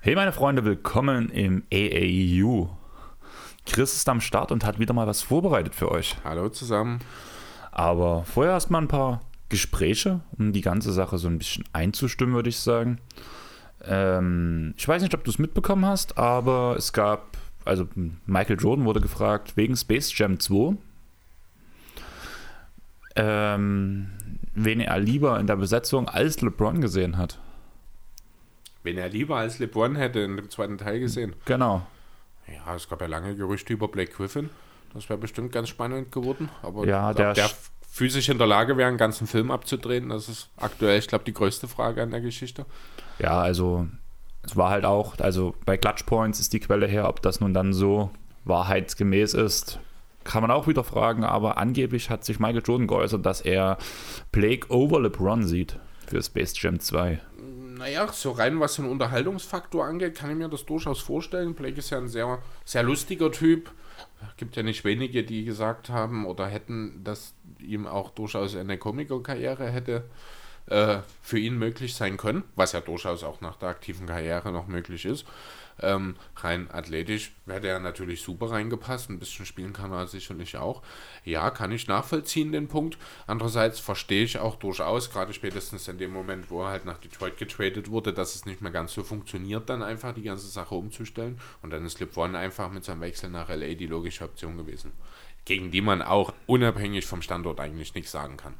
Hey meine Freunde, willkommen im AAU. Chris ist am Start und hat wieder mal was vorbereitet für euch. Hallo zusammen. Aber vorher erstmal ein paar Gespräche, um die ganze Sache so ein bisschen einzustimmen, würde ich sagen. Ähm, ich weiß nicht, ob du es mitbekommen hast, aber es gab, also Michael Jordan wurde gefragt wegen Space Jam 2, ähm, wen er lieber in der Besetzung als LeBron gesehen hat. Wen er lieber als LeBron hätte in dem zweiten Teil gesehen. Genau. Ja, es gab ja lange Gerüchte über Blake Griffin. Das wäre bestimmt ganz spannend geworden. Aber Ja, der der physisch in der Lage wäre, einen ganzen Film abzudrehen, das ist aktuell, ich glaube, die größte Frage an der Geschichte. Ja, also es war halt auch, also bei Clutch Points ist die Quelle her, ob das nun dann so wahrheitsgemäß ist, kann man auch wieder fragen, aber angeblich hat sich Michael Jordan geäußert, dass er Blake over LeBron sieht für Space Jam 2. Naja, so rein was den Unterhaltungsfaktor angeht, kann ich mir das durchaus vorstellen. Blake ist ja ein sehr, sehr lustiger Typ. Gibt ja nicht wenige, die gesagt haben oder hätten, dass ihm auch durchaus eine Komikerkarriere hätte äh, für ihn möglich sein können, was ja durchaus auch nach der aktiven Karriere noch möglich ist. Ähm, rein athletisch wäre der natürlich super reingepasst. Ein bisschen spielen kann er sicherlich auch. Ja, kann ich nachvollziehen, den Punkt. Andererseits verstehe ich auch durchaus, gerade spätestens in dem Moment, wo er halt nach Detroit getradet wurde, dass es nicht mehr ganz so funktioniert, dann einfach die ganze Sache umzustellen. Und dann ist LeBron einfach mit seinem Wechsel nach LA die logische Option gewesen. Gegen die man auch unabhängig vom Standort eigentlich nichts sagen kann.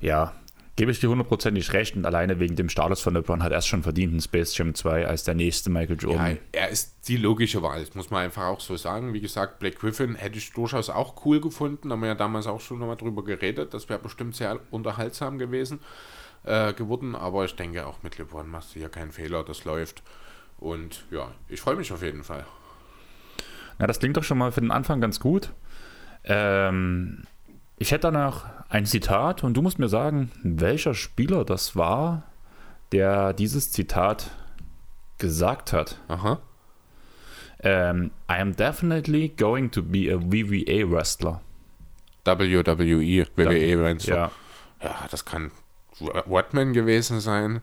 Ja, gebe ich dir hundertprozentig recht und alleine wegen dem Status von LeBron hat er es schon verdient in Space Jam 2 als der nächste Michael Ja, Jordan. er ist die logische Wahl, das muss man einfach auch so sagen. Wie gesagt, Black Griffin hätte ich durchaus auch cool gefunden, haben wir ja damals auch schon nochmal drüber geredet. Das wäre bestimmt sehr unterhaltsam gewesen äh, geworden, aber ich denke auch mit LeBron machst du hier keinen Fehler, das läuft. Und ja, ich freue mich auf jeden Fall. Na, das klingt doch schon mal für den Anfang ganz gut. Ähm, ich hätte da noch ein Zitat und du musst mir sagen, welcher Spieler das war, der dieses Zitat gesagt hat. Aha. Ähm, I am definitely going to be a VVA Wrestler. WWE, WWE du? Ja, ja, das kann Rodman gewesen sein.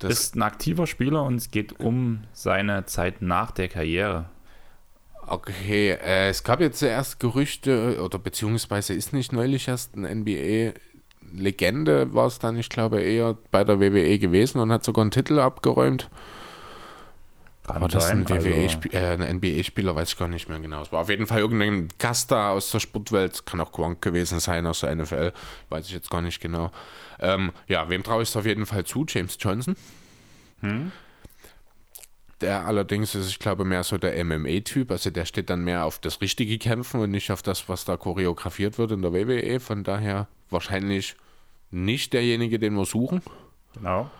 Das ist ein aktiver Spieler und es geht um seine Zeit nach der Karriere. Okay, äh, es gab jetzt zuerst Gerüchte, oder beziehungsweise ist nicht neulich erst ein NBA-Legende, war es dann, ich glaube, eher bei der WWE gewesen und hat sogar einen Titel abgeräumt. Kann Aber das ist ein, also- äh, ein NBA-Spieler, weiß ich gar nicht mehr genau. Es war auf jeden Fall irgendein Gast da aus der Sportwelt, kann auch Gronk gewesen sein aus der NFL, weiß ich jetzt gar nicht genau. Ähm, ja, wem traue ich es auf jeden Fall zu? James Johnson. Der allerdings ist, ich glaube, mehr so der MMA-Typ. Also der steht dann mehr auf das richtige Kämpfen und nicht auf das, was da choreografiert wird in der WWE. Von daher wahrscheinlich nicht derjenige, den wir suchen. Genau.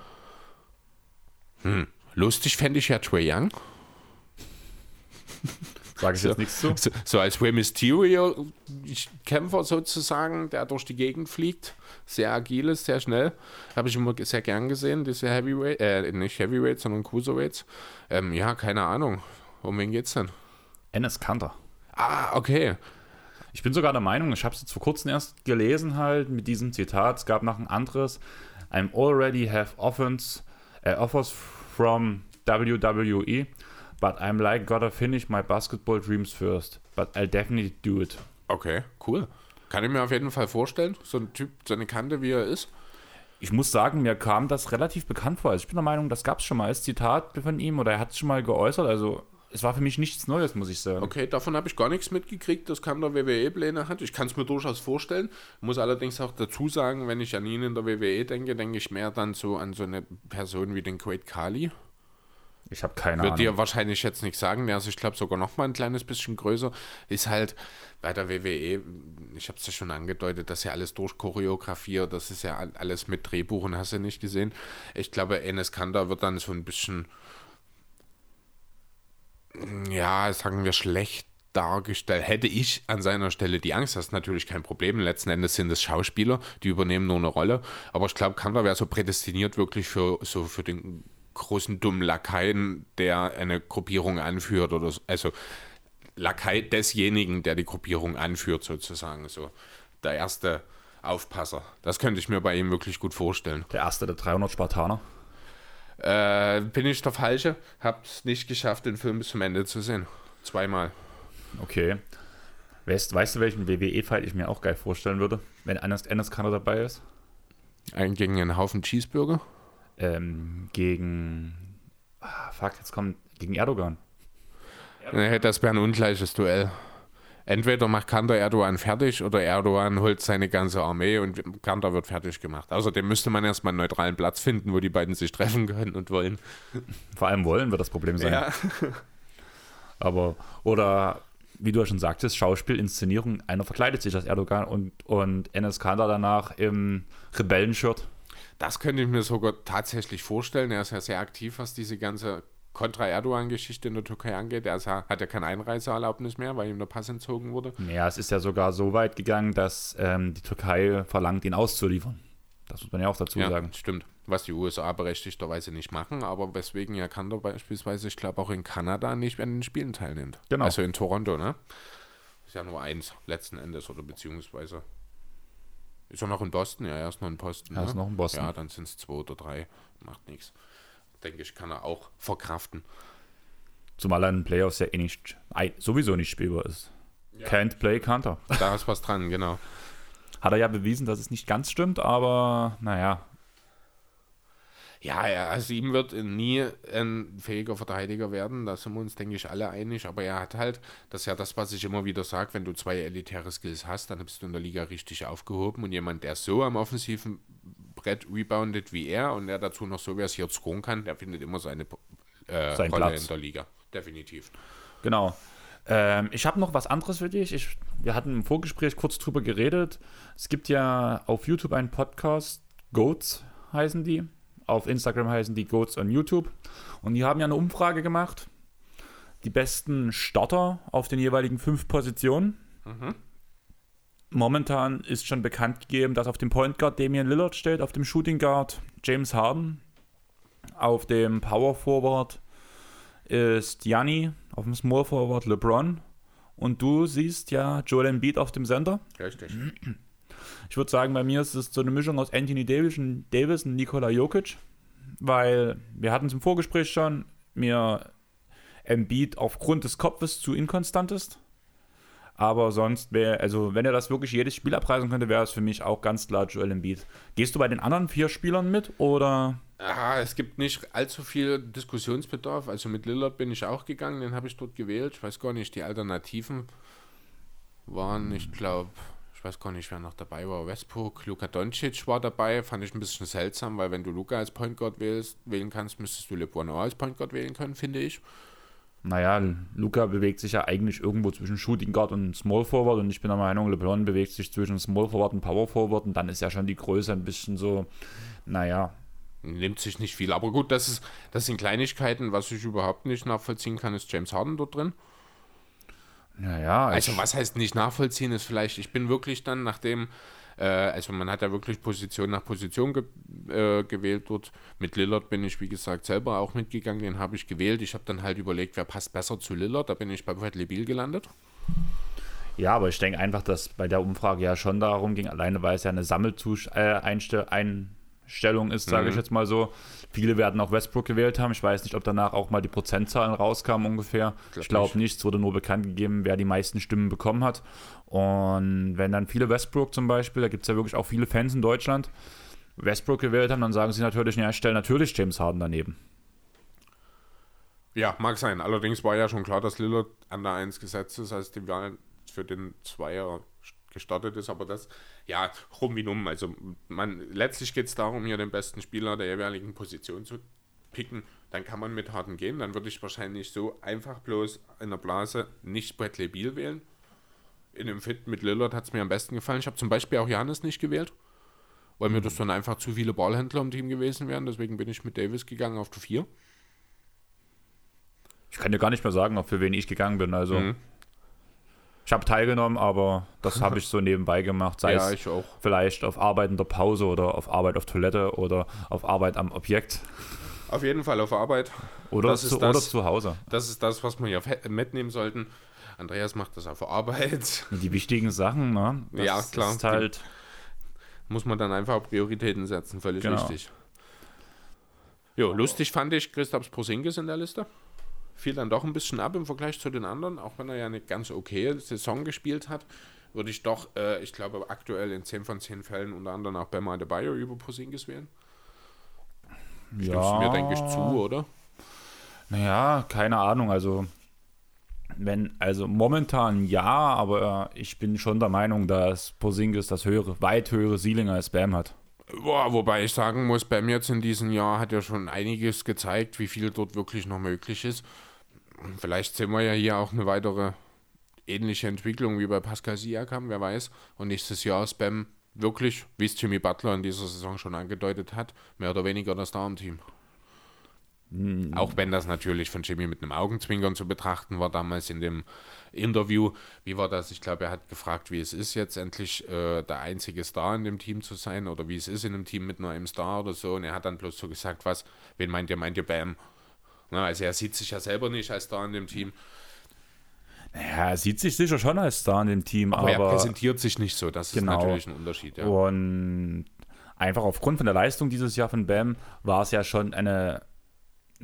Lustig fände ich ja Trey Young. Sage ich jetzt nichts zu. So, so als Rey Mysterio Kämpfer sozusagen, der durch die Gegend fliegt. Sehr agil ist, sehr schnell. Habe ich immer sehr gern gesehen, diese Heavyweight, äh, nicht Heavyweight, sondern Cruiserweights. Ähm, ja, keine Ahnung. Um wen geht's denn? Enes Kanter. Ah, okay. Ich bin sogar der Meinung, ich habe es jetzt vor kurzem erst gelesen halt mit diesem Zitat. Es gab noch ein anderes. I'm already have offers, äh, offers from WWE, but I'm like gotta finish my basketball dreams first. But I'll definitely do it. Okay, cool. Kann ich mir auf jeden Fall vorstellen. So ein Typ, so eine Kante, wie er ist. Ich muss sagen, mir kam das relativ bekannt vor. Also ich bin der Meinung, das gab es schon mal als Zitat von ihm oder er hat es schon mal geäußert. Also es war für mich nichts Neues, muss ich sagen. Okay, davon habe ich gar nichts mitgekriegt, dass Kanter WWE-Pläne hat. Ich kann es mir durchaus vorstellen. Muss allerdings auch dazu sagen, wenn ich an ihn in der WWE denke, denke ich mehr dann so an so eine Person wie den Great Kali. Ich habe keine Wird dir Ahnung. wahrscheinlich jetzt nichts sagen. Ist, ich glaube, sogar noch mal ein kleines bisschen größer. Ist halt bei der WWE, ich habe es ja schon angedeutet, dass ja alles durchchoreografiert, das ist ja all- alles mit Drehbuch und hast du nicht gesehen. Ich glaube, Enes Kanter wird dann so ein bisschen, ja, sagen wir, schlecht dargestellt. Hätte ich an seiner Stelle die Angst, das ist natürlich kein Problem. Letzten Endes sind es Schauspieler, die übernehmen nur eine Rolle. Aber ich glaube, Kanter wäre so prädestiniert wirklich für so für den großen dummen Lakaien, der eine Gruppierung anführt oder so. Also Lakai desjenigen, der die Gruppierung anführt, sozusagen. So der erste Aufpasser. Das könnte ich mir bei ihm wirklich gut vorstellen. Der erste der 300 Spartaner. Äh, bin ich der Falsche? Hab's nicht geschafft, den Film bis zum Ende zu sehen. Zweimal. Okay. Weißt, weißt du, welchen WWE-Fight ich mir auch geil vorstellen würde, wenn Enes, Enes Kanter dabei ist? Ein gegen einen Haufen Cheeseburger? Ähm, gegen. Ah, fuck, jetzt kommt. Gegen Erdogan. Nee, das wäre ein ungleiches Duell. Entweder macht Kanter Erdogan fertig oder Erdogan holt seine ganze Armee und Kanter wird fertig gemacht. Außerdem müsste man erstmal einen neutralen Platz finden, wo die beiden sich treffen können und wollen. Vor allem wollen wird das Problem sein. Ja. Aber, oder wie du ja schon sagtest, Schauspiel, Inszenierung, einer verkleidet sich als Erdogan und, und Enes Kanter danach im Rebellenshirt. Das könnte ich mir sogar tatsächlich vorstellen. Er ist ja sehr aktiv, was diese ganze Kontra-Erdogan-Geschichte in der Türkei angeht. Er hat ja keine Einreiseerlaubnis mehr, weil ihm der Pass entzogen wurde. Ja, es ist ja sogar so weit gegangen, dass ähm, die Türkei verlangt, ihn auszuliefern. Das muss man ja auch dazu ja, sagen. stimmt. Was die USA berechtigterweise nicht machen, aber weswegen ja Kanter beispielsweise, ich glaube auch in Kanada nicht an den Spielen teilnimmt. Genau. Also in Toronto, ne? Ist ja nur eins letzten Endes oder beziehungsweise. Ist er noch in Boston? Ja, er ist noch in Boston. Er ne? ist noch in Boston. Ja, dann sind es zwei oder drei. Macht nichts. Denke ich, kann er auch verkraften. Zumal er in den Playoffs ja eh nicht, ei- sowieso nicht spielbar ist. Can't play Kanter. Da ist was dran, genau. Hat er ja bewiesen, dass es nicht ganz stimmt, aber naja, Ja, er, also ihm wird nie ein fähiger Verteidiger werden, da sind wir uns, denke ich, alle einig. Aber er hat halt, das ist ja das, was ich immer wieder sage, wenn du zwei elitäre Skills hast, dann bist du in der Liga richtig aufgehoben. Und jemand, der so am offensiven Brett reboundet wie er und der dazu noch so versiert scoren kann, der findet immer seine äh, Seinen Rolle Platz. in der Liga. Definitiv. Genau. Ähm, ich habe noch was anderes für dich. Ich, wir hatten im Vorgespräch kurz drüber geredet. Es gibt ja auf YouTube einen Podcast, Goats heißen die. Auf Instagram heißen die Goats on YouTube. Und die haben ja eine Umfrage gemacht. Die besten Starter auf den jeweiligen fünf Positionen. Momentan ist schon bekannt gegeben, dass auf dem Point Guard Damian Lillard steht, auf dem Shooting Guard James Harden, auf dem Power Forward ist Gianni, auf dem Small Forward LeBron und du siehst ja Joel Embiid auf dem Center. Richtig. Ich würde sagen, bei mir ist es so eine Mischung aus Anthony Davis und, Davis und Nikola Jokic, weil wir hatten es im Vorgespräch schon, mir Embiid aufgrund des Kopfes zu inkonstant ist. Aber sonst wäre, also wenn er das wirklich jedes Spiel abreißen könnte, wäre es für mich auch ganz klar Joel Embiid. Gehst du bei den anderen vier Spielern mit oder? Ah, es gibt nicht allzu viel Diskussionsbedarf. Also mit Lillard bin ich auch gegangen, den habe ich dort gewählt. Ich weiß gar nicht, die Alternativen waren, ich glaube, ich weiß gar nicht, wer noch dabei war. Westbrook, Luka Doncic war dabei. Fand ich ein bisschen seltsam, weil wenn du Luka als Point Guard wählst, wählen kannst, müsstest du LeBron auch als Point Guard wählen können, finde ich. Naja, Luca bewegt sich ja eigentlich irgendwo zwischen Shooting Guard und Small Forward und ich bin der Meinung, LeBron bewegt sich zwischen Small Forward und Power Forward und dann ist ja schon die Größe ein bisschen so, naja, Nimmt sich nicht viel. Aber gut, das, ist, das sind Kleinigkeiten. Was ich überhaupt nicht nachvollziehen kann, ist James Harden dort drin. Naja. Also was heißt nicht nachvollziehen, ist vielleicht, ich bin wirklich dann, nachdem, äh, also man hat ja wirklich Position nach Position ge äh, gewählt dort. Mit Lillard bin ich, wie gesagt, selber auch mitgegangen, den habe ich gewählt. Ich habe dann halt überlegt, wer passt besser zu Lillard. Da bin ich bei Bradley Beal gelandet. Ja, aber ich denke einfach, dass bei der Umfrage ja schon darum ging, alleine weil es ja eine Sammeleinstellung ist, sage ich jetzt mal so. Viele werden auch Westbrook gewählt haben. Ich weiß nicht, ob danach auch mal die Prozentzahlen rauskamen ungefähr. Glaub ich glaube nicht. nicht. Es wurde nur bekannt gegeben, wer die meisten Stimmen bekommen hat. Und wenn dann viele Westbrook zum Beispiel, da gibt es ja wirklich auch viele Fans in Deutschland, Westbrook gewählt haben, dann sagen sie natürlich, ja, ich stelle natürlich James Harden daneben. Ja, mag sein. Allerdings war ja schon klar, dass Lillard an der 1 gesetzt ist, als die Wahl für den Zweier gestartet ist. Aber das, ja, rum wie um. Also man, letztlich geht es darum, hier den besten Spieler der jeweiligen Position zu picken. Dann kann man mit Harden gehen. Dann würde ich wahrscheinlich so einfach bloß in der Blase nicht Bradley Beal wählen. In dem Fit mit Lillard hat es mir am besten gefallen. Ich habe zum Beispiel auch Janis nicht gewählt, weil mir das dann einfach zu viele Ballhändler im Team gewesen wären. Deswegen bin ich mit Davis gegangen auf die 4. Ich kann dir gar nicht mehr sagen, auf für wen ich gegangen bin. Also Mhm. Ich habe teilgenommen, aber das habe ich so nebenbei gemacht. Sei Ja, es vielleicht auf Arbeit in der Pause oder auf Arbeit auf Toilette oder auf Arbeit am Objekt. Auf jeden Fall auf Arbeit. Oder, Das zu, das- oder zu Hause. Das ist das, was wir hier mitnehmen sollten. Andreas macht das auf Arbeit. Die wichtigen Sachen, ne? Das Ja, klar. Ist halt, Muss man dann einfach Prioritäten setzen, völlig Genau. richtig. Jo, lustig fand ich Christaps Posingis in der Liste. Fiel dann doch ein bisschen ab im Vergleich zu den anderen, auch wenn er ja eine ganz okay Saison gespielt hat. Würde ich doch, äh, ich glaube, aktuell in 10 von 10 Fällen unter anderem auch Bema Adebayo über Posingis wählen. Stimmst ja, du mir, denke ich, zu, oder? Naja, keine Ahnung. Also, wenn, also momentan ja, aber ich bin schon der Meinung, dass Posingis das höhere, weit höhere Ceiling als Bam hat. Boah, wobei ich sagen muss, Bam jetzt in diesem Jahr hat ja schon einiges gezeigt, wie viel dort wirklich noch möglich ist. Und Vielleicht sehen wir ja hier auch eine weitere ähnliche Entwicklung wie bei Pascal Siakam, wer weiß. Und nächstes Jahr ist Bam wirklich, wie es Jimmy Butler in dieser Saison schon angedeutet hat, mehr oder weniger das Star Team. Auch wenn das natürlich von Jimmy mit einem Augenzwinkern zu betrachten war, damals in dem Interview. Wie war das? Ich glaube, er hat gefragt, wie es ist, jetzt endlich äh, der einzige Star in dem Team zu sein oder wie es ist, in einem Team mit nur einem Star oder so. Und er hat dann bloß so gesagt, was, wen meint ihr? Meint ihr Bam? Na, also er sieht sich ja selber nicht als Star in dem Team, Naja, er sieht sich sicher schon als Star in dem Team, aber, aber, er präsentiert sich nicht so. Das Genau. ist natürlich ein Unterschied. Ja. Und einfach aufgrund von der Leistung dieses Jahr von Bam war es ja schon eine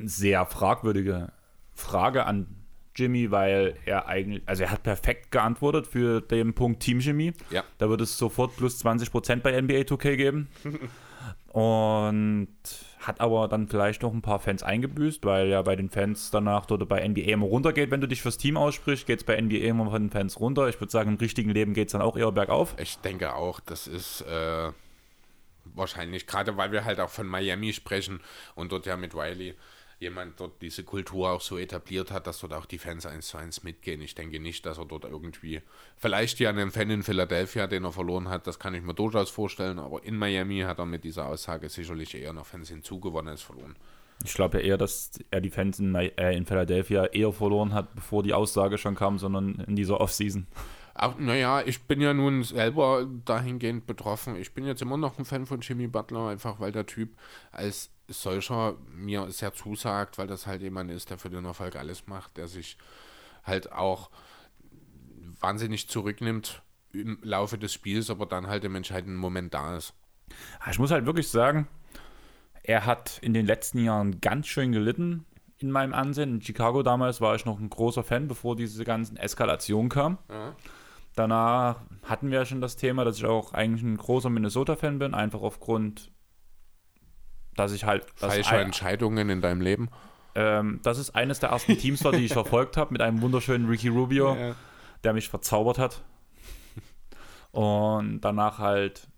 sehr fragwürdige Frage an Jimmy, weil er eigentlich, also er hat perfekt geantwortet für den Punkt Teamchemie. Ja. Da wird es sofort plus 20% bei NBA 2K geben. Und hat aber dann vielleicht noch ein paar Fans eingebüßt, weil ja bei den Fans danach dort bei NBA immer runtergeht, wenn du dich fürs Team aussprichst, geht es bei NBA immer von den Fans runter. Ich würde sagen, im richtigen Leben geht es dann auch eher bergauf. Ich denke auch, das ist äh, wahrscheinlich, gerade weil wir halt auch von Miami sprechen und dort ja mit Wiley jemand dort diese Kultur auch so etabliert hat, dass dort auch die Fans eins zu eins mitgehen. Ich denke nicht, dass er dort irgendwie, vielleicht ja einen Fan in Philadelphia, den er verloren hat, das kann ich mir durchaus vorstellen, aber in Miami hat er mit dieser Aussage sicherlich eher noch Fans hinzugewonnen als verloren. Ich glaube ja eher, dass er die Fans in, äh, in Philadelphia eher verloren hat, bevor die Aussage schon kam, sondern in dieser Offseason. Auch, naja, ich bin ja nun selber dahingehend betroffen. Ich bin jetzt immer noch ein Fan von Jimmy Butler, einfach weil der Typ als solcher mir sehr zusagt, weil das halt jemand ist, der für den Erfolg alles macht, der sich halt auch wahnsinnig zurücknimmt im Laufe des Spiels, aber dann halt im entscheidenden Moment da ist. Ich muss halt wirklich sagen, er hat in den letzten Jahren ganz schön gelitten in meinem Ansehen. In Chicago damals war ich noch ein großer Fan, bevor diese ganzen Eskalationen kamen. Ja. Danach hatten wir ja schon das Thema, dass ich auch eigentlich ein großer Minnesota-Fan bin, einfach aufgrund, dass ich halt. Falsche Entscheidungen in deinem Leben. ähm, das ist eines der ersten Teams war, die ich verfolgt habe, mit einem wunderschönen Ricky Rubio. Ja. der mich verzaubert hat. Und danach halt,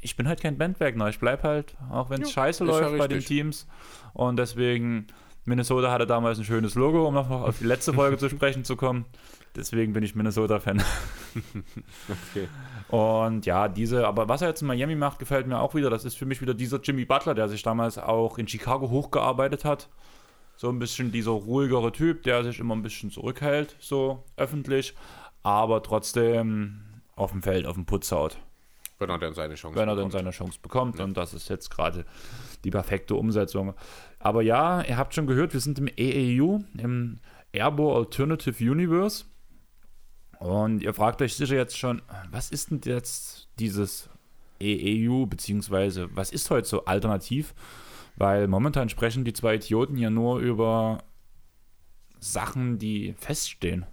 ich bin halt kein Bandwagner. Ich bleib halt, auch wenn es scheiße ja läuft bei den. Teams. Und deswegen, Minnesota hatte damals ein schönes Logo, um noch auf die letzte Folge zu sprechen zu kommen. Deswegen bin ich Minnesota-Fan. Okay. Und ja, diese, aber was er jetzt in Miami macht, gefällt mir auch wieder. Das ist für mich wieder dieser Jimmy Butler, der sich damals auch in Chicago hochgearbeitet hat. So ein bisschen dieser ruhigere Typ, der sich immer ein bisschen zurückhält, so öffentlich, aber trotzdem auf dem Feld, auf dem Putz haut, Wenn er dann seine Chance wenn er dann bekommt. seine Chance bekommt. Und das ist jetzt gerade die perfekte Umsetzung. Aber ja, ihr habt schon gehört, wir sind im AAU, im Airborne Alternative Universe. Und ihr fragt euch sicher jetzt schon, was ist denn jetzt dieses EEU, beziehungsweise was ist heute so alternativ? Weil momentan sprechen die zwei Idioten ja nur über Sachen, die feststehen.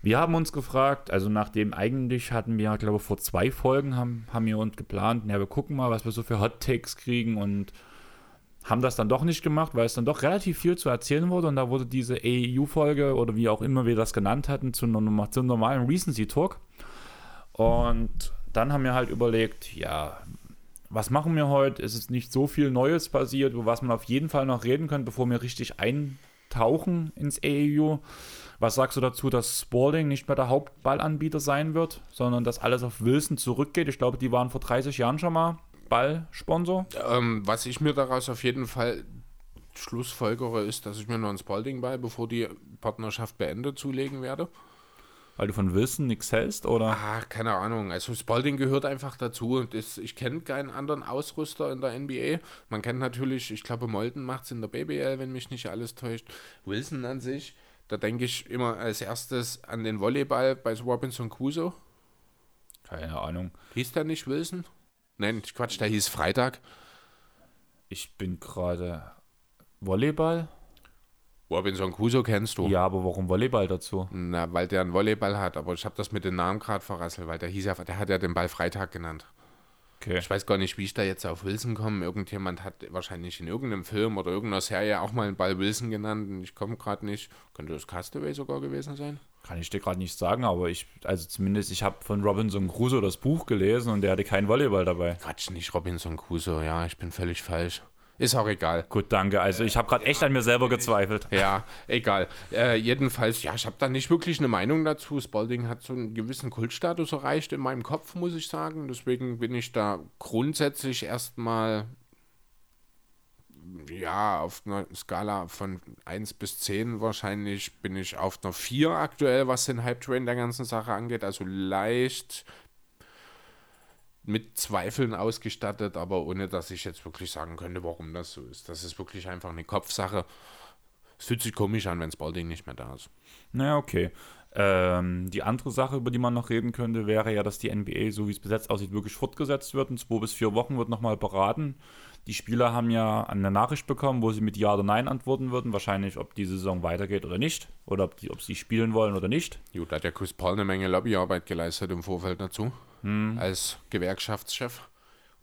Wir haben uns gefragt, also nachdem eigentlich hatten wir, glaube ich, vor zwei Folgen haben, haben wir uns geplant, ja, wir gucken mal, was wir so für Hot Takes kriegen und haben das dann doch nicht gemacht, weil es dann doch relativ viel zu erzählen wurde und da wurde diese AEU-Folge oder wie auch immer wir das genannt hatten, zu einem, zu einem normalen Recency-Talk. Und dann haben wir halt überlegt, ja, was machen wir heute? Es ist nicht so viel Neues passiert, über was man auf jeden Fall noch reden können, bevor wir richtig eintauchen ins AEU. Was sagst du dazu, dass Spalding nicht mehr der Hauptballanbieter sein wird, sondern dass alles auf Wilson zurückgeht? Ich glaube, die waren vor 30 Jahren schon mal Ballsponsor. Ähm, was ich mir daraus auf jeden Fall schlussfolgere, ist, dass ich mir noch ein Spalding bei, bevor die Partnerschaft beendet, zulegen werde. Weil du von Wilson nichts hältst, oder? Ah, keine Ahnung. Also Spalding gehört einfach dazu. Das, ich kenne keinen anderen Ausrüster in der NBA. Man kennt natürlich, ich glaube, Molden macht es in der BBL, wenn mich nicht alles täuscht. Wilson an sich, da denke ich immer als erstes an den Volleyball bei Robinson Crusoe. Keine Ahnung. Hieß der nicht Wilson? Nein, Quatsch, der hieß Freitag. Ich bin gerade Volleyball? Robinson Crusoe kennst du. Ja, aber warum Volleyball dazu? Na, weil der einen Volleyball hat, aber ich habe das mit dem Namen gerade verrasselt, weil der hieß ja, der hat ja den Ball Freitag genannt. Okay. Ich weiß gar nicht, wie ich da jetzt auf Wilson komme. Irgendjemand hat wahrscheinlich in irgendeinem Film oder irgendeiner Serie auch mal einen Ball Wilson genannt und ich komme gerade nicht. Könnte das Castaway sogar gewesen sein? Kann ich dir gerade nicht sagen, aber ich, also zumindest, ich habe von Robinson Crusoe das Buch gelesen und der hatte keinen Volleyball dabei. Quatsch, nicht Robinson Crusoe, ja, ich bin völlig falsch. Ist auch egal. Gut, danke. Also ich habe gerade echt an mir selber gezweifelt. Ja, egal. Äh, jedenfalls, ja, ich habe da nicht wirklich eine Meinung dazu. Spalding hat so einen gewissen Kultstatus erreicht in meinem Kopf, muss ich sagen. Deswegen bin ich da grundsätzlich erstmal ja, auf einer Skala von 1 bis 10 wahrscheinlich bin ich auf einer 4 aktuell, was den Hype-Train der ganzen Sache angeht. Also leicht mit Zweifeln ausgestattet, aber ohne dass ich jetzt wirklich sagen könnte, warum das so ist. Das ist wirklich einfach eine Kopfsache. Es fühlt sich komisch an, wenn Spalding nicht mehr da ist. Naja, okay. Ähm, die andere Sache, über die man noch reden könnte, wäre ja, dass die NBA, so wie es besetzt aussieht, wirklich fortgesetzt wird. In zwei bis vier Wochen wird nochmal beraten. Die Spieler haben ja eine Nachricht bekommen, wo sie mit Ja oder Nein antworten würden. Wahrscheinlich, ob die Saison weitergeht oder nicht. Oder ob, die, ob sie spielen wollen oder nicht. Gut, da hat ja Chris Paul eine Menge Lobbyarbeit geleistet im Vorfeld dazu. Hm. Als Gewerkschaftschef,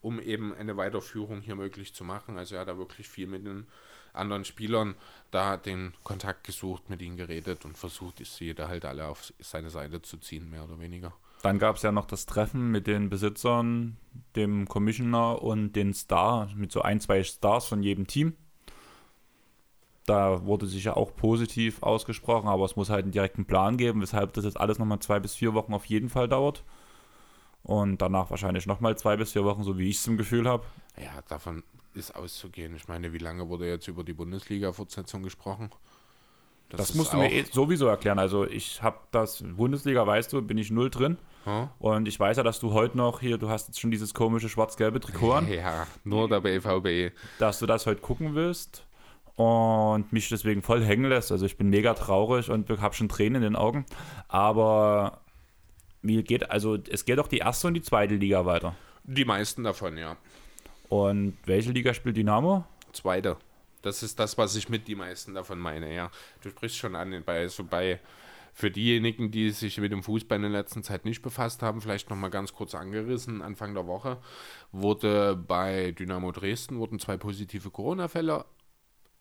um eben eine Weiterführung hier möglich zu machen. Also er hat da wirklich viel mit den anderen Spielern da den Kontakt gesucht, mit ihnen geredet und versucht, sie da halt alle auf seine Seite zu ziehen, mehr oder weniger. Dann gab es ja noch das Treffen mit den Besitzern, dem Commissioner und den Star, mit so ein, zwei Stars von jedem Team. Da wurde sich ja auch positiv ausgesprochen, aber es muss halt einen direkten Plan geben, weshalb das jetzt alles nochmal zwei bis vier Wochen auf jeden Fall dauert. Und danach wahrscheinlich nochmal zwei bis vier Wochen, so wie ich es im Gefühl habe. Ja, davon ist auszugehen. Ich meine, wie lange wurde jetzt über die Bundesliga-Fortsetzung gesprochen? Das, das musst du mir eh sowieso erklären. Also ich habe das Bundesliga, weißt du, bin ich null drin. Hm? Und ich weiß ja, dass du heute noch hier, du hast jetzt schon dieses komische schwarz-gelbe Trikot an. Ja, nur der BVB. Dass du das heute gucken willst und mich deswegen voll hängen lässt. Also ich bin mega traurig und habe schon Tränen in den Augen. Aber mir geht, also es geht auch die erste und die zweite Liga weiter. Die meisten davon, ja. Und welche Liga spielt Dynamo? Zweite. Das ist das, was ich mit die meisten davon meine, ja. Du sprichst schon an, bei, so bei, für diejenigen, die sich mit dem Fußball in der letzten Zeit nicht befasst haben, vielleicht nochmal ganz kurz angerissen, Anfang der Woche wurde bei Dynamo Dresden wurden zwei positive Corona-Fälle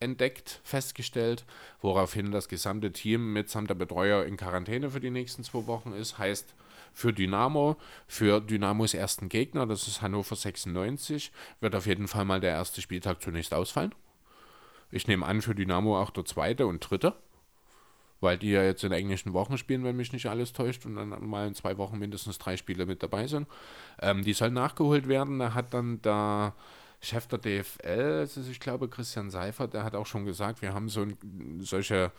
entdeckt, festgestellt, woraufhin das gesamte Team mitsamt der Betreuer in Quarantäne für die nächsten zwei Wochen ist. Heißt, für Dynamo, für Dynamos ersten Gegner, das ist Hannover 96, wird auf jeden Fall mal der erste Spieltag zunächst ausfallen. Ich nehme an, für Dynamo auch der zweite und dritte, weil die ja jetzt in englischen Wochen spielen, wenn mich nicht alles täuscht, und dann mal in zwei Wochen mindestens drei Spiele mit dabei sind. Ähm, die sollen nachgeholt werden. Da hat dann der Chef der DFL, also ich glaube Christian Seifert, der hat auch schon gesagt, wir haben so ein, solche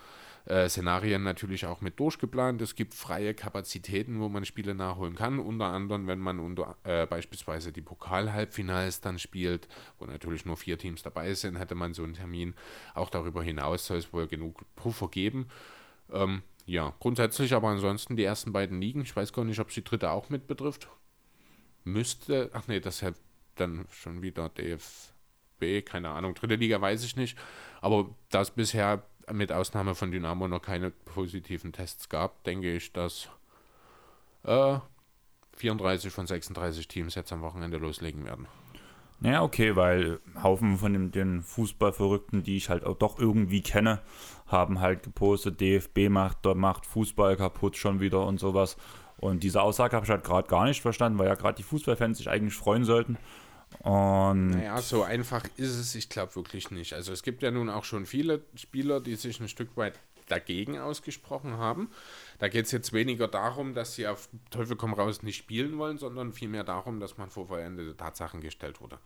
äh, Szenarien natürlich auch mit durchgeplant. Es gibt freie Kapazitäten, wo man Spiele nachholen kann. Unter anderem, wenn man unter, äh, beispielsweise die Pokal-Halbfinals dann spielt, wo natürlich nur vier Teams dabei sind, hätte man so einen Termin. Auch darüber hinaus soll es wohl genug Puffer geben. Ähm, ja, grundsätzlich aber ansonsten die ersten beiden Ligen. Ich weiß gar nicht, ob sie dritte auch mit betrifft. Müsste, ach nee, das hat dann schon wieder DFB, keine Ahnung, dritte Liga weiß ich nicht. Aber das bisher mit Ausnahme von Dynamo noch keine positiven Tests gab, denke ich, dass äh, 34 von 36 Teams jetzt am Wochenende loslegen werden. Naja, okay, weil Haufen von den, den Fußballverrückten, die ich halt auch doch irgendwie kenne, haben halt gepostet, DFB macht, macht Fußball kaputt schon wieder und sowas. Und diese Aussage habe ich halt gerade gar nicht verstanden, weil ja gerade die Fußballfans sich eigentlich freuen sollten. Und naja, so einfach ist es, ich glaube wirklich nicht. Also es gibt ja nun auch schon viele Spieler, die sich ein Stück weit dagegen ausgesprochen haben. Da geht es jetzt weniger darum, dass sie auf Teufel komm raus nicht spielen wollen, sondern vielmehr darum, dass man vor vollendete Tatsachen gestellt wurde.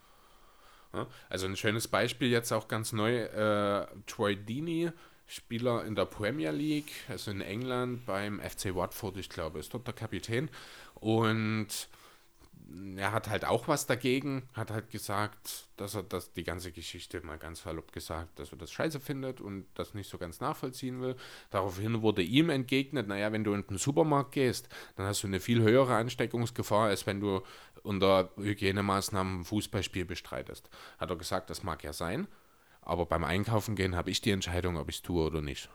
Also ein schönes Beispiel jetzt auch ganz neu, äh, Troy Deeney, Spieler in der Premier League, also in England beim FC Watford, ich glaube, ist dort der Kapitän. Und er hat halt auch was dagegen, hat halt gesagt, dass er das, die ganze Geschichte mal ganz salopp gesagt, dass er das scheiße findet und das nicht so ganz nachvollziehen will. Daraufhin wurde ihm entgegnet, naja, wenn du in den Supermarkt gehst, dann hast du eine viel höhere Ansteckungsgefahr, als wenn du unter Hygienemaßnahmen ein Fußballspiel bestreitest. Hat er gesagt, das mag ja sein, aber beim Einkaufen gehen habe ich die Entscheidung, ob ich es tue oder nicht.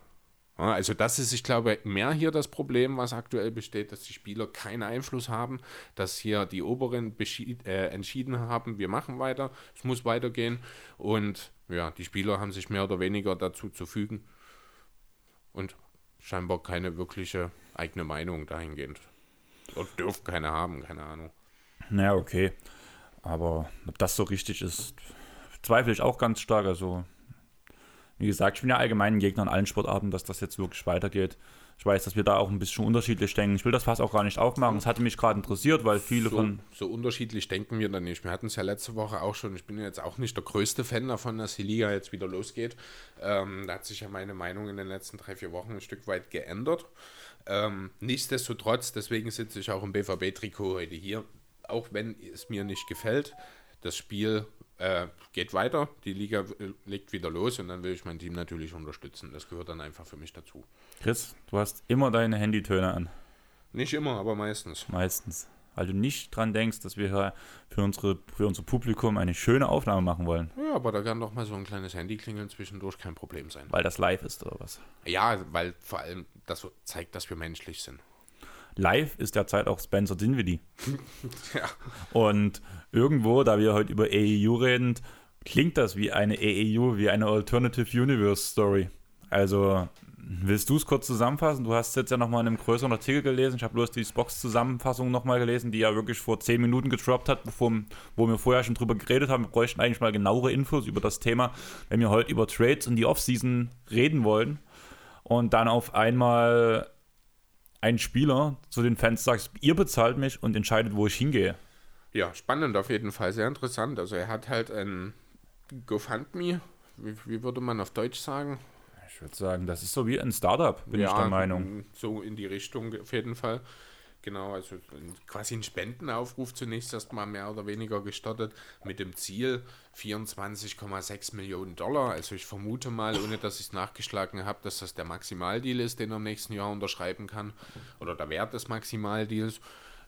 Also das ist, ich glaube, mehr hier das Problem, was aktuell besteht, dass die Spieler keinen Einfluss haben, dass hier die Oberen äh, entschieden haben, wir machen weiter, es muss weitergehen und ja, die Spieler haben sich mehr oder weniger dazu zu fügen und scheinbar keine wirkliche eigene Meinung dahingehend. Oder dürfen keine haben, keine Ahnung. Naja, okay. Aber ob das so richtig ist, zweifle ich auch ganz stark. Also wie gesagt, ich bin ja allgemein ein Gegner an allen Sportarten, dass das jetzt wirklich weitergeht. Ich weiß, dass wir da auch ein bisschen unterschiedlich denken. Ich will das fast auch gar nicht aufmachen. Es hatte mich gerade interessiert, weil viele so, von. So unterschiedlich denken wir dann nicht. Wir hatten es ja letzte Woche auch schon. Ich bin jetzt auch nicht der größte Fan davon, dass die Liga jetzt wieder losgeht. Ähm, da hat sich ja meine Meinung in den letzten drei, vier Wochen ein Stück weit geändert. Ähm, nichtsdestotrotz, deswegen sitze ich auch im BVB-Trikot heute hier. Auch wenn es mir nicht gefällt, das Spiel äh, geht weiter, die Liga äh, legt wieder los und dann will ich mein Team natürlich unterstützen. Das gehört dann einfach für mich dazu. Chris, du hast immer deine Handytöne an. Nicht immer, aber meistens. Meistens. Weil du nicht dran denkst, dass wir für, unsere, für unser Publikum eine schöne Aufnahme machen wollen. Ja, aber da kann doch mal so ein kleines Handy klingeln zwischendurch kein Problem sein. Weil das live ist oder was? Ja, weil vor allem das zeigt, dass wir menschlich sind. Live ist derzeit auch Spencer Dinwiddie. ja. Und irgendwo, da wir heute über AEU reden, klingt das wie eine AEU, wie eine Alternative Universe Story. Also, willst du es kurz zusammenfassen? Du hast es jetzt ja nochmal in einem größeren Artikel gelesen. Ich habe bloß die Box-Zusammenfassung nochmal gelesen, die ja wirklich vor zehn Minuten gedroppt hat, bevor, wo wir vorher schon drüber geredet haben. Wir bräuchten eigentlich mal genauere Infos über das Thema, wenn wir heute über Trades und die Offseason reden wollen. Und dann auf einmal ein Spieler zu den Fans sagt, ihr bezahlt mich und entscheidet, wo ich hingehe. Ja, spannend auf jeden Fall, sehr interessant. Also er hat halt ein GoFundMe, wie, wie würde man auf Deutsch sagen? Ich würde sagen, das ist so wie ein Startup, bin ja, ich der Meinung. So in die Richtung auf jeden Fall. Genau, also quasi ein Spendenaufruf zunächst erstmal mehr oder weniger gestartet mit dem Ziel 24,6 Millionen Dollar. Also ich vermute mal, ohne dass ich es nachgeschlagen habe, dass das der Maximaldeal ist, den er im nächsten Jahr unterschreiben kann. Oder der Wert des Maximaldeals.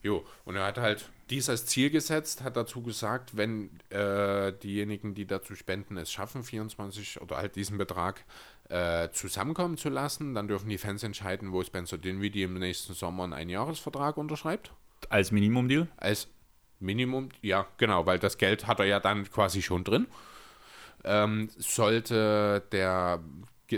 Jo, und er hat halt dies als Ziel gesetzt, hat dazu gesagt, wenn äh, diejenigen, die dazu spenden, es schaffen, 24 oder halt diesen Betrag äh, zusammenkommen zu lassen, dann dürfen die Fans entscheiden, wo Spencer Dinwiddie im nächsten Sommer einen Einjahresvertrag unterschreibt. Als Minimum-Deal? Als Minimum, ja, genau, weil das Geld hat er ja dann quasi schon drin. Ähm, sollte der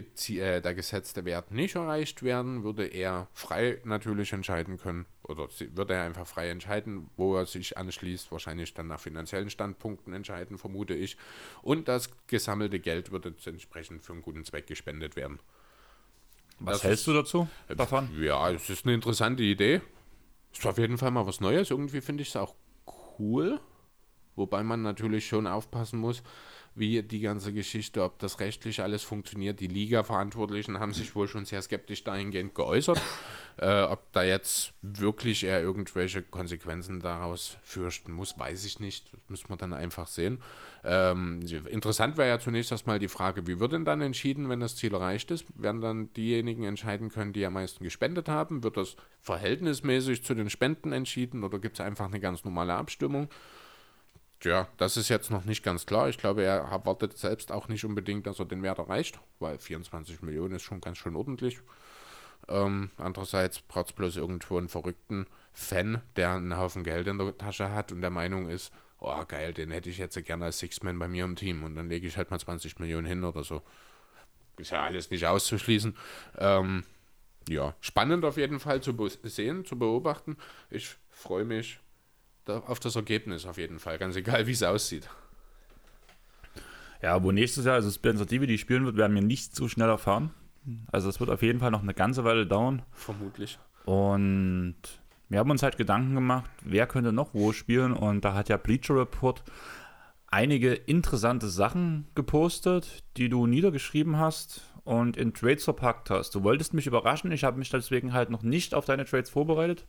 der gesetzte Wert nicht erreicht werden, würde er frei natürlich entscheiden können oder würde er einfach frei entscheiden, wo er sich anschließt, wahrscheinlich dann nach finanziellen Standpunkten entscheiden, vermute ich. Und das gesammelte Geld würde entsprechend für einen guten Zweck gespendet werden. Was das hältst ist, du dazu davon? Ja, es ist eine interessante Idee. Ist auf jeden Fall mal was Neues. Irgendwie finde ich es auch cool. Wobei man natürlich schon aufpassen muss, wie die ganze Geschichte, ob das rechtlich alles funktioniert. Die Liga-Verantwortlichen haben sich wohl schon sehr skeptisch dahingehend geäußert, äh, ob da jetzt wirklich er irgendwelche Konsequenzen daraus fürchten muss, weiß ich nicht. Das müssen wir dann einfach sehen. Ähm, interessant wäre ja zunächst erstmal die Frage, wie wird denn dann entschieden, wenn das Ziel erreicht ist? Werden dann diejenigen entscheiden können, die am meisten gespendet haben? Wird das verhältnismäßig zu den Spenden entschieden oder gibt es einfach eine ganz normale Abstimmung? Ja, das ist jetzt noch nicht ganz klar. Ich glaube, er erwartet selbst auch nicht unbedingt, dass er den Wert erreicht, weil 24 Millionen ist schon ganz schön ordentlich. Ähm, andererseits braucht es bloß irgendwo einen verrückten Fan, der einen Haufen Geld in der Tasche hat und der Meinung ist, oh geil, den hätte ich jetzt gerne als Six-Man bei mir im Team und dann lege ich halt mal 20 Millionen hin oder so. Ist ja alles nicht auszuschließen. Ähm, ja, spannend auf jeden Fall zu sehen, zu beobachten. Ich freue mich auf das Ergebnis auf jeden Fall, ganz egal wie es aussieht. Ja, wo nächstes Jahr also Spencer Dividi spielen wird, werden wir nicht so schnell erfahren. Also es wird auf jeden Fall noch eine ganze Weile dauern. Vermutlich. Und wir haben uns halt Gedanken gemacht, wer könnte noch wo spielen. Und da hat ja Bleacher Report einige interessante Sachen gepostet, die du niedergeschrieben hast. und in Trades verpackt hast. Du wolltest mich überraschen, ich habe mich deswegen halt noch nicht auf deine Trades vorbereitet.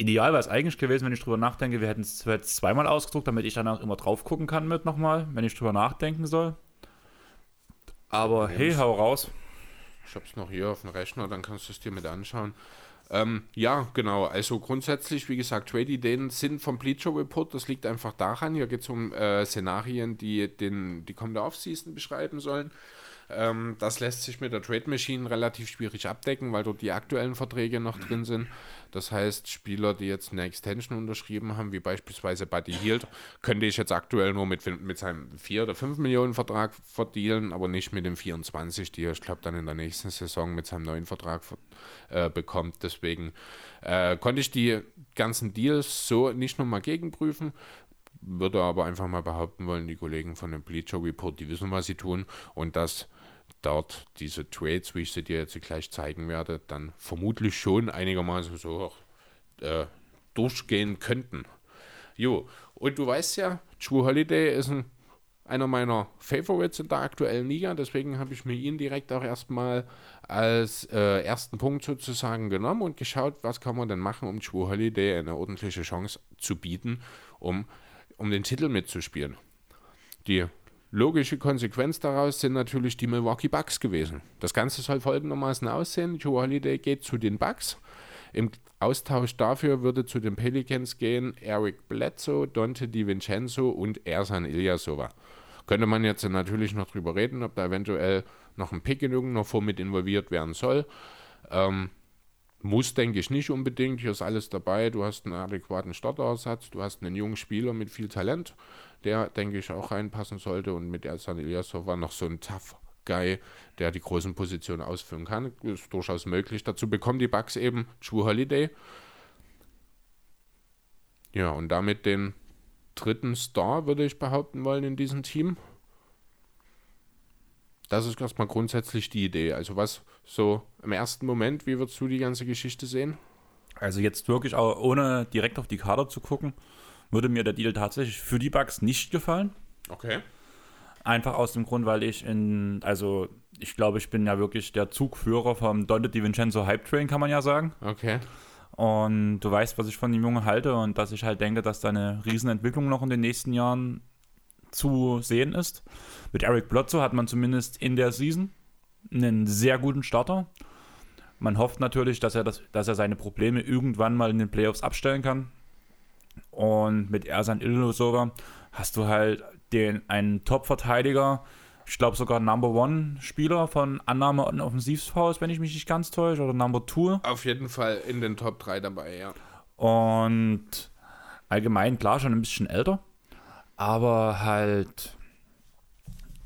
Ideal wäre es eigentlich gewesen, wenn ich drüber nachdenke, wir hätten es zweimal ausgedruckt, damit ich danach immer drauf gucken kann mit nochmal, wenn ich drüber nachdenken soll. Aber hey, hau raus. Ich habe es noch hier auf dem Rechner, dann kannst du es dir mit anschauen. Ähm, ja, genau. Also grundsätzlich, wie gesagt, Trade-Ideen sind vom Bleacher Report. Das liegt einfach daran. Hier geht es um äh, Szenarien, die den, die kommende Offseason beschreiben sollen. Ähm, das lässt sich mit der Trade Machine relativ schwierig abdecken, weil dort die aktuellen Verträge noch drin sind. Das heißt, Spieler, die jetzt eine Extension unterschrieben haben, wie beispielsweise Buddy Hield, könnte ich jetzt aktuell nur mit, mit seinem 4 oder 5 Millionen Vertrag verdienen, aber nicht mit dem 24, die er, ich glaube, dann in der nächsten Saison mit seinem neuen Vertrag äh, bekommt. Deswegen äh, konnte ich die ganzen Deals so nicht nochmal gegenprüfen würde aber einfach mal behaupten wollen, die Kollegen von dem Bleacher Report, die wissen, was sie tun und das dort diese Trades, wie ich sie dir jetzt gleich zeigen werde, dann vermutlich schon einigermaßen so äh, durchgehen könnten. Jo, und du weißt ja, True Holiday ist ein, einer meiner Favorites in der aktuellen Liga, deswegen habe ich mir ihn direkt auch erstmal als äh, ersten Punkt sozusagen genommen und geschaut, was kann man denn machen, um True Holiday eine ordentliche Chance zu bieten, um, um den Titel mitzuspielen. Die Logische Konsequenz daraus sind natürlich die Milwaukee Bucks gewesen. Das Ganze soll folgendermaßen aussehen: Joe Holiday geht zu den Bucks. Im Austausch dafür würde zu den Pelicans gehen Eric Bledsoe, Dante DiVincenzo und Ersan Ilyasova. Könnte man jetzt natürlich noch drüber reden, ob da eventuell noch ein Pick in irgendeiner Form mit involviert werden soll. Ähm, muss, denke ich, nicht unbedingt. Hier ist alles dabei. Du hast einen adäquaten Starterersatz, du hast einen jungen Spieler mit viel Talent der, denke ich, auch reinpassen sollte. Und mit Ersan Ilyasov war noch so ein Tough Guy, der die großen Positionen ausfüllen kann. Ist durchaus möglich. Dazu bekommen die Bugs eben True Holiday. Ja, und damit den dritten Star, würde ich behaupten wollen, in diesem Team. Das ist erstmal grundsätzlich die Idee. Also was so im ersten Moment, wie würdest du die ganze Geschichte sehen? Also jetzt wirklich auch ohne direkt auf die Kader zu gucken, würde mir der Deal tatsächlich für die Bugs nicht gefallen. Okay. Einfach aus dem Grund, weil ich in, also ich glaube, ich bin ja wirklich der Zugführer vom Dante DiVincenzo Hype Train, kann man ja sagen. Okay. Und du weißt, was ich von dem Jungen halte und dass ich halt denke, dass da eine Riesenentwicklung noch in den nächsten Jahren zu sehen ist. Mit Eric Blotzo hat man zumindest in der Season einen sehr guten Starter. Man hofft natürlich, dass er, das, dass er seine Probleme irgendwann mal in den Playoffs abstellen kann. Und mit Ersan Ilyasova hast du halt den, einen Top-Verteidiger, ich glaube sogar Number One-Spieler von Annahme und Offensivfaust, wenn ich mich nicht ganz täusche, oder Number Two. Auf jeden Fall in den Top 3 dabei, ja. Und allgemein, klar, schon ein bisschen älter, aber halt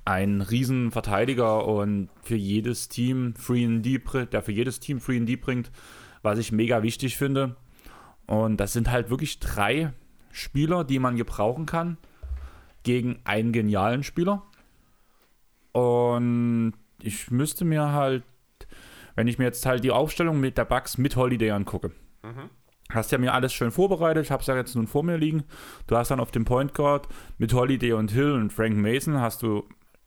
ein Riesenverteidiger und für jedes Team Free D, der für jedes Team Free D bringt, was ich mega wichtig finde. Und das sind halt wirklich drei Spieler, die man gebrauchen kann gegen einen genialen Spieler. Und ich müsste mir halt, wenn ich mir jetzt halt die Aufstellung mit der Bugs mit Holiday angucke, mhm. Hast ja mir alles schön vorbereitet. Ich habe es ja jetzt nun vor mir liegen. Du hast dann auf dem Point Guard mit Holiday und Hill und Frank Mason hast du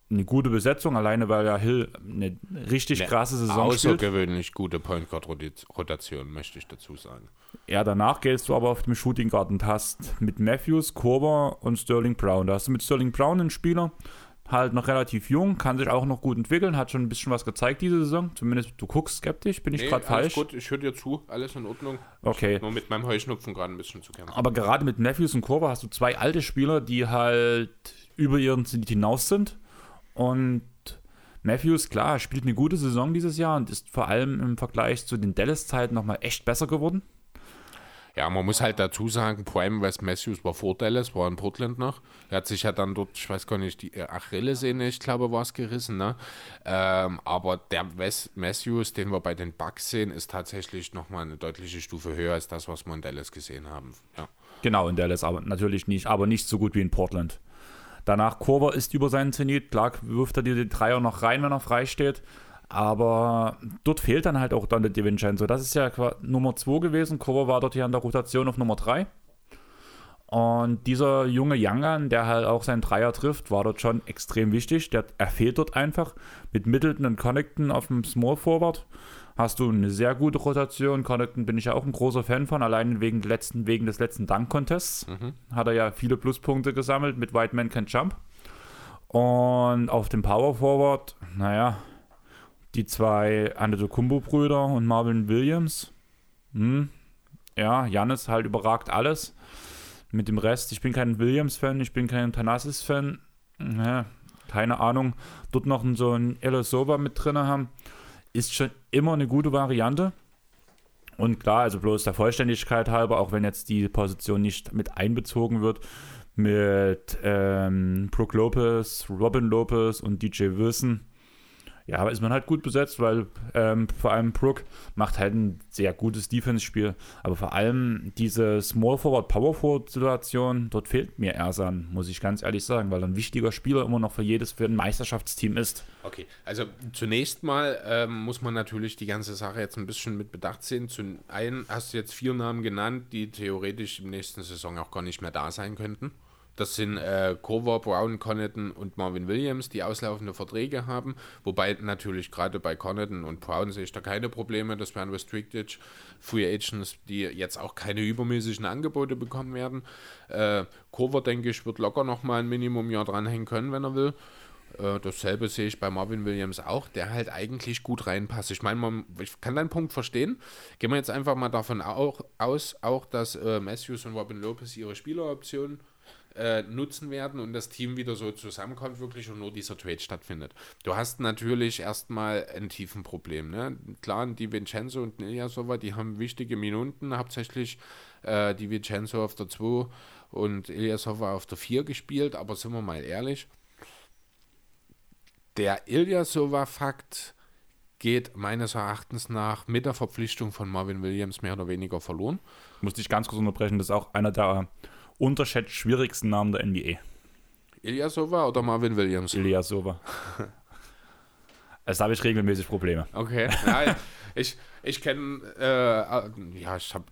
eine gute Besetzung, alleine weil ja Hill eine richtig eine krasse Saison außergewöhnlich spielt. gute Point Guard Rotation, möchte ich dazu sagen. Ja, danach gehst du aber auf dem Shooting Guard und hast mit Matthews, Korber und Sterling Brown. Da hast du mit Sterling Brown einen Spieler, halt noch relativ jung, kann sich auch noch gut entwickeln, hat schon ein bisschen was gezeigt diese Saison. Zumindest du guckst skeptisch, bin ich nee, gerade falsch. gut, ich höre dir zu, alles in Ordnung. Okay. nur mit meinem Heuschnupfen gerade ein bisschen zu kämpfen. Aber gerade mit Matthews und Korber hast du zwei alte Spieler, die halt über ihren Zenit hinaus sind und Matthews, klar, spielt eine gute Saison dieses Jahr und ist vor allem im Vergleich zu den Dallas-Zeiten nochmal echt besser geworden. Ja, man muss halt dazu sagen, Prime West Matthews war vor Dallas, war in Portland noch. Er hat sich ja dann dort, ich weiß gar nicht, die Achillessehne, ich glaube, war es gerissen. Ne? Ähm, aber der West Matthews, den wir bei den Bucks sehen, ist tatsächlich nochmal eine deutliche Stufe höher als das, was wir in Dallas gesehen haben. Ja. Genau, in Dallas, aber natürlich nicht, aber nicht so gut wie in Portland. Danach Kurver ist über seinen Zenit. Klar wirft er dir den Dreier noch rein, wenn er frei steht. Aber dort fehlt dann halt auch dann der DiVincenzo. Das ist ja Nummer 2 gewesen. Kurver war dort hier an der Rotation auf Nummer 3. Und dieser junge Youngern, der halt auch seinen Dreier trifft, war dort schon extrem wichtig. Der, er fehlt dort einfach. Mit Middleton und Connecton auf dem Small Forward hast du eine sehr gute Rotation. Connecton bin ich ja auch ein großer Fan von, allein wegen, letzten, wegen des letzten Dunk-Contests. Mhm. Hat er ja viele Pluspunkte gesammelt mit White Man Can Jump. Und auf dem Power Forward, naja, die zwei Antetokounmpo-Brüder und Marvin Williams. Hm. Ja, Janis halt überragt alles mit dem Rest, ich bin kein Williams-Fan, ich bin kein Thanasis-Fan. Ja, keine Ahnung. Dort noch so ein Elisova mit drin haben, ist schon immer eine gute Variante. Und klar, also bloß der Vollständigkeit halber, auch wenn jetzt die Position nicht mit einbezogen wird, mit ähm, Brooke Lopez, Robin Lopez und DJ Wilson ja, aber ist man halt gut besetzt, weil ähm, vor allem Brook macht halt ein sehr gutes Defense-Spiel. Aber vor allem diese Small Forward, Power Forward-Situation, dort fehlt mir Ersan, muss ich ganz ehrlich sagen, weil er ein wichtiger Spieler immer noch für jedes, für ein Meisterschaftsteam ist. Okay, also zunächst mal ähm, muss man natürlich die ganze Sache jetzt ein bisschen mit Bedacht sehen. Zum einen hast du jetzt vier Namen genannt, die theoretisch im nächsten Saison auch gar nicht mehr da sein könnten. Das sind äh, Cover, Brown, Connaughton und Marvin Williams, die auslaufende Verträge haben. Wobei natürlich gerade bei Connaughton und Brown sehe ich da keine Probleme. Das wären Restricted Free Agents, die jetzt auch keine übermäßigen Angebote bekommen werden. Äh, Cover, denke ich, wird locker nochmal ein Minimumjahr dranhängen können, wenn er will. Äh, dasselbe sehe ich bei Marvin Williams auch, der halt eigentlich gut reinpasst. Ich meine, ich kann deinen Punkt verstehen. Gehen wir jetzt einfach mal davon auch, aus, auch dass äh, Matthews und Robin Lopez ihre Spieleroptionen äh, nutzen werden und das Team wieder so zusammenkommt wirklich und nur dieser Trade stattfindet. Du hast natürlich erstmal ein tiefen Problem. Ne? Klar, die Vincenzo und Ilyasova, die haben wichtige Minuten, hauptsächlich äh, die Vincenzo auf der 2 und Ilyasova auf der 4 gespielt, aber sind wir mal ehrlich, der Ilyasova-Fakt geht meines Erachtens nach mit der Verpflichtung von Marvin Williams mehr oder weniger verloren. Muss ich ganz kurz unterbrechen, das ist auch einer der unterschätzt schwierigsten Namen der NBA. Ilyasova oder Marvin Williams? Ilyasova. Also da habe ich regelmäßig Probleme. Okay. Ja, ich ich kenne, äh, ja, ich habe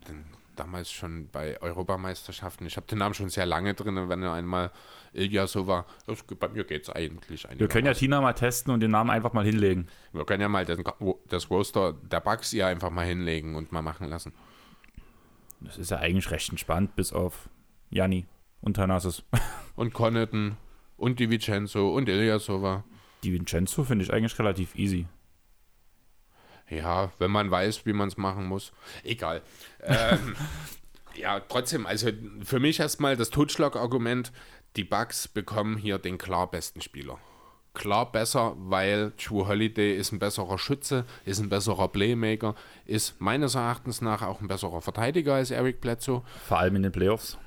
damals schon bei Europameisterschaften, ich habe den Namen schon sehr lange drin, wenn er einmal Ilyasova, bei mir geht es eigentlich. Wir können ja Tina mal testen und den Namen einfach mal hinlegen. Wir können ja mal den, das Roster der Bugs hier einfach mal hinlegen und mal machen lassen. Das ist ja eigentlich recht entspannt, bis auf Janni und Thanasis. Und Connaughton und Di Vincenzo und Ilyasova. Di Vincenzo finde ich eigentlich relativ easy. Ja, wenn man weiß, wie man es machen muss. Egal. ähm, ja, trotzdem, also für mich erstmal das Totschlag-Argument, die Bugs bekommen hier den klar besten Spieler klar besser, weil Drew Holiday ist ein besserer Schütze, ist ein besserer Playmaker, ist meines Erachtens nach auch ein besserer Verteidiger als Eric Bledsoe. Vor allem in den Playoffs.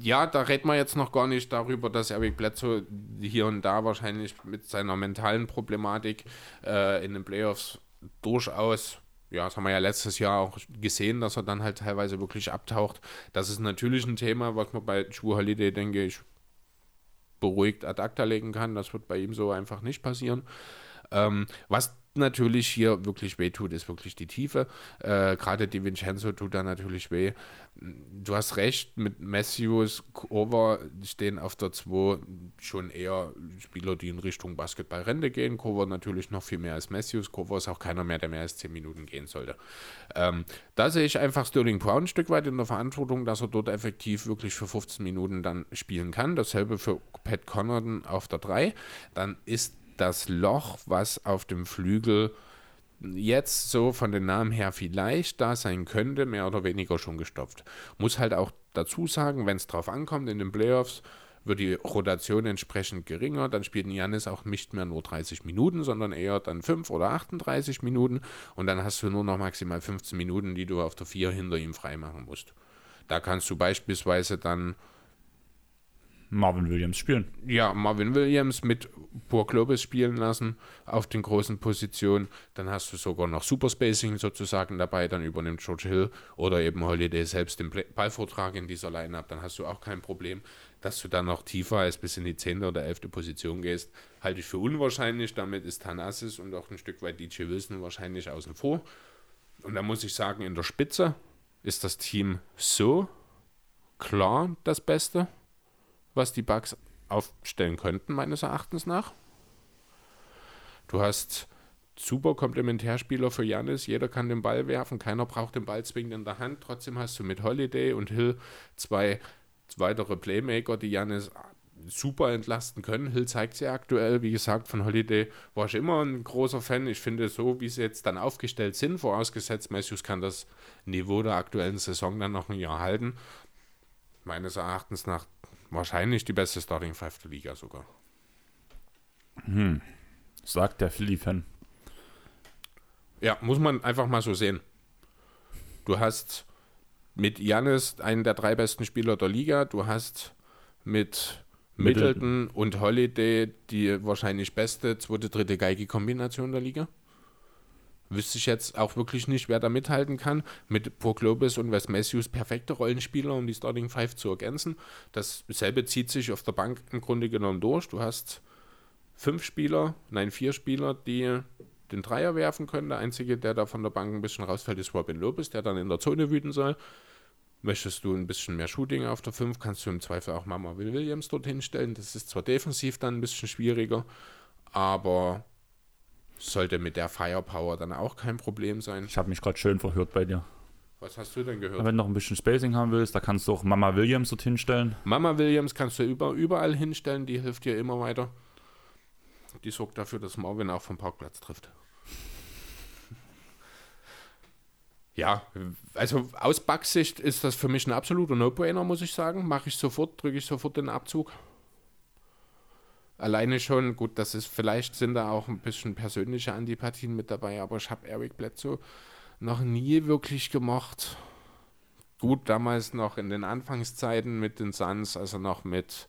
Ja, da reden wir jetzt noch gar nicht darüber, dass Eric Bledsoe hier und da wahrscheinlich mit seiner mentalen Problematik äh, in den Playoffs durchaus ja, das haben wir ja letztes Jahr auch gesehen, dass er dann halt teilweise wirklich abtaucht. Das ist natürlich ein Thema, was man bei Drew Holiday, denke ich, beruhigt ad acta legen kann. Das wird bei ihm so einfach nicht passieren. Ähm, was natürlich hier wirklich weh tut, ist wirklich die Tiefe. Äh, Gerade die Vincenzo tut da natürlich weh. Du hast recht, mit Matthews, Cover stehen auf der 2 schon eher Spieler, die in Richtung Basketballrente gehen. Cover natürlich noch viel mehr als Matthews. Cover ist auch keiner mehr, der mehr als 10 Minuten gehen sollte. Ähm, da sehe ich einfach Sterling Brown ein Stück weit in der Verantwortung, dass er dort effektiv wirklich für 15 Minuten dann spielen kann. Dasselbe für Pat Connaughton auf der 3. Dann ist das Loch, was auf dem Flügel jetzt so von den Namen her vielleicht da sein könnte, mehr oder weniger schon gestopft. Muss halt auch dazu sagen, wenn es drauf ankommt in den Playoffs, wird die Rotation entsprechend geringer. Dann spielt Janis auch nicht mehr nur 30 Minuten, sondern eher dann 5 oder 38 Minuten. Und dann hast du nur noch maximal 15 Minuten, die du auf der 4 hinter ihm freimachen musst. Da kannst du beispielsweise dann Marvin Williams spielen. Ja, Marvin Williams mit Pur Lopez spielen lassen auf den großen Positionen. Dann hast du sogar noch Superspacing sozusagen dabei. Dann übernimmt George Hill oder eben Holiday selbst den Ballvortrag in dieser Line-Up. Dann hast du auch kein Problem, dass du dann noch tiefer als bis in die 10. oder 11. Position gehst. Halte ich für unwahrscheinlich. Damit ist Thanasis und auch ein Stück weit DJ Wilson wahrscheinlich außen vor. Und da muss ich sagen, in der Spitze ist das Team so klar das Beste, was die Bugs aufstellen könnten, meines Erachtens nach. Du hast super Komplementärspieler für Janis, jeder kann den Ball werfen, keiner braucht den Ball zwingend in der Hand. Trotzdem hast du mit Holiday und Hill zwei weitere Playmaker, die Janis super entlasten können. Hill zeigt sie aktuell. Wie gesagt, von Holiday war ich immer ein großer Fan. Ich finde, so wie sie jetzt dann aufgestellt sind, vorausgesetzt, Matthews kann das Niveau der aktuellen Saison dann noch ein Jahr halten. Meines Erachtens nach wahrscheinlich die beste Starting Five der Liga sogar. Hm. Sagt der Philly-Fan. Ja, muss man einfach mal so sehen. Du hast mit Janis einen der drei besten Spieler der Liga. Du hast mit Middleton und Holiday die wahrscheinlich beste zweite, dritte Geige-Kombination der Liga. Wüsste ich jetzt auch wirklich nicht, wer da mithalten kann. Mit Brook Lopez und Wes Matthews perfekte Rollenspieler, um die Starting Five zu ergänzen. Dasselbe zieht sich auf der Bank im Grunde genommen durch. Du hast fünf Spieler, nein, vier Spieler, die den Dreier werfen können. Der einzige, der da von der Bank ein bisschen rausfällt, ist Robin Lopez, der dann in der Zone wüten soll. Möchtest du ein bisschen mehr Shooting auf der 5, kannst du im Zweifel auch Mama Will Williams dorthin stellen. Das ist zwar defensiv dann ein bisschen schwieriger, aber sollte mit der Firepower dann auch kein Problem sein. Ich habe mich gerade schön verhört bei dir. Was hast du denn gehört? Wenn du noch ein bisschen Spacing haben willst, da kannst du auch Mama Williams dorthin stellen. Mama Williams kannst du über, überall hinstellen, die hilft dir immer weiter. Die sorgt dafür, dass Marvin auch vom Parkplatz trifft. Ja, also aus Bugsicht ist das für mich ein absoluter No-Brainer, muss ich sagen. Mache ich sofort, drücke ich sofort den Abzug. Alleine schon, gut, das ist, vielleicht sind da auch ein bisschen persönliche Antipathien mit dabei, aber ich habe Eric Bledsoe noch nie wirklich gemacht. Gut, damals noch in den Anfangszeiten mit den Suns, also noch mit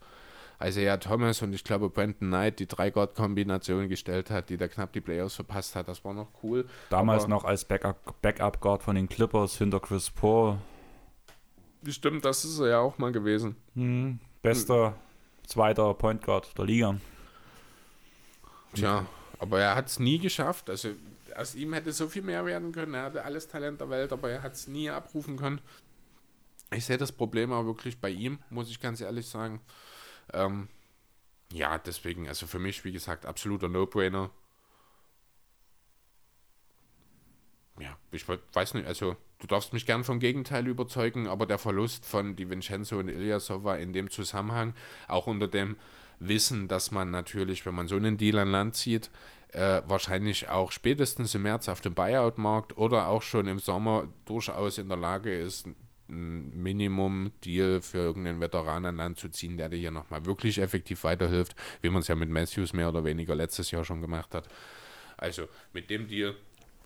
Isaiah Thomas und ich glaube Brandon Knight die Drei-Guard-Kombination gestellt hat, die da knapp die Playoffs verpasst hat. Das war noch cool. Damals Aber noch als Backup-Guard von den Clippers hinter Chris Paul. Stimmt, das ist er ja auch mal gewesen. Hm, bester. Zweiter Point Guard der Liga. Tja, aber er hat es nie geschafft. Also aus ihm hätte so viel mehr werden können. Er hatte alles Talent der Welt, aber er hat es nie abrufen können. Ich sehe das Problem aber wirklich bei ihm, muss ich ganz ehrlich sagen. Ähm, ja, deswegen, also für mich, wie gesagt, absoluter No-Brainer. Ja, ich weiß nicht, also du darfst mich gern vom Gegenteil überzeugen, aber der Verlust von Di Vincenzo und Ilyasova in dem Zusammenhang, auch unter dem Wissen, dass man natürlich, wenn man so einen Deal an Land zieht, äh, wahrscheinlich auch spätestens im März auf dem Buyout-Markt oder auch schon im Sommer durchaus in der Lage ist, ein Minimum-Deal für irgendeinen Veteran an Land zu ziehen, der dir hier nochmal wirklich effektiv weiterhilft, wie man es ja mit Matthews mehr oder weniger letztes Jahr schon gemacht hat. Also mit dem Deal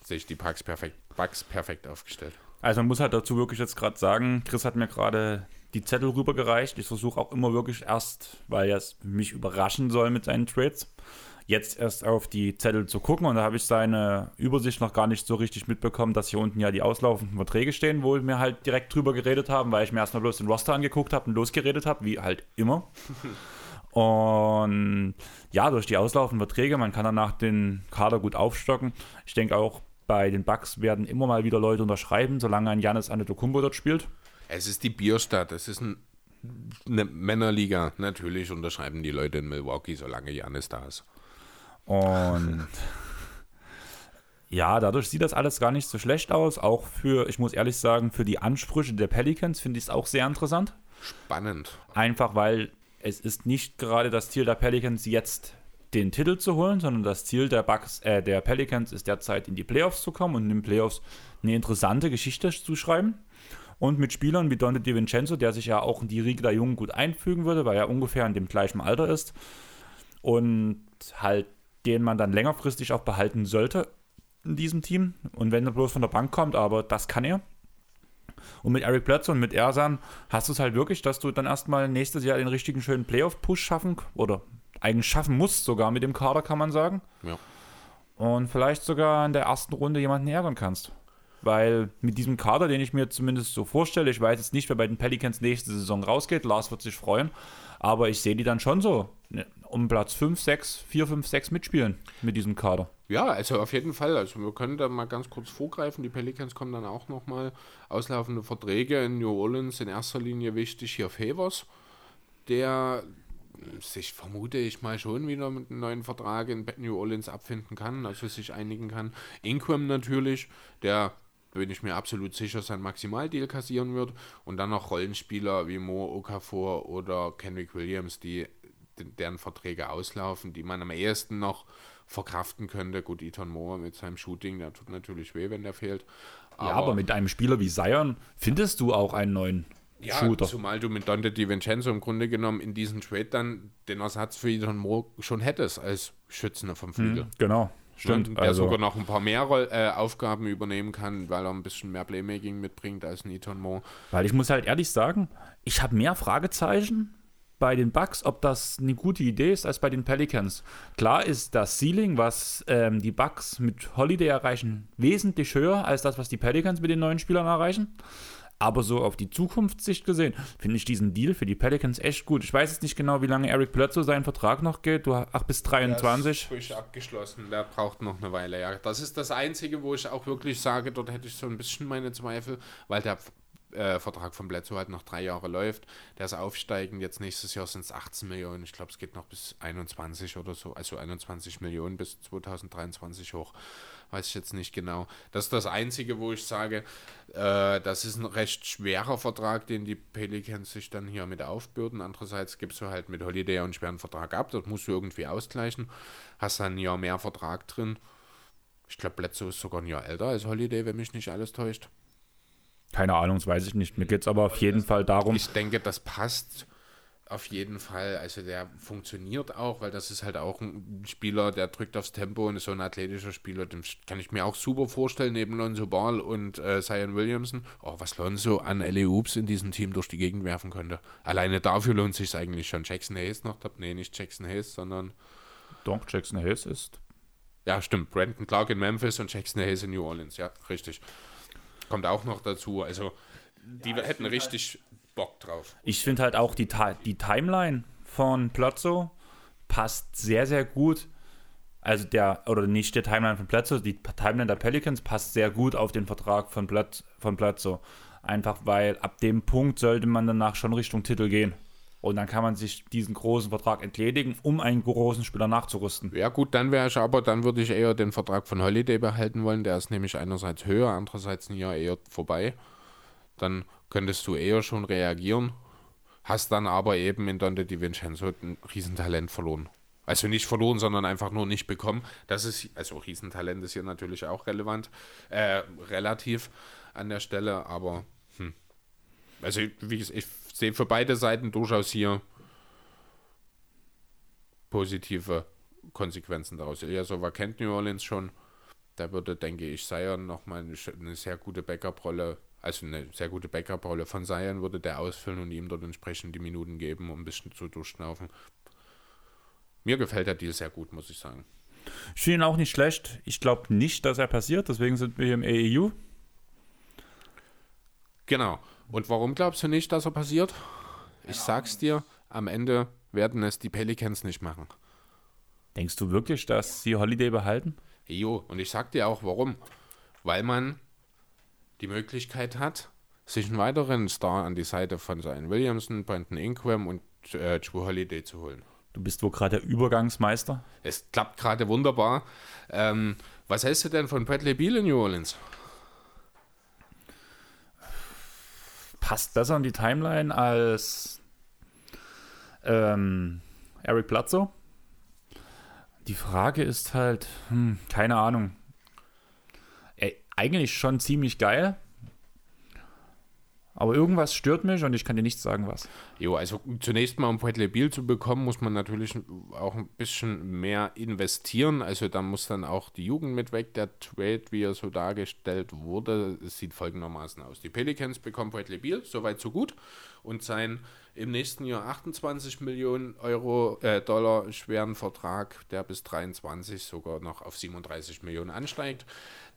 sehe ich die Bugs perfekt, Bugs perfekt aufgestellt. Also man muss halt dazu wirklich jetzt gerade sagen, Chris hat mir gerade die Zettel rübergereicht. Ich versuche auch immer wirklich erst, weil er es mich überraschen soll mit seinen Trades, jetzt erst auf die Zettel zu gucken und da habe ich seine Übersicht noch gar nicht so richtig mitbekommen, dass hier unten ja die auslaufenden Verträge stehen, wo wir halt direkt drüber geredet haben, weil ich mir erstmal bloß den Roster angeguckt habe und losgeredet habe, wie halt immer. Und ja, durch die auslaufenden Verträge, man kann danach den Kader gut aufstocken. Ich denke auch, bei den Bucks werden immer mal wieder Leute unterschreiben, solange ein Janis Antetokounmpo dort spielt. Es ist die Bierstadt, es ist ein, eine Männerliga. Natürlich unterschreiben die Leute in Milwaukee, solange Janis da ist. Und ja, dadurch sieht das alles gar nicht so schlecht aus. Auch für, ich muss ehrlich sagen, für die Ansprüche der Pelicans finde ich es auch sehr interessant. Spannend. Einfach weil es ist nicht gerade das Ziel der Pelicans, jetzt den Titel zu holen, sondern das Ziel der, Bucks, äh, der Pelicans ist derzeit in die Playoffs zu kommen und in den Playoffs eine interessante Geschichte zu schreiben. Und mit Spielern wie Dante DiVincenzo, der sich ja auch in die Riege der Jungen gut einfügen würde, weil er ungefähr in dem gleichen Alter ist. Und halt den man dann längerfristig auch behalten sollte in diesem Team. Und wenn er bloß von der Bank kommt, aber das kann er. Und mit Eric Bledsoe und mit Ersan hast du es halt wirklich, dass du dann erstmal nächstes Jahr den richtigen schönen Playoff-Push schaffen oder eigentlich schaffen musst, sogar mit dem Kader, kann man sagen. Ja. Und vielleicht sogar in der ersten Runde jemanden ärgern kannst. Weil mit diesem Kader, den ich mir zumindest so vorstelle, ich weiß jetzt nicht, wer bei den Pelicans nächste Saison rausgeht, Lars wird sich freuen, aber ich sehe die dann schon so ne, um Platz 5, 6, 4, 5, 6 mitspielen mit diesem Kader. Ja, also auf jeden Fall. Also wir können da mal ganz kurz vorgreifen. Die Pelicans kommen dann auch nochmal auslaufende Verträge in New Orleans. In erster Linie wichtig hier Favors, der sich vermute ich mal schon wieder mit einem neuen Vertrag in New Orleans abfinden kann, also sich einigen kann. Ingram natürlich, der bin ich mir absolut sicher, sein Maximaldeal kassieren wird. Und dann noch Rollenspieler wie Mo Okafor oder Kendrick Williams, die deren Verträge auslaufen, die man am ehesten noch verkraften könnte. Gut, Ethan Moore mit seinem Shooting, der tut natürlich weh, wenn der fehlt. Aber, ja, aber mit einem Spieler wie Zion findest du auch einen neuen ja, Shooter. Zumal du mit Dante DiVincenzo im Grunde genommen in diesem Trade dann den Ersatz für Ethan Moore schon hättest als Schützender vom Flügel. Mhm, genau. Stimmt. der also, sogar noch ein paar mehr äh, Aufgaben übernehmen kann, weil er ein bisschen mehr Playmaking mitbringt als ein Ethan Moore. Weil ich muss halt ehrlich sagen, ich habe mehr Fragezeichen bei den Bucks, ob das eine gute Idee ist, als bei den Pelicans. Klar ist das Ceiling, was ähm, die Bucks mit Holiday erreichen, wesentlich höher als das, was die Pelicans mit den neuen Spielern erreichen. Aber so auf die Zukunftssicht gesehen, finde ich diesen Deal für die Pelicans echt gut. Ich weiß jetzt nicht genau, wie lange Eric Bledsoe seinen Vertrag noch geht. Du ach bis 23. Der ist frisch abgeschlossen. Der braucht noch eine Weile. Ja, das ist das Einzige, wo ich auch wirklich sage, dort hätte ich so ein bisschen meine Zweifel, weil der äh, Vertrag von Bledsoe halt noch drei Jahre läuft. Der ist aufsteigend. Jetzt nächstes Jahr sind es 18 Millionen. Ich glaube, es geht noch bis 21 oder so. Also 21 Millionen bis 2023 hoch weiß ich jetzt nicht genau. Das ist das Einzige, wo ich sage, äh, das ist ein recht schwerer Vertrag, den die Pelicans sich dann hier mit aufbürden. Andererseits gibst du halt mit Holiday einen schweren Vertrag ab, das musst du irgendwie ausgleichen. Hast dann ein Jahr mehr Vertrag drin. Ich glaube, Bledsoe ist sogar ein Jahr älter als Holiday, wenn mich nicht alles täuscht. Keine Ahnung, das weiß ich nicht. Mir geht es aber auf jeden Fall darum. Ich denke, das passt auf jeden Fall, also der funktioniert auch, weil das ist halt auch ein Spieler, der drückt aufs Tempo und ist so ein athletischer Spieler, den kann ich mir auch super vorstellen, neben Lonzo Ball und äh, Zion Williamson. Oh, was Lonzo an L.A. Oops in diesem Team durch die Gegend werfen könnte. Alleine dafür lohnt sich eigentlich schon. Jackson Hayes noch, nee, nicht Jackson Hayes, sondern... Doch, Jackson Hayes ist... Ja, stimmt, Brandon Clark in Memphis und Jackson Hayes in New Orleans, ja, richtig. Kommt auch noch dazu, also die ja, hätten richtig... Halt Bock drauf. Ich finde halt auch die, die Timeline von Plotzo passt sehr, sehr gut. Also der, oder nicht der Timeline von Plotzo, die Timeline der Pelicans passt sehr gut auf den Vertrag von, Plot, von Plotzo. Einfach weil ab dem Punkt sollte man danach schon Richtung Titel gehen. Und dann kann man sich diesen großen Vertrag entledigen, um einen großen Spieler nachzurüsten. Ja, gut, dann wäre ich aber, dann würde ich eher den Vertrag von Holiday behalten wollen. Der ist nämlich einerseits höher, andererseits ein Jahr eher vorbei. Dann könntest du eher schon reagieren, hast dann aber eben in Dante Di Vincenzo ein Riesentalent verloren. Also nicht verloren, sondern einfach nur nicht bekommen. Das ist, also Riesentalent ist hier natürlich auch relevant, äh, relativ an der Stelle, aber hm. also wie gesagt, ich sehe für beide Seiten durchaus hier positive Konsequenzen daraus. Ilyasova kennt New Orleans schon. Da würde, denke ich, Sion nochmal eine, eine sehr gute Backup-Rolle also eine sehr gute Backup-Rolle von Sion würde der ausfüllen und ihm dort entsprechend die Minuten geben, um ein bisschen zu durchschnaufen. Mir gefällt der Deal sehr gut, muss ich sagen. Ich finde ihn auch nicht schlecht. Ich glaube nicht, dass er passiert, deswegen sind wir hier im AEU. Genau. Und warum glaubst du nicht, dass er passiert? Ich sag's dir, am Ende werden es die Pelicans nicht machen. Denkst du wirklich, dass sie Holiday behalten? Jo, und ich sag dir auch warum. Weil man die Möglichkeit hat, sich einen weiteren Star an die Seite von Zion Williamson, Brandon Ingram und äh, Drew Holiday zu holen. Du bist wohl gerade der Übergangsmeister? Es klappt gerade wunderbar. Ähm, was hältst du denn von Bradley Beal in New Orleans? Passt besser an die Timeline als ähm, Eric Bledsoe? Die Frage ist halt, hm, keine Ahnung eigentlich schon ziemlich geil. Aber irgendwas stört mich und ich kann dir nicht sagen, was. Jo, also zunächst mal, um Beal zu bekommen, muss man natürlich auch ein bisschen mehr investieren. Also da muss dann auch die Jugend mit weg. Der Trade, wie er so dargestellt wurde, sieht folgendermaßen aus. Die Pelicans bekommen Beal, soweit so gut. Und sein im nächsten Jahr 28 Millionen Euro, äh, Dollar schweren Vertrag, der bis 23 sogar noch auf 37 Millionen ansteigt.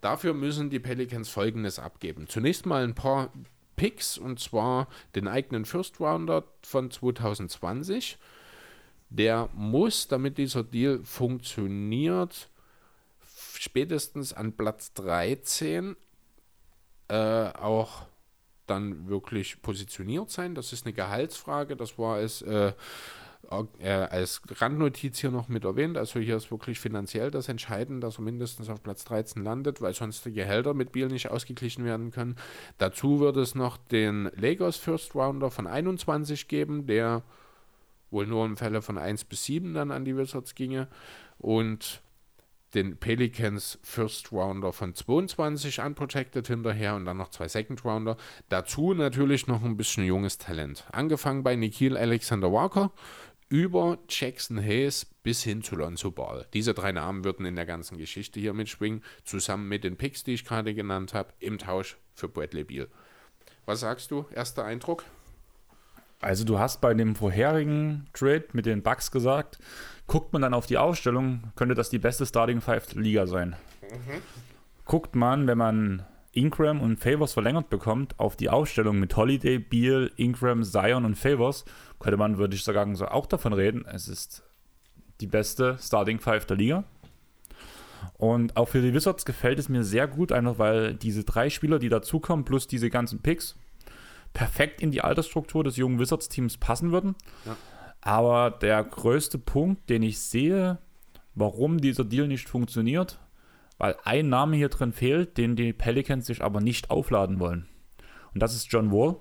Dafür müssen die Pelicans folgendes abgeben. Zunächst mal ein paar Picks und zwar den eigenen First Rounder von 2020, der muss, damit dieser Deal funktioniert, spätestens an Platz 13 äh, auch dann wirklich positioniert sein. Das ist eine Gehaltsfrage. Das war es äh, äh, als Randnotiz hier noch mit erwähnt. Also hier ist wirklich finanziell das Entscheidende, dass er mindestens auf Platz 13 landet, weil sonst die Gehälter mit Biel nicht ausgeglichen werden können. Dazu wird es noch den Lagos First Rounder von 21 geben, der wohl nur im Fälle von 1 bis 7 dann an die Wizards ginge. Und den Pelicans First Rounder von 22 unprotected hinterher und dann noch zwei Second Rounder. Dazu natürlich noch ein bisschen junges Talent. Angefangen bei Nikhil Alexander Walker über Jackson Hayes bis hin zu Lonzo Ball. Diese drei Namen würden in der ganzen Geschichte hier mitschwingen, zusammen mit den Picks, die ich gerade genannt habe, im Tausch für Bradley Beal. Was sagst du? Erster Eindruck? Also du hast bei dem vorherigen Trade mit den Bucks gesagt, guckt man dann auf die Aufstellung, könnte das die beste Starting Five Liga sein. Mhm. Guckt man, wenn man Ingram und Favors verlängert bekommt, auf die Aufstellung mit Holiday, Beal, Ingram, Zion und Favors, könnte man, würde ich sagen, so auch davon reden, es ist die beste Starting Five der Liga. Und auch für die Wizards gefällt es mir sehr gut, einfach weil diese drei Spieler, die dazukommen, plus diese ganzen Picks, perfekt in die Altersstruktur des jungen Wizards-Teams passen würden. Ja. Aber der größte Punkt, den ich sehe, warum dieser Deal nicht funktioniert, weil ein Name hier drin fehlt, den die Pelicans sich aber nicht aufladen wollen. Und das ist John Wall.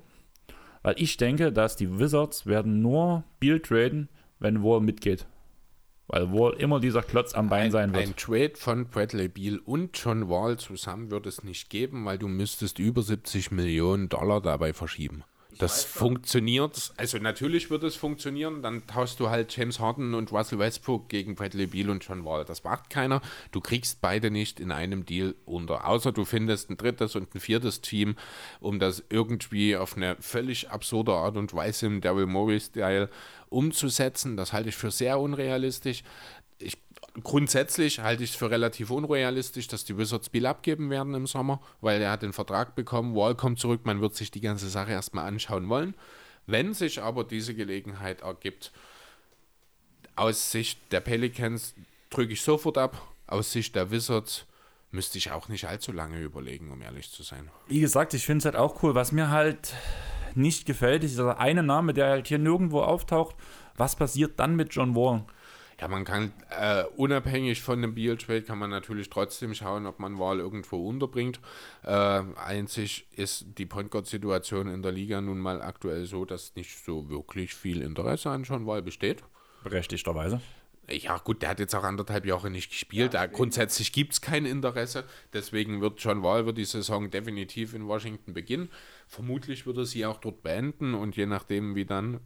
Weil ich denke, dass die Wizards werden nur Beal traden, wenn Wall mitgeht. Weil Wall immer dieser Klotz am Bein ein, sein wird. Ein Trade von Bradley Beal und John Wall zusammen wird es nicht geben, weil du müsstest über 70 Millionen Dollar dabei verschieben das funktioniert. Also natürlich wird es funktionieren. Dann tauschst du halt James Harden und Russell Westbrook gegen Bradley Beal und John Wall. Das macht keiner. Du kriegst beide nicht in einem Deal unter. Außer du findest ein drittes und ein viertes Team, um das irgendwie auf eine völlig absurde Art und Weise im Daryl Morey-Style umzusetzen. Das halte ich für sehr unrealistisch grundsätzlich halte ich es für relativ unrealistisch, dass die Wizards Bill abgeben werden im Sommer, weil er hat den Vertrag bekommen, Wall kommt zurück, man wird sich die ganze Sache erstmal anschauen wollen. Wenn sich aber diese Gelegenheit ergibt, aus Sicht der Pelicans drücke ich sofort ab, aus Sicht der Wizards müsste ich auch nicht allzu lange überlegen, um ehrlich zu sein. Wie gesagt, ich finde es halt auch cool. Was mir halt nicht gefällt, ist dieser eine Name, der halt hier nirgendwo auftaucht. Was passiert dann mit John Wall? Ja, man kann äh, unabhängig von dem Beal-Trade kann man natürlich trotzdem schauen, ob man Wahl irgendwo unterbringt. Äh, einzig ist die Point Guard-Situation in der Liga nun mal aktuell so, dass nicht so wirklich viel Interesse an John Wall besteht. Berechtigterweise. Ja, gut, der hat jetzt auch anderthalb Jahre nicht gespielt. Ja, grundsätzlich gibt es kein Interesse. Deswegen wird John Wall wird die Saison definitiv in Washington beginnen. Vermutlich wird er sie auch dort beenden und je nachdem, wie dann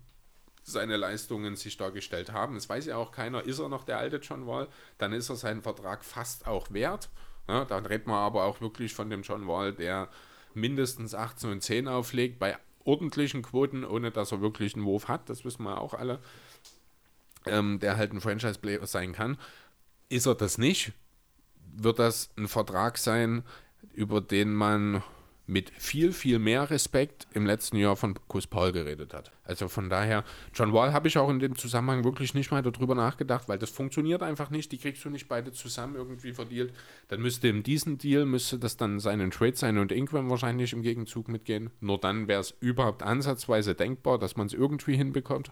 seine Leistungen sich dargestellt haben. Es weiß ja auch keiner, ist er noch der alte John Wall, dann ist er seinen Vertrag fast auch wert. Ja, dann redet man aber auch wirklich von dem John Wall, der mindestens 18 und 10 auflegt, bei ordentlichen Quoten, ohne dass er wirklich einen Wurf hat, das wissen wir auch alle, ähm, der halt ein Franchise-Player sein kann. Ist er das nicht, wird das ein Vertrag sein, über den man mit viel, viel mehr Respekt im letzten Jahr von Chris Paul geredet hat. Also von daher, John Wall habe ich auch in dem Zusammenhang wirklich nicht mal darüber nachgedacht, weil das funktioniert einfach nicht, die kriegst du nicht beide zusammen irgendwie verdealt. Dann müsste in diesem Deal, müsste das dann seinen Trade sein und Ingram wahrscheinlich im Gegenzug mitgehen. Nur dann wäre es überhaupt ansatzweise denkbar, dass man es irgendwie hinbekommt.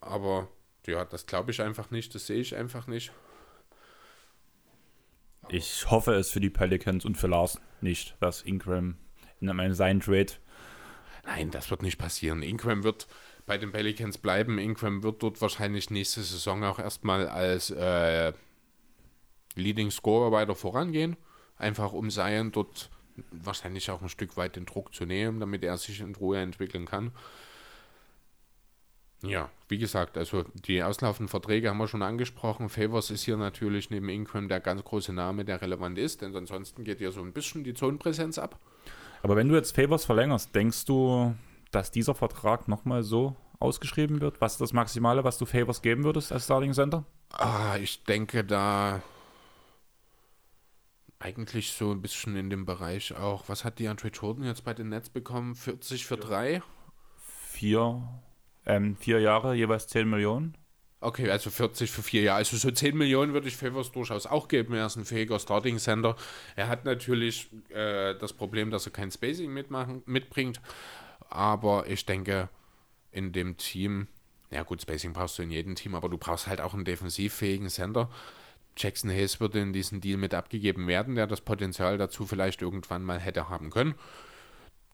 Aber ja, das glaube ich einfach nicht, das sehe ich einfach nicht. Ich hoffe es für die Pelicans und für Lars nicht, dass Ingram in seinen Trade. Nein, das wird nicht passieren. Ingram wird bei den Pelicans bleiben. Ingram wird dort wahrscheinlich nächste Saison auch erstmal als äh, Leading Scorer weiter vorangehen. Einfach um Zion dort wahrscheinlich auch ein Stück weit den Druck zu nehmen, damit er sich in Ruhe entwickeln kann. Ja, wie gesagt, also die auslaufenden Verträge haben wir schon angesprochen. Favors ist hier natürlich neben Ingram der ganz große Name, der relevant ist, denn ansonsten geht ja so ein bisschen die Zonenpräsenz ab. Aber wenn du jetzt Favors verlängerst, denkst du, dass dieser Vertrag nochmal so ausgeschrieben wird? Was ist das Maximale, was du Favors geben würdest als Starting Center? Ah, ich denke da eigentlich so ein bisschen in dem Bereich auch. Was hat die Andre Jordan jetzt bei den Nets bekommen? 40 für 3? 4 Ähm, vier Jahre, jeweils 10 Millionen. Okay, also 40 für vier Jahre. Also so 10 Millionen würde ich Favors durchaus auch geben. Er ist ein fähiger Starting Center. Er hat natürlich äh, das Problem, dass er kein Spacing mitmachen, mitbringt. Aber ich denke, in dem Team, ja gut, Spacing brauchst du in jedem Team, aber du brauchst halt auch einen defensivfähigen Center. Jackson Hayes würde in diesen Deal mit abgegeben werden, der das Potenzial dazu vielleicht irgendwann mal hätte haben können.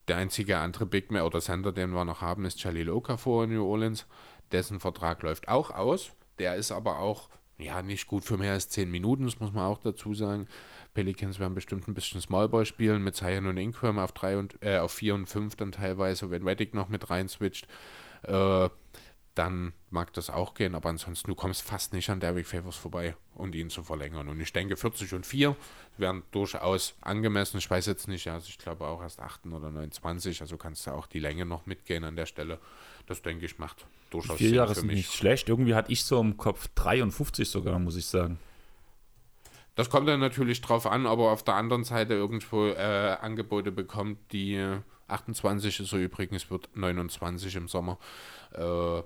Der einzige andere Big Man oder Center, den wir noch haben, ist Jalil Okafor in New Orleans. Dessen Vertrag läuft auch aus. Der ist aber auch ja nicht gut für mehr als 10 Minuten, das muss man auch dazu sagen. Pelicans werden bestimmt ein bisschen Smallball spielen mit Zion und Ingram auf, äh, auf 4 und 5 dann teilweise, wenn Reddick noch mit rein switcht. Äh, dann mag das auch gehen, aber ansonsten, du kommst fast nicht an Derrick Favors vorbei und ihn zu verlängern. Und ich denke, 40 und 4 wären durchaus angemessen. Ich weiß jetzt nicht, also ich glaube auch erst 8 oder 29, also kannst du auch die Länge noch mitgehen an der Stelle. Das denke ich macht durchaus Vier Jahre sind nicht schlecht. Irgendwie hatte ich so im Kopf 53 sogar, muss ich sagen. Das kommt dann natürlich drauf an, aber auf der anderen Seite irgendwo äh, Angebote bekommt, die 28 ist er übrigens, wird 29 im Sommer. Äh,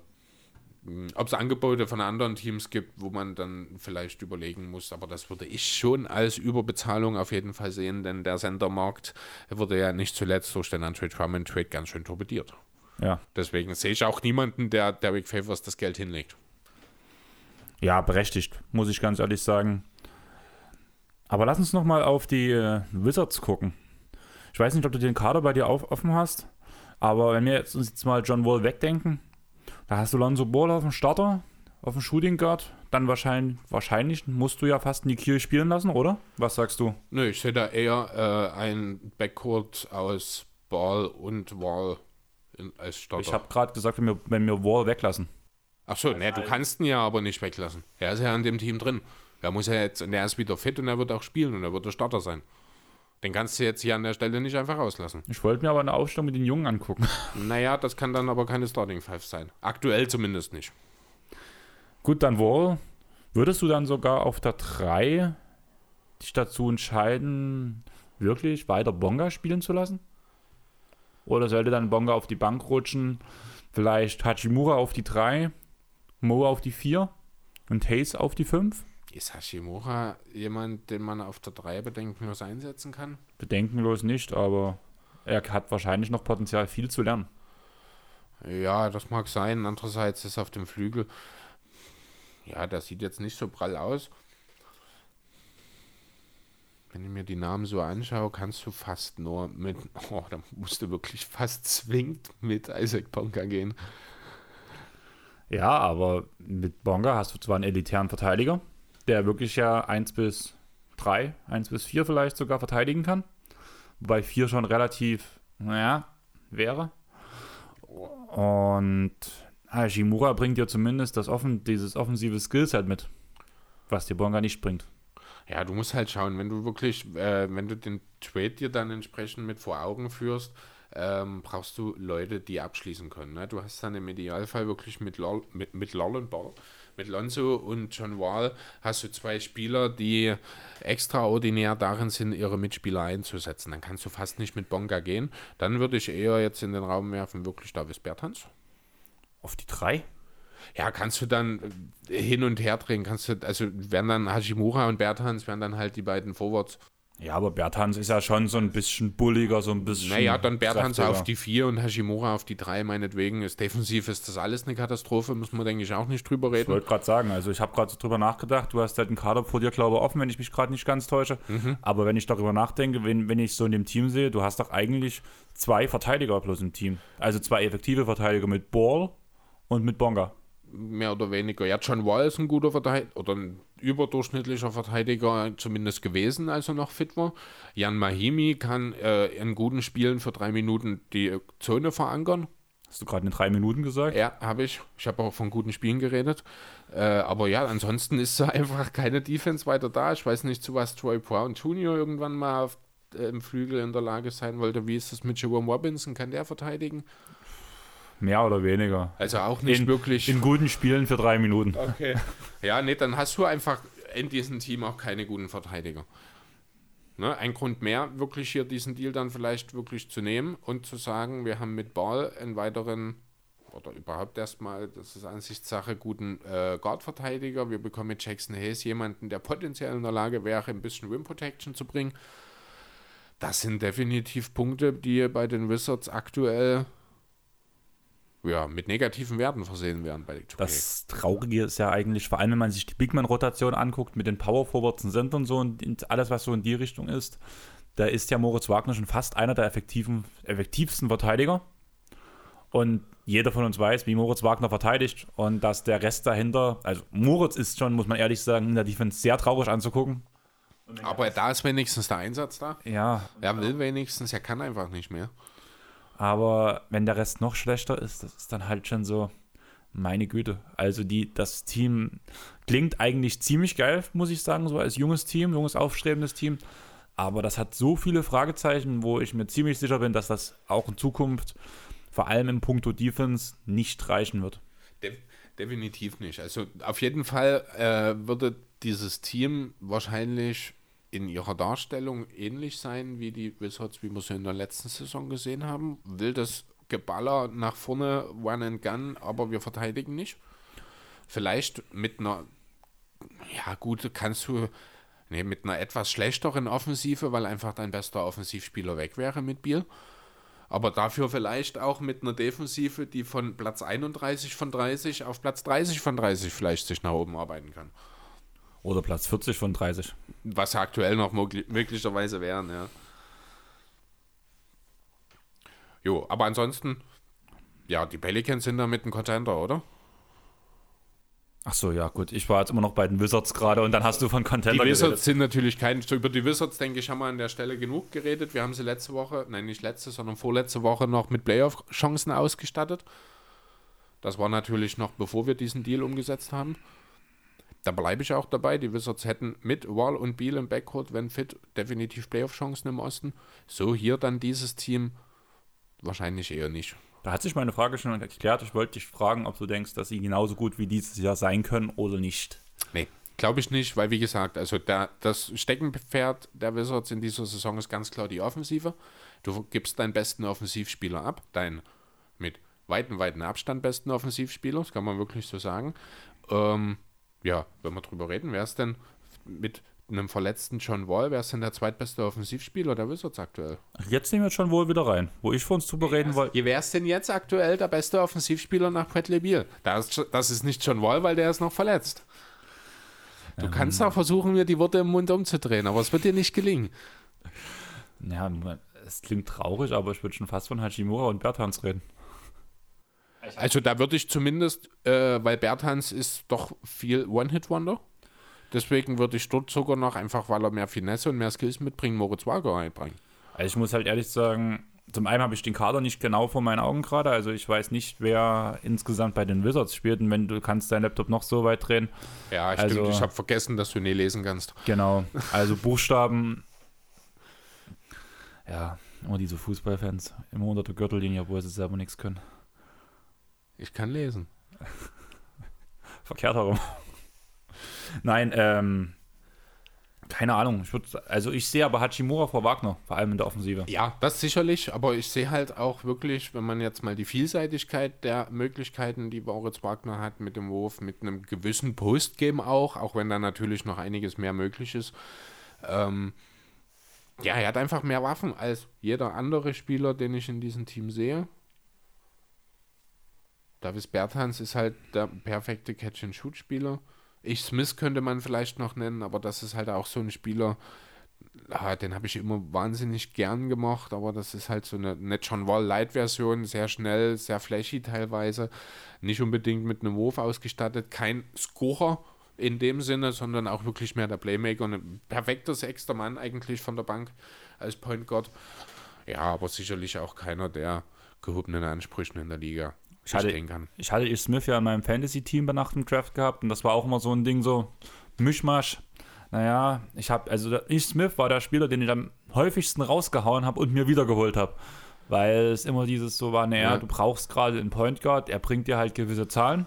ob es Angebote von anderen Teams gibt, wo man dann vielleicht überlegen muss, aber das würde ich schon als Überbezahlung auf jeden Fall sehen, denn der Sendermarkt wurde ja nicht zuletzt durch den Andre Drummond Trade ganz schön torpediert. Ja. Deswegen sehe ich auch niemanden, der Derek Favors das Geld hinlegt. Ja, berechtigt, muss ich ganz ehrlich sagen. Aber lass uns nochmal auf die äh, Wizards gucken. Ich weiß nicht, ob du den Kader bei dir auf, offen hast, aber wenn wir jetzt, uns jetzt mal John Wall wegdenken, da hast du Lonzo Ball auf dem Starter, auf dem Shooting Guard. Dann wahrscheinlich, wahrscheinlich musst du ja fast Nikir spielen lassen, oder? Was sagst du? Nö, ich sehe da eher äh, ein Backcourt aus Ball und Wall in, als Starter. Ich habe gerade gesagt, wenn wir, wenn wir Wall weglassen. Ach so, ne, du kannst ihn ja aber nicht weglassen. Er ist ja in dem Team drin. Er muss ja jetzt, und er ist wieder fit und er wird auch spielen und er wird der Starter sein. Den kannst du jetzt hier an der Stelle nicht einfach rauslassen. Ich wollte mir aber eine Aufstellung mit den Jungen angucken. Naja, das kann dann aber keine Starting Five sein. Aktuell zumindest nicht. Gut, dann Wall. Würdest du dann sogar auf der 3 dich dazu entscheiden, wirklich weiter Bonga spielen zu lassen? Oder sollte dann Bonga auf die Bank rutschen? Vielleicht Hachimura auf die 3, Mo auf die 4 und Hayes auf die 5? Ist Hashimura jemand, den man auf der 3 bedenkenlos einsetzen kann? Bedenkenlos nicht, aber er hat wahrscheinlich noch Potenzial, viel zu lernen. Ja, das mag sein. Andererseits ist auf dem Flügel, ja, der sieht jetzt nicht so prall aus. Wenn ich mir die Namen so anschaue, kannst du fast nur mit, oh, da musst du wirklich fast zwingend mit Isaac Bonka gehen. Ja, aber mit Bonga hast du zwar einen elitären Verteidiger, der wirklich ja 1 bis 3, 1 bis 4 vielleicht sogar verteidigen kann. Wobei 4 schon relativ, naja, wäre. Und Hashimura bringt dir zumindest das offen, dieses offensive Skillset mit, was dir Bonga nicht bringt. Ja, du musst halt schauen, wenn du wirklich, äh, wenn du den Trade dir dann entsprechend mit vor Augen führst, ähm, brauchst du Leute, die abschließen können. Ne? Du hast dann im Idealfall wirklich mit, Lol, mit, mit Lollenball mit Lonzo und John Wall hast du zwei Spieler, die extraordinär darin sind, ihre Mitspieler einzusetzen. Dann kannst du fast nicht mit Bonga gehen. Dann würde ich eher jetzt in den Raum werfen, wirklich Davis Bertans. Auf die drei? Ja, kannst du dann hin und her drehen. Kannst du, also werden dann Hashimura und Bertans werden dann halt die beiden Forwards. Ja, aber Berthans ist ja schon so ein bisschen bulliger, so ein bisschen. Naja, dann Berthans auf die 4 und Hashimura auf die 3, meinetwegen. Ist defensiv ist das alles eine Katastrophe, muss man, denke ich, auch nicht drüber reden. Ich wollte gerade sagen, also ich habe gerade so drüber nachgedacht, du hast halt einen Kader vor dir, glaube ich, offen, wenn ich mich gerade nicht ganz täusche. Mhm. Aber wenn ich darüber nachdenke, wenn, wenn ich so in dem Team sehe, du hast doch eigentlich zwei Verteidiger plus im Team. Also zwei effektive Verteidiger mit Ball und mit Bonga mehr oder weniger. Ja, John Wall ist ein guter Verteidiger oder ein überdurchschnittlicher Verteidiger zumindest gewesen, als er noch fit war. Jan Mahimi kann äh, in guten Spielen für drei Minuten die Zone verankern. Hast du gerade in drei Minuten gesagt? Ja, habe ich. Ich habe auch von guten Spielen geredet. Äh, aber ja, ansonsten ist so einfach keine Defense weiter da. Ich weiß nicht, zu was Troy Brown Jr. irgendwann mal auf, äh, im Flügel in der Lage sein wollte. Wie ist das mit Jerome Robinson? Kann der verteidigen? Mehr oder weniger. Also auch nicht in, wirklich. In guten Spielen für drei Minuten. Okay. Ja, nee, dann hast du einfach in diesem Team auch keine guten Verteidiger. Ne, ein Grund mehr, wirklich hier diesen Deal dann vielleicht wirklich zu nehmen und zu sagen, wir haben mit Ball einen weiteren oder überhaupt erstmal, das ist Ansichtssache, guten äh, Guard-Verteidiger. Wir bekommen mit Jackson Hayes jemanden, der potenziell in der Lage wäre, ein bisschen Rim Protection zu bringen. Das sind definitiv Punkte, die bei den Wizards aktuell ja, mit negativen Werten versehen werden bei 2K. Das Traurige ist ja eigentlich, vor allem wenn man sich die Bigman-Rotation anguckt, mit den Power Forwards und Centern so und alles, was so in die Richtung ist, da ist ja Moritz Wagner schon fast einer der effektiven, effektivsten Verteidiger. Und jeder von uns weiß, wie Moritz Wagner verteidigt und dass der Rest dahinter, also Moritz ist schon, muss man ehrlich sagen, in der Defense sehr traurig anzugucken. Aber da ist wenigstens der Einsatz da. Ja. Er will wenigstens, er kann einfach nicht mehr. Aber wenn der Rest noch schlechter ist, das ist dann halt schon so, meine Güte. Also die, das Team klingt eigentlich ziemlich geil, muss ich sagen, so als junges Team, junges aufstrebendes Team. Aber das hat so viele Fragezeichen, wo ich mir ziemlich sicher bin, dass das auch in Zukunft, vor allem im Punkto Defense, nicht reichen wird. De definitiv nicht. Also auf jeden Fall äh, würde dieses Team wahrscheinlich in ihrer Darstellung ähnlich sein wie die Wizards, wie wir sie in der letzten Saison gesehen haben. Will das Geballer nach vorne, One and Gun, aber wir verteidigen nicht. Vielleicht mit einer, ja gut, kannst du, nee, mit einer etwas schlechteren Offensive, weil einfach dein bester Offensivspieler weg wäre mit Biel. Aber dafür vielleicht auch mit einer Defensive, die von Platz 31 von 30 auf Platz 30 von 30 vielleicht sich nach oben arbeiten kann. Oder Platz 40 von 30. Was aktuell noch möglicherweise wären, ja. Jo, aber ansonsten, ja, die Pelicans sind damit ein Contender, oder? Ach so, ja, gut. Ich war jetzt immer noch bei den Wizards gerade und dann hast du von Contender Die Wizards geredet. sind natürlich kein. Über die Wizards, denke ich, haben wir an der Stelle genug geredet. Wir haben sie letzte Woche, nein, nicht letzte, sondern vorletzte Woche noch mit Playoff-Chancen ausgestattet. Das war natürlich noch bevor wir diesen Deal umgesetzt haben da bleibe ich auch dabei. Die Wizards hätten mit Wall und Beal im Backcourt, wenn fit, definitiv Playoff-Chancen im Osten. So hier dann dieses Team wahrscheinlich eher nicht. Da hat sich meine Frage schon erklärt. Ich wollte dich fragen, ob du denkst, dass sie genauso gut wie dieses Jahr sein können oder nicht. Nee, glaube ich nicht, weil wie gesagt, also der, das Steckenpferd der Wizards in dieser Saison ist ganz klar die Offensive. Du gibst deinen besten Offensivspieler ab, deinen mit weiten, weiten Abstand besten Offensivspieler, das kann man wirklich so sagen. Ähm, ja, wenn wir drüber reden, wer ist denn mit einem verletzten John Wall, wer ist denn der zweitbeste Offensivspieler der Wizards aktuell? Jetzt nehmen wir John Wall wieder rein, wo ich vor uns drüber reden wollte. Wer ist denn jetzt aktuell der beste Offensivspieler nach Bradley Beal? Das, das ist nicht John Wall, weil der ist noch verletzt. Du ähm, kannst auch versuchen, mir die Worte im Mund umzudrehen, aber es wird dir nicht gelingen. Ja, es klingt traurig, aber ich würde schon fast von Hachimura und Bertans reden. Also da würde ich zumindest, äh, weil Berthans ist doch viel One-Hit-Wonder. Deswegen würde ich dort sogar noch, einfach weil er mehr Finesse und mehr Skills mitbringt, Moritz Wagner einbringen. Also ich muss halt ehrlich sagen, zum einen habe ich den Kader nicht genau vor meinen Augen gerade. Also ich weiß nicht, wer insgesamt bei den Wizards spielt. Und wenn du kannst deinen Laptop noch so weit drehen. Ja, stimmt. Also, ich habe vergessen, dass du nie lesen kannst. Genau. Also Buchstaben. ja, immer diese Fußballfans. Immer unter der Gürtellinie, obwohl sie selber nichts können. Ich kann lesen. Verkehrt herum. Nein, ähm, keine Ahnung. Ich würd, also ich sehe aber Hachimura vor Wagner, vor allem in der Offensive. Ja, das sicherlich, aber ich sehe halt auch wirklich, wenn man jetzt mal die Vielseitigkeit der Möglichkeiten, die Moritz Wagner hat mit dem Wurf, mit einem gewissen Postgame auch, auch wenn da natürlich noch einiges mehr möglich ist. Ähm, ja, er hat einfach mehr Waffen als jeder andere Spieler, den ich in diesem Team sehe. Davis Berthans ist halt der perfekte Catch-and-Shoot-Spieler. Ich Smith könnte man vielleicht noch nennen, aber das ist halt auch so ein Spieler, ah, den habe ich immer wahnsinnig gern gemacht, aber das ist halt so eine, eine John Wall-Light-Version, sehr schnell, sehr flashy teilweise, nicht unbedingt mit einem Wurf ausgestattet, kein Scorer in dem Sinne, sondern auch wirklich mehr der Playmaker und ein perfekter sechster Mann eigentlich von der Bank als Point Guard. Ja, aber sicherlich auch keiner der gehobenen Ansprüchen in der Liga ich hatte, kann. Ich hatte Ish Smith ja in meinem Fantasy-Team bei Nacht im Draft gehabt und das war auch immer so ein Ding, so Mischmasch. Naja, ich habe, also Ish Smith war der Spieler, den ich am häufigsten rausgehauen habe und mir wiedergeholt habe. Weil es immer dieses so war, naja, ja. du brauchst gerade einen Point Guard, er bringt dir halt gewisse Zahlen,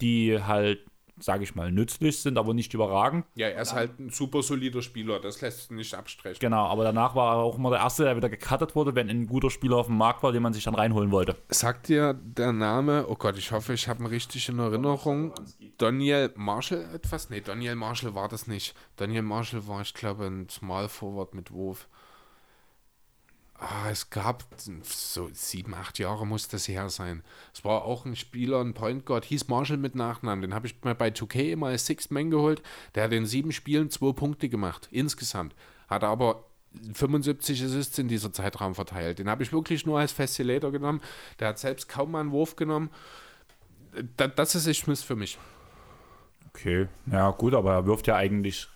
die halt sage ich mal, nützlich, sind aber nicht überragend. Ja, er ist halt ein super solider Spieler, das lässt sich nicht abstrechen. Genau, aber danach war er auch immer der Erste, der wieder gecuttet wurde, wenn ein guter Spieler auf dem Markt war, den man sich dann reinholen wollte. Sagt dir der Name, oh Gott, ich hoffe, ich habe ihn richtig in Erinnerung, Daniel Marshall etwas? Nee, Daniel Marshall war das nicht. Daniel Marshall war, ich glaube, ein Small Forward mit Wurf. Ah, es gab so sieben, acht Jahre muss das her sein. Es war auch ein Spieler, ein Point Guard, hieß Marshall mit Nachnamen. Den habe ich mir bei 2K immer als Sixth Man geholt. Der hat in sieben Spielen zwei Punkte gemacht, insgesamt. Hat aber 75 Assists in dieser Zeitraum verteilt. Den habe ich wirklich nur als Facilitator genommen. Der hat selbst kaum mal einen Wurf genommen. Das ist Smith für mich. Okay, ja gut, aber er wirft ja eigentlich,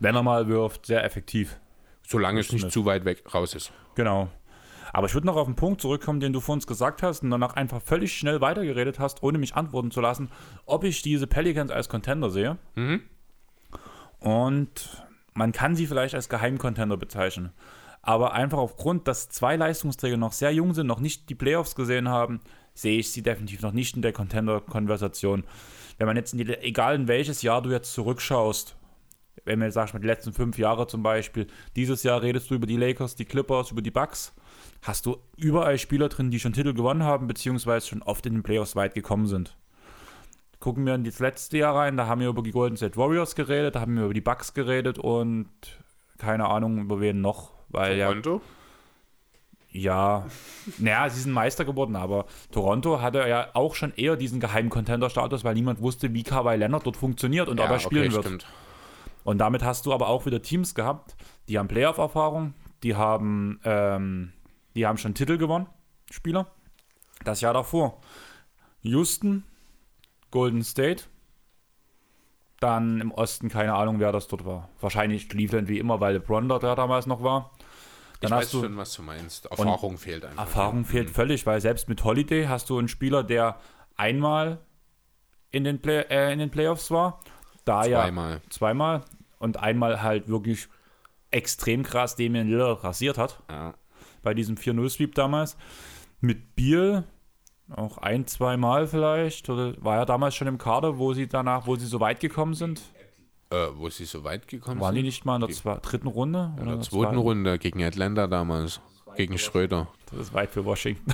wenn er mal wirft, sehr effektiv. Solange es nicht zu weit weg raus ist. Genau. Aber ich würde noch auf den Punkt zurückkommen, den du vor uns gesagt hast und danach einfach völlig schnell weitergeredet hast, ohne mich antworten zu lassen, ob ich diese Pelicans als Contender sehe. Mhm. Und man kann sie vielleicht als Geheimcontender bezeichnen. Aber einfach aufgrund, dass zwei Leistungsträger noch sehr jung sind, noch nicht die Playoffs gesehen haben, sehe ich sie definitiv noch nicht in der Contender-Konversation. Wenn man jetzt, in die, egal in welches Jahr du jetzt zurückschaust, wenn man sagst, mit den letzten fünf Jahren zum Beispiel, dieses Jahr redest du über die Lakers, die Clippers, über die Bucks, hast du überall Spieler drin, die schon Titel gewonnen haben, beziehungsweise schon oft in den Playoffs weit gekommen sind. Gucken wir in das letzte Jahr rein, da haben wir über die Golden State Warriors geredet, da haben wir über die Bucks geredet und keine Ahnung, über wen noch, weil Toronto? ja. Ja, naja, sie sind Meister geworden, aber Toronto hatte ja auch schon eher diesen geheimen Contender-Status, weil niemand wusste, wie Kawhi Leonard dort funktioniert und ja, ob er spielen okay, wird. Stimmt. Und damit hast du aber auch wieder Teams gehabt, die haben Playoff-Erfahrung, die haben, ähm, die haben schon Titel gewonnen, Spieler. Das Jahr davor. Houston, Golden State, dann im Osten keine Ahnung, wer das dort war. Wahrscheinlich Cleveland wie immer, weil LeBron dort ja damals noch war. Dann ich weiß du, schon, was du meinst. Erfahrung fehlt einfach. Erfahrung ja. fehlt mhm. völlig, weil selbst mit Holiday hast du einen Spieler, der einmal in den, Play, äh, in den Playoffs war. Da zweimal. ja zweimal und einmal halt wirklich extrem krass Damian Lillard rasiert hat. Ja. Bei diesem 4-0-Sweep damals. Mit Biel auch ein, zwei Mal vielleicht. Oder war er damals schon im Kader, wo sie danach, wo sie so weit gekommen sind? Äh, wo sie so weit gekommen Waren sind? Waren die nicht mal in der zwei, dritten Runde? In der zweiten Runde gegen Atlanta damals. Gegen Schröder. Das ist weit für Washington.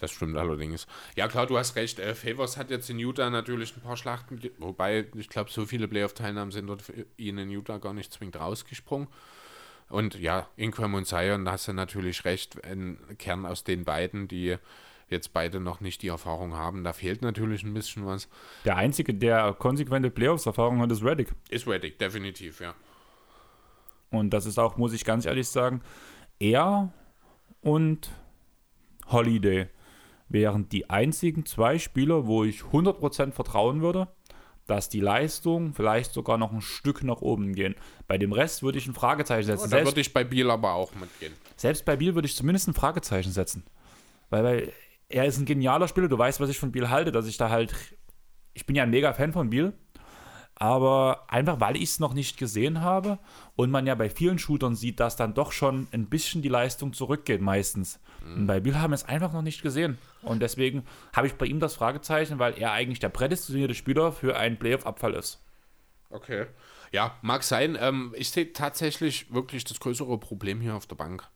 Das stimmt allerdings. Ja, klar, du hast recht. Äh, Favors hat jetzt in Utah natürlich ein paar Schlachten, wobei ich glaube, so viele Playoff-Teilnahmen sind dort für ihn in Utah gar nicht zwingend rausgesprungen. Und ja, Ingram und Zion, da hast du natürlich recht. Ein Kern aus den beiden, die jetzt beide noch nicht die Erfahrung haben, da fehlt natürlich ein bisschen was. Der Einzige, der konsequente Playoffs-Erfahrung hat, ist Reddick. Ist Reddick, definitiv, ja. Und das ist auch, muss ich ganz ehrlich sagen, er und Holiday wären die einzigen zwei Spieler, wo ich 100% vertrauen würde, dass die Leistung vielleicht sogar noch ein Stück nach oben gehen. Bei dem Rest würde ich ein Fragezeichen setzen. Oh, da würde ich bei Biel aber auch mitgehen. Selbst bei Biel würde ich zumindest ein Fragezeichen setzen. Weil, weil er ist ein genialer Spieler. Du weißt, was ich von Biel halte, dass ich da halt. Ich bin ja ein mega Fan von Biel. Aber einfach, weil ich es noch nicht gesehen habe und man ja bei vielen Shootern sieht, dass dann doch schon ein bisschen die Leistung zurückgeht meistens. Mhm. Und bei Bill haben wir es einfach noch nicht gesehen. Und deswegen habe ich bei ihm das Fragezeichen, weil er eigentlich der prädestinierte Spieler für einen Playoff-Abfall ist. Okay. Ja, mag sein. Ähm, ich sehe tatsächlich wirklich das größere Problem hier auf der Bank.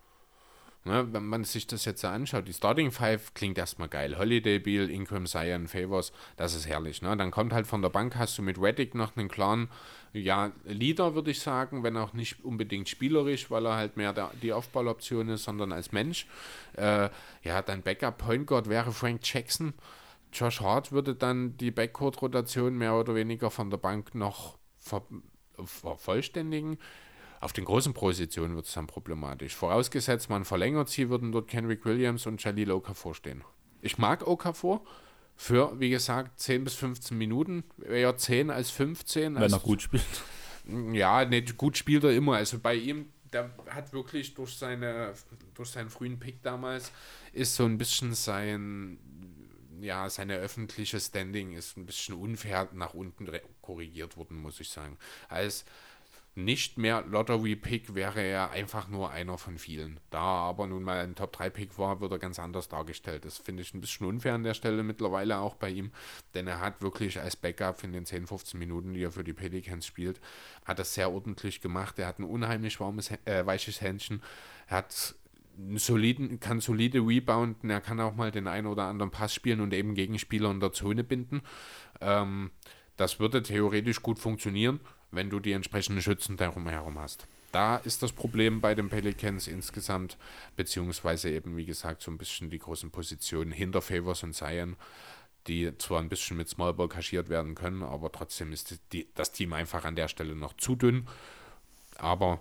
Ne, wenn man sich das jetzt so anschaut, die Starting Five klingt erstmal geil. Holiday, Beal, Ingram, Zion, Favors, das ist herrlich. Ne? Dann kommt halt von der Bank, hast du mit Reddick noch einen klaren ja, Leader, würde ich sagen, wenn auch nicht unbedingt spielerisch, weil er halt mehr der, die Aufballoption ist, sondern als Mensch. Äh, ja, dein Backup Point Guard wäre Frank Jackson. Josh Hart würde dann die Backcourt-Rotation mehr oder weniger von der Bank noch ver vervollständigen. Auf den großen Positionen wird es dann problematisch. Vorausgesetzt, man verlängert sie, würden dort Kenrick Williams und Jalil Okafor stehen. Ich mag Okafor für, wie gesagt, 10 bis 15 Minuten. Eher 10 als 15. Wenn als, er gut spielt. Ja, nicht gut spielt er immer. Also bei ihm, der hat wirklich durch, seine, durch seinen frühen Pick damals, ist so ein bisschen sein, ja, seine öffentliche Standing ist ein bisschen unfair nach unten korrigiert worden, muss ich sagen. Als nicht mehr Lottery-Pick wäre er einfach nur einer von vielen. Da er aber nun mal ein Top-3-Pick war, wird er ganz anders dargestellt. Das finde ich ein bisschen unfair an der Stelle mittlerweile auch bei ihm, denn er hat wirklich als Backup in den 10, 15 Minuten, die er für die Pelicans spielt, hat das sehr ordentlich gemacht. Er hat ein unheimlich warmes, äh, weiches Händchen. Er hat einen soliden, kann solide rebounden, er kann auch mal den einen oder anderen Pass spielen und eben Gegenspieler in der Zone binden. Ähm, das würde theoretisch gut funktionieren wenn du die entsprechenden Schützen darum herum hast. Da ist das Problem bei den Pelicans insgesamt, beziehungsweise eben, wie gesagt, so ein bisschen die großen Positionen hinter Favors und Zion, die zwar ein bisschen mit Smallball kaschiert werden können, aber trotzdem ist die, das Team einfach an der Stelle noch zu dünn. Aber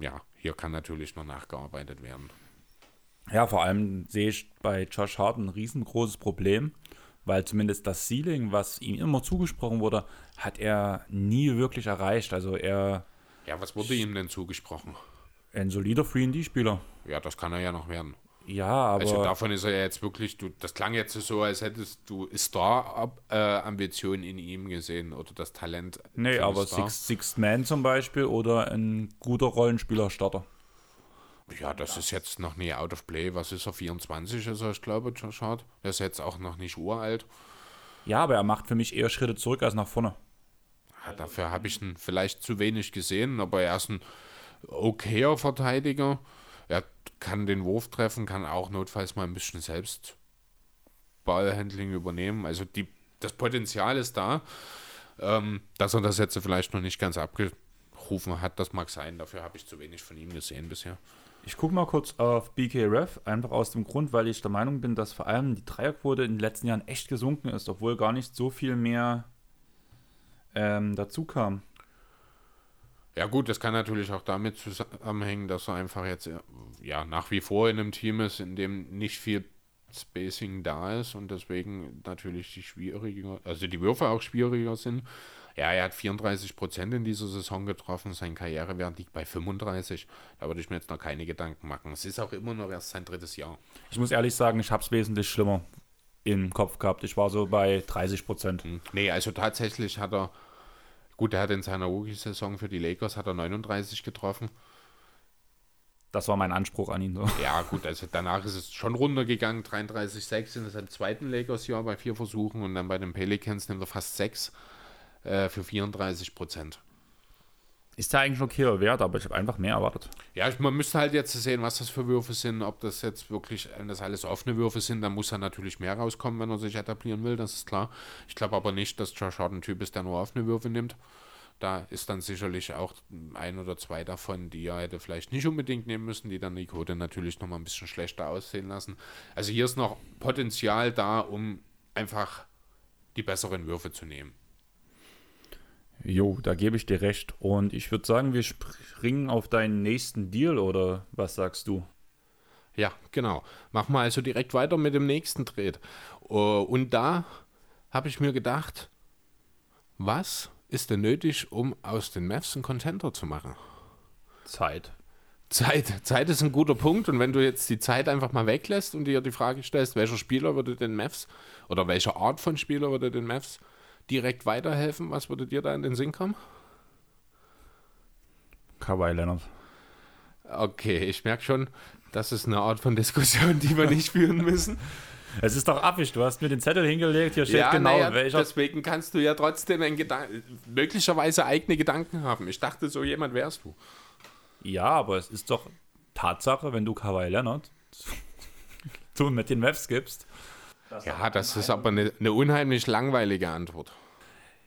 ja, hier kann natürlich noch nachgearbeitet werden. Ja, vor allem sehe ich bei Josh Hart ein riesengroßes Problem weil zumindest das Ceiling, was ihm immer zugesprochen wurde, hat er nie wirklich erreicht. Also er. Ja, was wurde ihm denn zugesprochen? Ein solider 3D-Spieler. Ja, das kann er ja noch werden. Ja, aber. Also davon ist er ja jetzt wirklich, du, das klang jetzt so, als hättest du Star-Ambitionen in ihm gesehen oder das Talent. Nee, aber Sixth Six Man zum Beispiel oder ein guter Rollenspieler-Starter. Ja, das ist jetzt noch nie out of play. Was ist er? 24 ist er, ich glaube, Josh Hart. Der ist jetzt auch noch nicht uralt. Ja, aber er macht für mich eher Schritte zurück als nach vorne. Ja, dafür habe ich ihn vielleicht zu wenig gesehen, aber er ist ein okayer Verteidiger. Er kann den Wurf treffen, kann auch notfalls mal ein bisschen selbst Ballhandling übernehmen. Also die, das Potenzial ist da. Ähm, dass er das jetzt vielleicht noch nicht ganz abgerufen hat, das mag sein. Dafür habe ich zu wenig von ihm gesehen bisher. Ich gucke mal kurz auf BKRF, einfach aus dem Grund, weil ich der Meinung bin, dass vor allem die Dreierquote in den letzten Jahren echt gesunken ist, obwohl gar nicht so viel mehr ähm, dazu kam. Ja gut, das kann natürlich auch damit zusammenhängen, dass er einfach jetzt ja nach wie vor in einem Team ist, in dem nicht viel Spacing da ist und deswegen natürlich die schwieriger, also die Würfe auch schwieriger sind. Ja, er hat 34 Prozent in dieser Saison getroffen. Sein Karrierewert liegt bei 35. Da würde ich mir jetzt noch keine Gedanken machen. Es ist auch immer noch erst sein drittes Jahr. Ich muss ehrlich sagen, ich habe es wesentlich schlimmer im Kopf gehabt. Ich war so bei 30 Prozent. Hm. Nee, also tatsächlich hat er, gut, er hat in seiner Rookie-Saison für die Lakers hat er 39 getroffen. Das war mein Anspruch an ihn. So. Ja, gut, also danach ist es schon runtergegangen. 33,6 in seinem zweiten Lakers-Jahr bei vier Versuchen und dann bei den Pelicans nimmt er fast sechs äh, für 34 Prozent. Ist da eigentlich okay wert, aber ich habe einfach mehr erwartet. Ja, man müsste halt jetzt sehen, was das für Würfe sind. Ob das jetzt wirklich, wenn das alles offene Würfe sind, dann muss er natürlich mehr rauskommen, wenn er sich etablieren will, das ist klar. Ich glaube aber nicht, dass Josh Hart ein Typ ist, der nur offene Würfe nimmt. Da ist dann sicherlich auch ein oder zwei davon, die er hätte vielleicht nicht unbedingt nehmen müssen, die dann die Quote natürlich nochmal ein bisschen schlechter aussehen lassen. Also hier ist noch Potenzial da, um einfach die besseren Würfe zu nehmen. Jo, da gebe ich dir recht. Und ich würde sagen, wir springen auf deinen nächsten Deal oder was sagst du? Ja, genau. Machen wir also direkt weiter mit dem nächsten Trade. Uh, und da habe ich mir gedacht, was ist denn nötig, um aus den Mavs einen Contender zu machen? Zeit. Zeit. Zeit ist ein guter Punkt. Und wenn du jetzt die Zeit einfach mal weglässt und dir die Frage stellst, welcher Spieler würde den Mavs oder welche Art von Spieler würde den Mavs direkt weiterhelfen? Was würde dir da in den Sinn kommen? Kawhi Leonard. Okay, ich merke schon, das ist eine Art von Diskussion, die wir nicht führen müssen. Es ist doch affig, du hast mir den Zettel hingelegt, hier steht ja, genau ja, welcher. Deswegen kannst du ja trotzdem möglicherweise eigene Gedanken haben. Ich dachte, so jemand wärst du. Ja, aber es ist doch Tatsache, wenn du Kawhi Leonard zu mit den Mavs gibst, das ja, das ist aber eine, eine, unheimlich langweilige Antwort.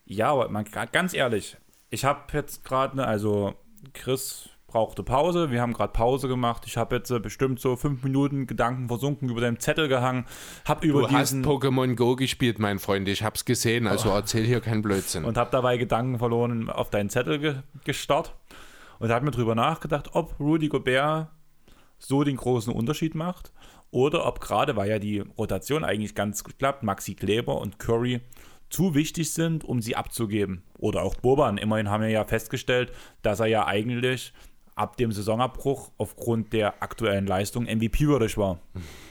Ja, aber man, ganz ehrlich, ich habe jetzt gerade, ne, also Chris brauchte Pause, wir haben gerade Pause gemacht. Ich habe jetzt äh, bestimmt so fünf Minuten Gedanken versunken über deinen Zettel gehangen. Hab über du diesen, hast Pokémon Go gespielt, mein Freund. Ich habe es gesehen, also oh. erzähl hier keinen Blödsinn. Und habe dabei Gedanken verloren auf deinen Zettel ge gestarrt und habe mir drüber nachgedacht, ob Rudy Gobert so den großen Unterschied macht oder ob gerade, weil ja die Rotation eigentlich ganz gut klappt, Maxi Kleber und Curry zu wichtig sind, um sie abzugeben. Oder auch Boban. Immerhin haben wir ja festgestellt, dass er ja eigentlich ab dem Saisonabbruch aufgrund der aktuellen Leistung MVP-würdig war.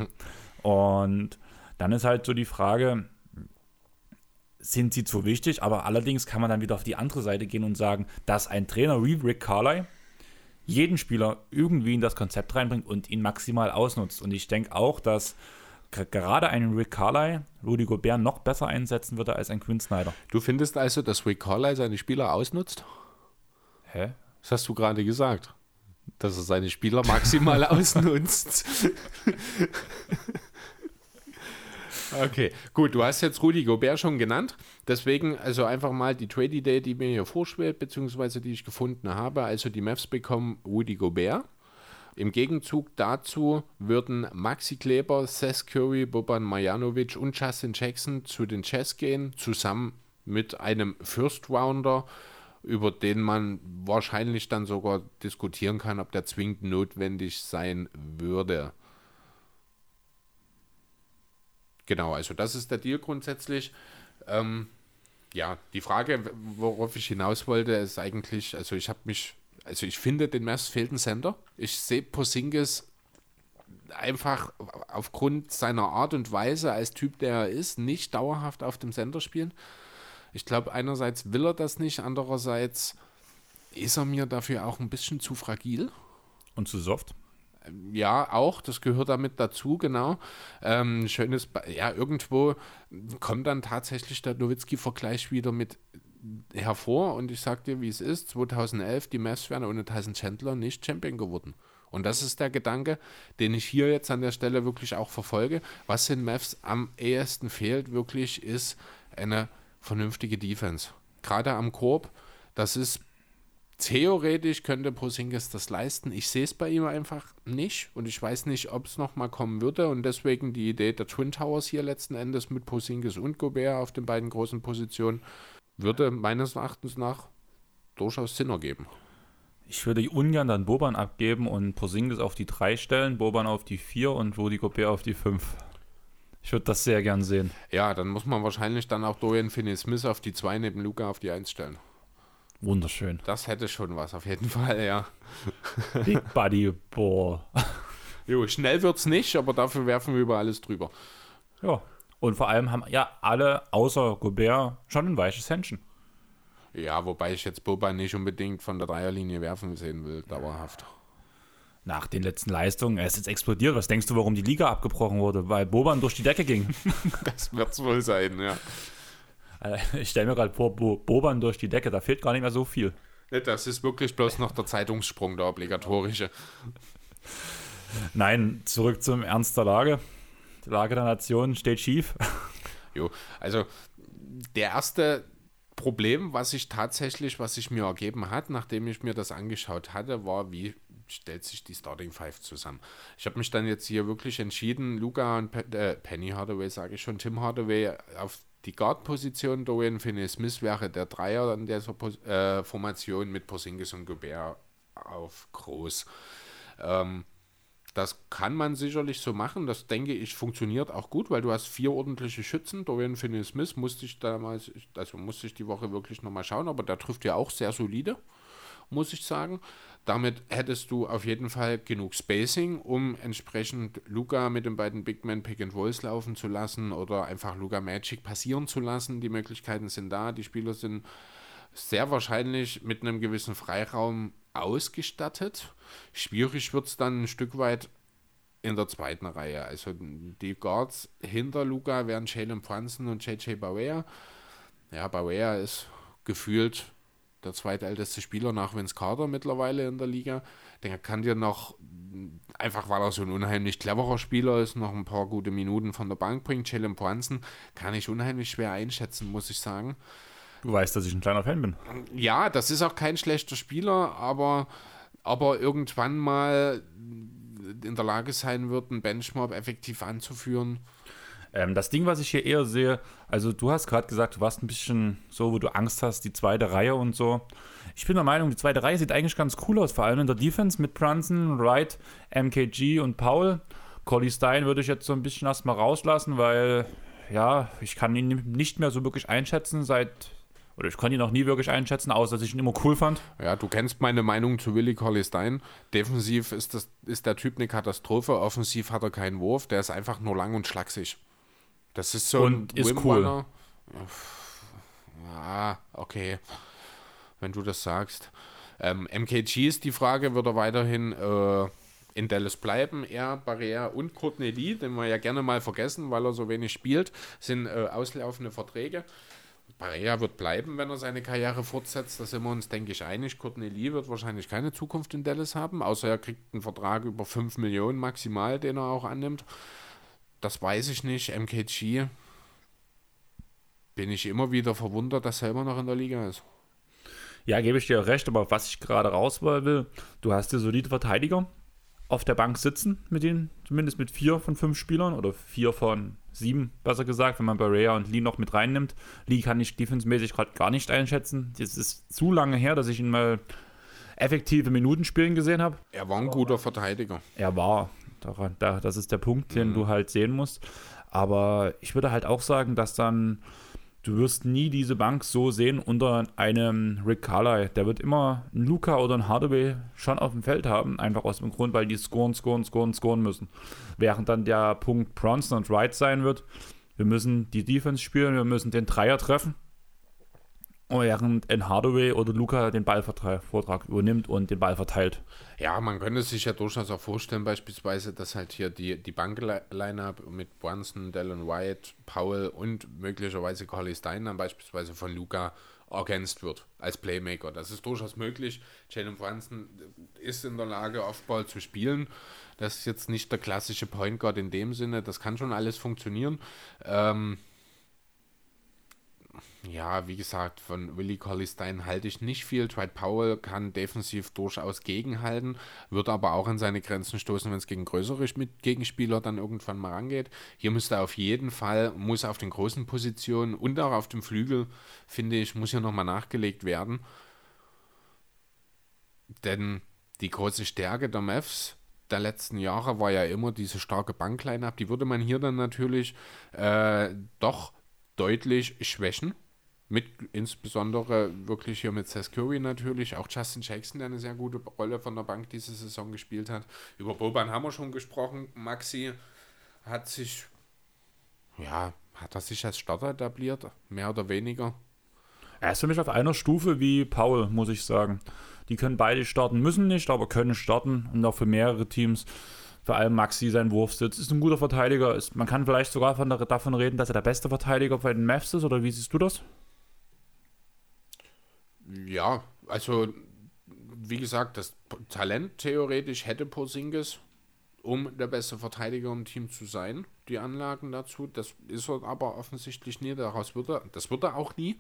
und dann ist halt so die Frage, sind sie zu wichtig, aber allerdings kann man dann wieder auf die andere Seite gehen und sagen, dass ein Trainer wie Rick Carly jeden Spieler irgendwie in das Konzept reinbringt und ihn maximal ausnutzt. Und ich denke auch, dass gerade einen Rick Carly Rudy Gobert noch besser einsetzen würde als ein Quinn Snyder. Du findest also, dass Rick Carly seine Spieler ausnutzt? Hä? Das hast du gerade gesagt. Dass er seine Spieler maximal ausnutzt. Okay, gut, du hast jetzt Rudi Gobert schon genannt. Deswegen also einfach mal die Trade-Idee, die mir hier vorschwebt, beziehungsweise die ich gefunden habe. Also die Mavs bekommen Rudi Gobert. Im Gegenzug dazu würden Maxi Kleber, Seth Curry, Boban Marjanovic und Justin Jackson zu den Jazz gehen, zusammen mit einem First Rounder, über den man wahrscheinlich dann sogar diskutieren kann, ob der zwingend notwendig sein würde. Genau, also das ist der Deal grundsätzlich. Ähm, ja, die Frage, worauf ich hinaus wollte, ist eigentlich, also ich habe mich, also ich finde, den Mavs fehlt ein Sender. Ich sehe Posingis einfach aufgrund seiner Art und Weise als Typ, der er ist, nicht dauerhaft auf dem Sender spielen. Ich glaube, einerseits will er das nicht, andererseits ist er mir dafür auch ein bisschen zu fragil. Und zu soft? Ja, auch, das gehört damit dazu, genau. Ähm, schönes, ja, irgendwo kommt dann tatsächlich der Nowitzki-Vergleich wieder mit hervor und ich sag dir, wie es ist, 2011, die Mavs wären ohne Tyson Chandler nicht Champion geworden. Und das ist der Gedanke, den ich hier jetzt an der Stelle wirklich auch verfolge. Was den Mavs am ehesten fehlt, wirklich, ist eine vernünftige Defense. Gerade am Korb, das ist theoretisch könnte Posingis das leisten. Ich sehe es bei ihm einfach nicht und ich weiß nicht, ob es nochmal kommen würde und deswegen die Idee der Twin Towers hier letzten Endes mit Posingis und Gobert auf den beiden großen Positionen würde meines Erachtens nach durchaus Sinn ergeben. Ich würde ungern dann Boban abgeben und Posingis auf die 3 stellen, Boban auf die 4 und Rudy Gobert auf die 5. Ich würde das sehr gern sehen. Ja, dann muss man wahrscheinlich dann auch Dorian Finney-Smith auf die 2 neben Luca auf die 1 stellen. Wunderschön. Das hätte schon was, auf jeden Fall, ja. Big Buddy Ball. Jo, schnell wird's nicht, aber dafür werfen wir über alles drüber. Ja. Und vor allem haben ja alle außer Gobert schon ein weiches Händchen. Ja, wobei ich jetzt Boba nicht unbedingt von der Dreierlinie werfen sehen will, dauerhaft. Nach den letzten Leistungen, er ist jetzt explodiert. Was denkst du, warum die Liga abgebrochen wurde? Weil Boban durch die Decke ging. das wird's wohl sein, ja. Äh, ich stelle mir gerade vor, Bo Boban durch die Decke, da fehlt gar nicht mehr so viel. Das ist wirklich bloß noch der Zeitungssprung, der obligatorische. Nein, zurück zum Ernst der Lage. Die Lage der Nation steht schief. Jo, also der erste Problem, was ich tatsächlich, was sich mir ergeben hat, nachdem ich mir das angeschaut hatte, war, wie stellt sich die Starting Five zusammen. Ich habe mich dann jetzt hier wirklich entschieden, Luca und Pe äh, Penny Hardaway, sage ich schon, Tim Hardaway auf die Guard-Position Dorian Finney-Smith wäre der Dreier an dieser äh, Formation mit Porzingis und Gobert auf Groß. Ähm, das kann man sicherlich so machen. Das denke ich funktioniert auch gut, weil du hast vier ordentliche Schützen. Dorian Finney-Smith musste ich damals, also musste ich die Woche wirklich nochmal schauen, aber der trifft ja auch sehr solide, muss ich sagen. Damit hättest du auf jeden Fall genug Spacing, um entsprechend Luca mit den beiden Big Men Pick and Rolls laufen zu lassen oder einfach Luca Magic passieren zu lassen. Die Möglichkeiten sind da. Die Spieler sind sehr wahrscheinlich mit einem gewissen Freiraum ausgestattet. Schwierig wird es dann ein Stück weit in der zweiten Reihe. Also die Guards hinter Luca wären Jalen Franzen und JJ Bauer. Ja, Bauer ist gefühlt der zweitälteste Spieler nach Vince Carter mittlerweile in der Liga. Der kann dir noch, einfach weil er so ein unheimlich cleverer Spieler ist, noch ein paar gute Minuten von der Bank bringen. Jalen Brunson kann ich unheimlich schwer einschätzen, muss ich sagen. Du weißt, dass ich ein kleiner Fan bin. Ja, das ist auch kein schlechter Spieler, aber, aber irgendwann mal in der Lage sein wird, einen Benchmark effektiv anzuführen. Ähm, das Ding, was ich hier eher sehe, also du hast gerade gesagt, du warst ein bisschen so, wo du Angst hast, die zweite Reihe und so. Ich bin der Meinung, die zweite Reihe sieht eigentlich ganz cool aus, vor allem in der Defense mit Brunson, Wright, MKG und Paul. Collie Stein würde ich jetzt so ein bisschen erstmal rauslassen, weil ja, ich kann ihn nicht mehr so wirklich einschätzen seit oder ich konnte ihn noch nie wirklich einschätzen, außer dass ich ihn immer cool fand. Ja, du kennst meine Meinung zu Willi Colley Stein. Defensiv ist, das, ist der Typ eine Katastrophe, offensiv hat er keinen Wurf, der ist einfach nur lang und schlaksig. Das ist so und ist cool. Ah, okay. Wenn du das sagst. Ähm, MKG ist die Frage, wird er weiterhin äh, in Dallas bleiben? Er, Barrea und Courtney Lee, den wir ja gerne mal vergessen, weil er so wenig spielt, sind äh, auslaufende Verträge. Barrea wird bleiben, wenn er seine Karriere fortsetzt. Da sind wir uns, denke ich, einig. Courtney Lee wird wahrscheinlich keine Zukunft in Dallas haben, außer er kriegt einen Vertrag über 5 Millionen maximal, den er auch annimmt. Das weiß ich nicht. MKG bin ich immer wieder verwundert, dass er immer noch in der Liga ist. Ja, gebe ich dir recht, aber was ich gerade raus will, du hast hier solide Verteidiger auf der Bank sitzen, mit denen, zumindest mit vier von fünf Spielern oder vier von sieben, besser gesagt, wenn man Barea und Lee noch mit reinnimmt. Lee kann ich defensmäßig gerade gar nicht einschätzen. Das ist zu lange her, dass ich ihn mal effektive Minuten spielen gesehen habe. Er war ein guter Verteidiger. Er war. Das ist der Punkt, den mhm. du halt sehen musst. Aber ich würde halt auch sagen, dass dann du wirst nie diese Bank so sehen unter einem Rick Carlyle. Der wird immer einen Luca oder einen Hardaway schon auf dem Feld haben, einfach aus dem Grund, weil die scoren, scoren, scoren, scoren müssen. Während dann der Punkt Bronson und Wright sein wird, wir müssen die Defense spielen, wir müssen den Dreier treffen während ein Hardaway oder Luca den Ballvortrag übernimmt und den Ball verteilt. Ja, man könnte sich ja durchaus auch vorstellen, beispielsweise, dass halt hier die, die Bank-Line-Up mit Brunson, Dallin White, Powell und möglicherweise Carly Stein dann beispielsweise von Luca ergänzt wird als Playmaker. Das ist durchaus möglich. Jalen Brunson ist in der Lage, Offball zu spielen. Das ist jetzt nicht der klassische Point Guard in dem Sinne. Das kann schon alles funktionieren. Ähm, ja, wie gesagt, von Willie Collistein halte ich nicht viel. Dwight Powell kann defensiv durchaus gegenhalten, wird aber auch an seine Grenzen stoßen, wenn es gegen größere Gegenspieler dann irgendwann mal rangeht. Hier müsste auf jeden Fall, muss auf den großen Positionen und auch auf dem Flügel, finde ich, muss hier nochmal nachgelegt werden. Denn die große Stärke der Mavs der letzten Jahre war ja immer diese starke Bankline-Up. Die würde man hier dann natürlich äh, doch deutlich schwächen. Mit insbesondere wirklich hier mit Seth Curry natürlich, auch Justin Jackson, der eine sehr gute Rolle von der Bank diese Saison gespielt hat. Über Boban haben wir schon gesprochen. Maxi hat sich, ja, hat er sich als Starter etabliert, mehr oder weniger. Er ist für mich auf einer Stufe wie Paul, muss ich sagen. Die können beide starten, müssen nicht, aber können starten und auch für mehrere Teams vor allem Maxi sein Wurfsitz, ist ein guter Verteidiger. Ist, man kann vielleicht sogar von der, davon reden, dass er der beste Verteidiger bei den Mavs ist, oder wie siehst du das? Ja, also wie gesagt, das Talent theoretisch hätte Porzingis, um der beste Verteidiger im Team zu sein, die Anlagen dazu. Das ist er aber offensichtlich nie. Daraus wird er, das wird er auch nie.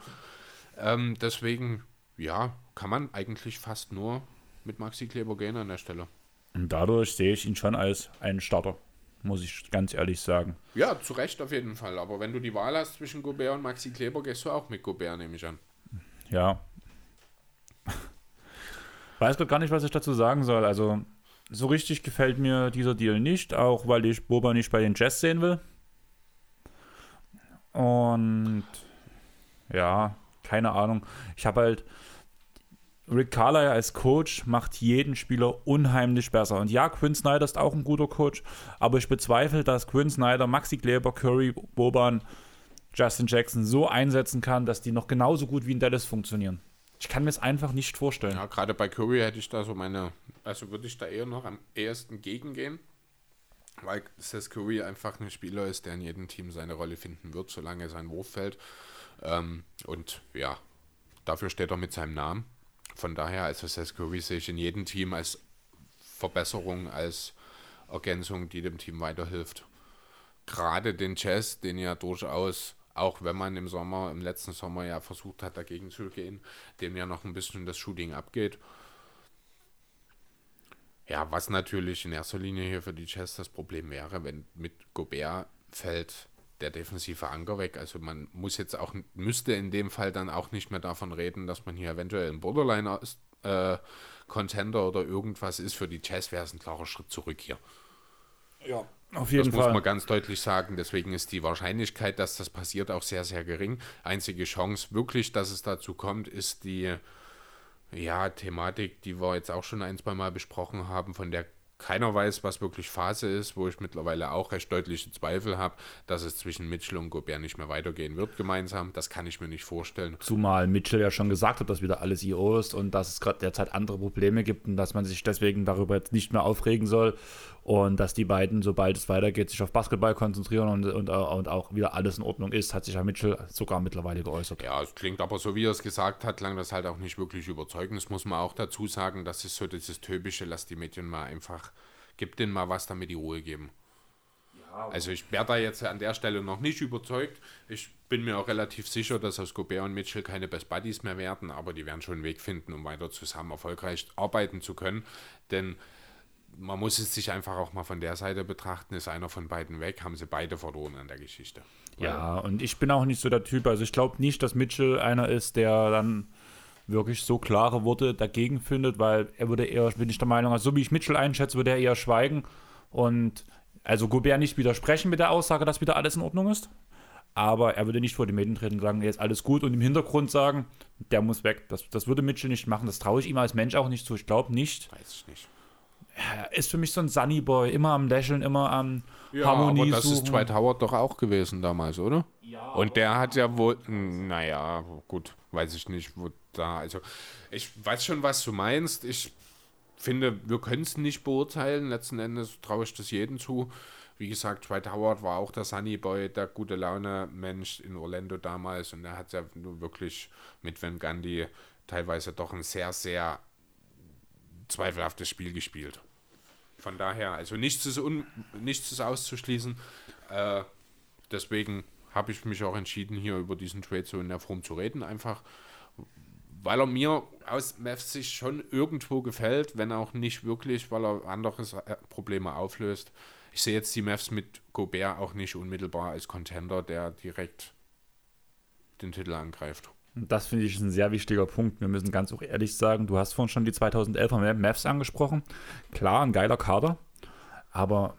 Ähm, deswegen, ja, kann man eigentlich fast nur mit Maxi Kleber gehen an der Stelle. Und dadurch sehe ich ihn schon als einen Starter, muss ich ganz ehrlich sagen. Ja, zu Recht auf jeden Fall. Aber wenn du die Wahl hast zwischen Gobert und Maxi Kleber, gehst du auch mit Gobert, nehme ich an. Ja. Weiß gerade gar nicht, was ich dazu sagen soll. Also, so richtig gefällt mir dieser Deal nicht, auch weil ich Boba nicht bei den Jazz sehen will. Und ja, keine Ahnung. Ich habe halt Rick Carlyle als Coach macht jeden Spieler unheimlich besser. Und ja, Quinn Snyder ist auch ein guter Coach, aber ich bezweifle, dass Quinn Snyder, Maxi Kleber, Curry, Boban, Justin Jackson so einsetzen kann, dass die noch genauso gut wie in Dallas funktionieren. Ich kann mir es einfach nicht vorstellen. Ja, gerade bei Curry hätte ich da so meine, also würde ich da eher noch am ehesten gegengehen, weil Seth Curry einfach ein Spieler ist, der in jedem Team seine Rolle finden wird, solange sein Wurf fällt. Ähm, und ja, dafür steht er mit seinem Namen. Von daher, also Seth Curry sehe ich in jedem Team als Verbesserung, als Ergänzung, die dem Team weiterhilft. Gerade den Chess, den ja durchaus, auch wenn man im Sommer, im letzten Sommer ja versucht hat, dagegen zu gehen, dem ja noch ein bisschen das Shooting abgeht. Ja, was natürlich in erster Linie hier für die Chess das Problem wäre, wenn mit Gobert fällt der defensive Anker weg. Also man muss jetzt auch, müsste in dem Fall dann auch nicht mehr davon reden, dass man hier eventuell ein Borderliner äh, Contender oder irgendwas ist. Für die Jazz wäre es ein klarer Schritt zurück hier. Ja, auf jeden das Fall. muss man ganz deutlich sagen. Deswegen ist die Wahrscheinlichkeit, dass das passiert, auch sehr, sehr gering. Einzige Chance wirklich, dass es dazu kommt, ist die ja, Thematik, die wir jetzt auch schon ein, zwei Mal besprochen haben, von der keiner weiß, was wirklich Phase ist, wo ich mittlerweile auch recht deutliche Zweifel habe, dass es zwischen Mitchell und Gobert nicht mehr weitergehen wird gemeinsam. Das kann ich mir nicht vorstellen. Zumal Mitchell ja schon gesagt hat, dass wieder alles IO ist und dass es gerade derzeit andere Probleme gibt und dass man sich deswegen darüber jetzt nicht mehr aufregen soll und dass die beiden, sobald es weitergeht, sich auf Basketball konzentrieren und, und, und auch wieder alles in Ordnung ist, hat sich ja Mitchell sogar mittlerweile geäußert. Ja, es klingt aber so, wie er es gesagt hat, klang das halt auch nicht wirklich überzeugend. Das muss man auch dazu sagen, das ist so dieses typische, lass die Medien mal einfach, gib denen mal was, damit die Ruhe geben. Also ich werde da jetzt an der Stelle noch nicht überzeugt. Ich bin mir auch relativ sicher, dass aus Gobert und Mitchell keine Best Buddies mehr werden, aber die werden schon einen Weg finden, um weiter zusammen erfolgreich arbeiten zu können. Denn man muss es sich einfach auch mal von der Seite betrachten, ist einer von beiden weg, haben sie beide verloren an der Geschichte. Ja, und ich bin auch nicht so der Typ, also ich glaube nicht, dass Mitchell einer ist, der dann wirklich so klare Worte dagegen findet, weil er würde eher, bin ich der Meinung, also so wie ich Mitchell einschätze, würde er eher schweigen und also Gobert nicht widersprechen mit der Aussage, dass wieder alles in Ordnung ist. Aber er würde nicht vor die Medien treten und sagen, jetzt alles gut und im Hintergrund sagen, der muss weg. Das, das würde Mitchell nicht machen. Das traue ich ihm als Mensch auch nicht zu. Ich glaube nicht. Weiß ich nicht. Er ist für mich so ein Sunny Boy, immer am Lächeln, immer am Ja, Harmonie aber das suchen. ist Dwight Howard doch auch gewesen damals, oder? Ja, Und der hat ja wohl, naja, gut, weiß ich nicht, wo da, also ich weiß schon, was du meinst. Ich finde, wir können es nicht beurteilen. Letzten Endes traue ich das jedem zu. Wie gesagt, Dwight Howard war auch der Sunny Boy, der gute Laune-Mensch in Orlando damals und er hat ja wirklich mit Van Gundy teilweise doch ein sehr, sehr zweifelhaftes Spiel gespielt. Von daher, also nichts ist, un, nichts ist auszuschließen. Äh, deswegen habe ich mich auch entschieden, hier über diesen Trade so in der Form zu reden. Einfach, weil er mir aus Mavs Sicht schon irgendwo gefällt, wenn auch nicht wirklich, weil er andere äh, Probleme auflöst. Ich sehe jetzt die Mavs mit Gobert auch nicht unmittelbar als Contender, der direkt den Titel angreift. Und Das finde ich ist ein sehr wichtiger Punkt. Wir müssen ganz auch ehrlich sagen, du hast vorhin schon die 2011er Mavs angesprochen. Klar, ein geiler Kader, aber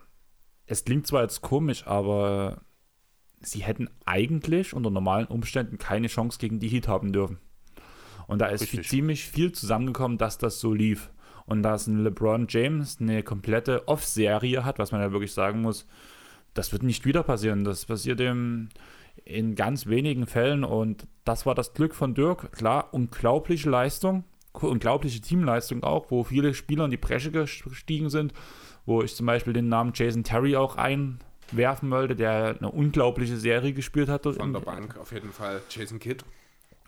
es klingt zwar jetzt komisch, aber sie hätten eigentlich unter normalen Umständen keine Chance gegen die Heat haben dürfen. Und da ist viel, ziemlich viel zusammengekommen, dass das so lief. Und dass ein LeBron James eine komplette Off-Serie hat, was man ja wirklich sagen muss, das wird nicht wieder passieren. Das passiert im, in ganz wenigen Fällen und das war das Glück von Dirk. Klar, unglaubliche Leistung, unglaubliche Teamleistung auch, wo viele Spieler in die Bresche gestiegen sind, wo ich zum Beispiel den Namen Jason Terry auch einwerfen wollte, der eine unglaubliche Serie gespielt hat. Von der Bank auf jeden Fall Jason Kidd.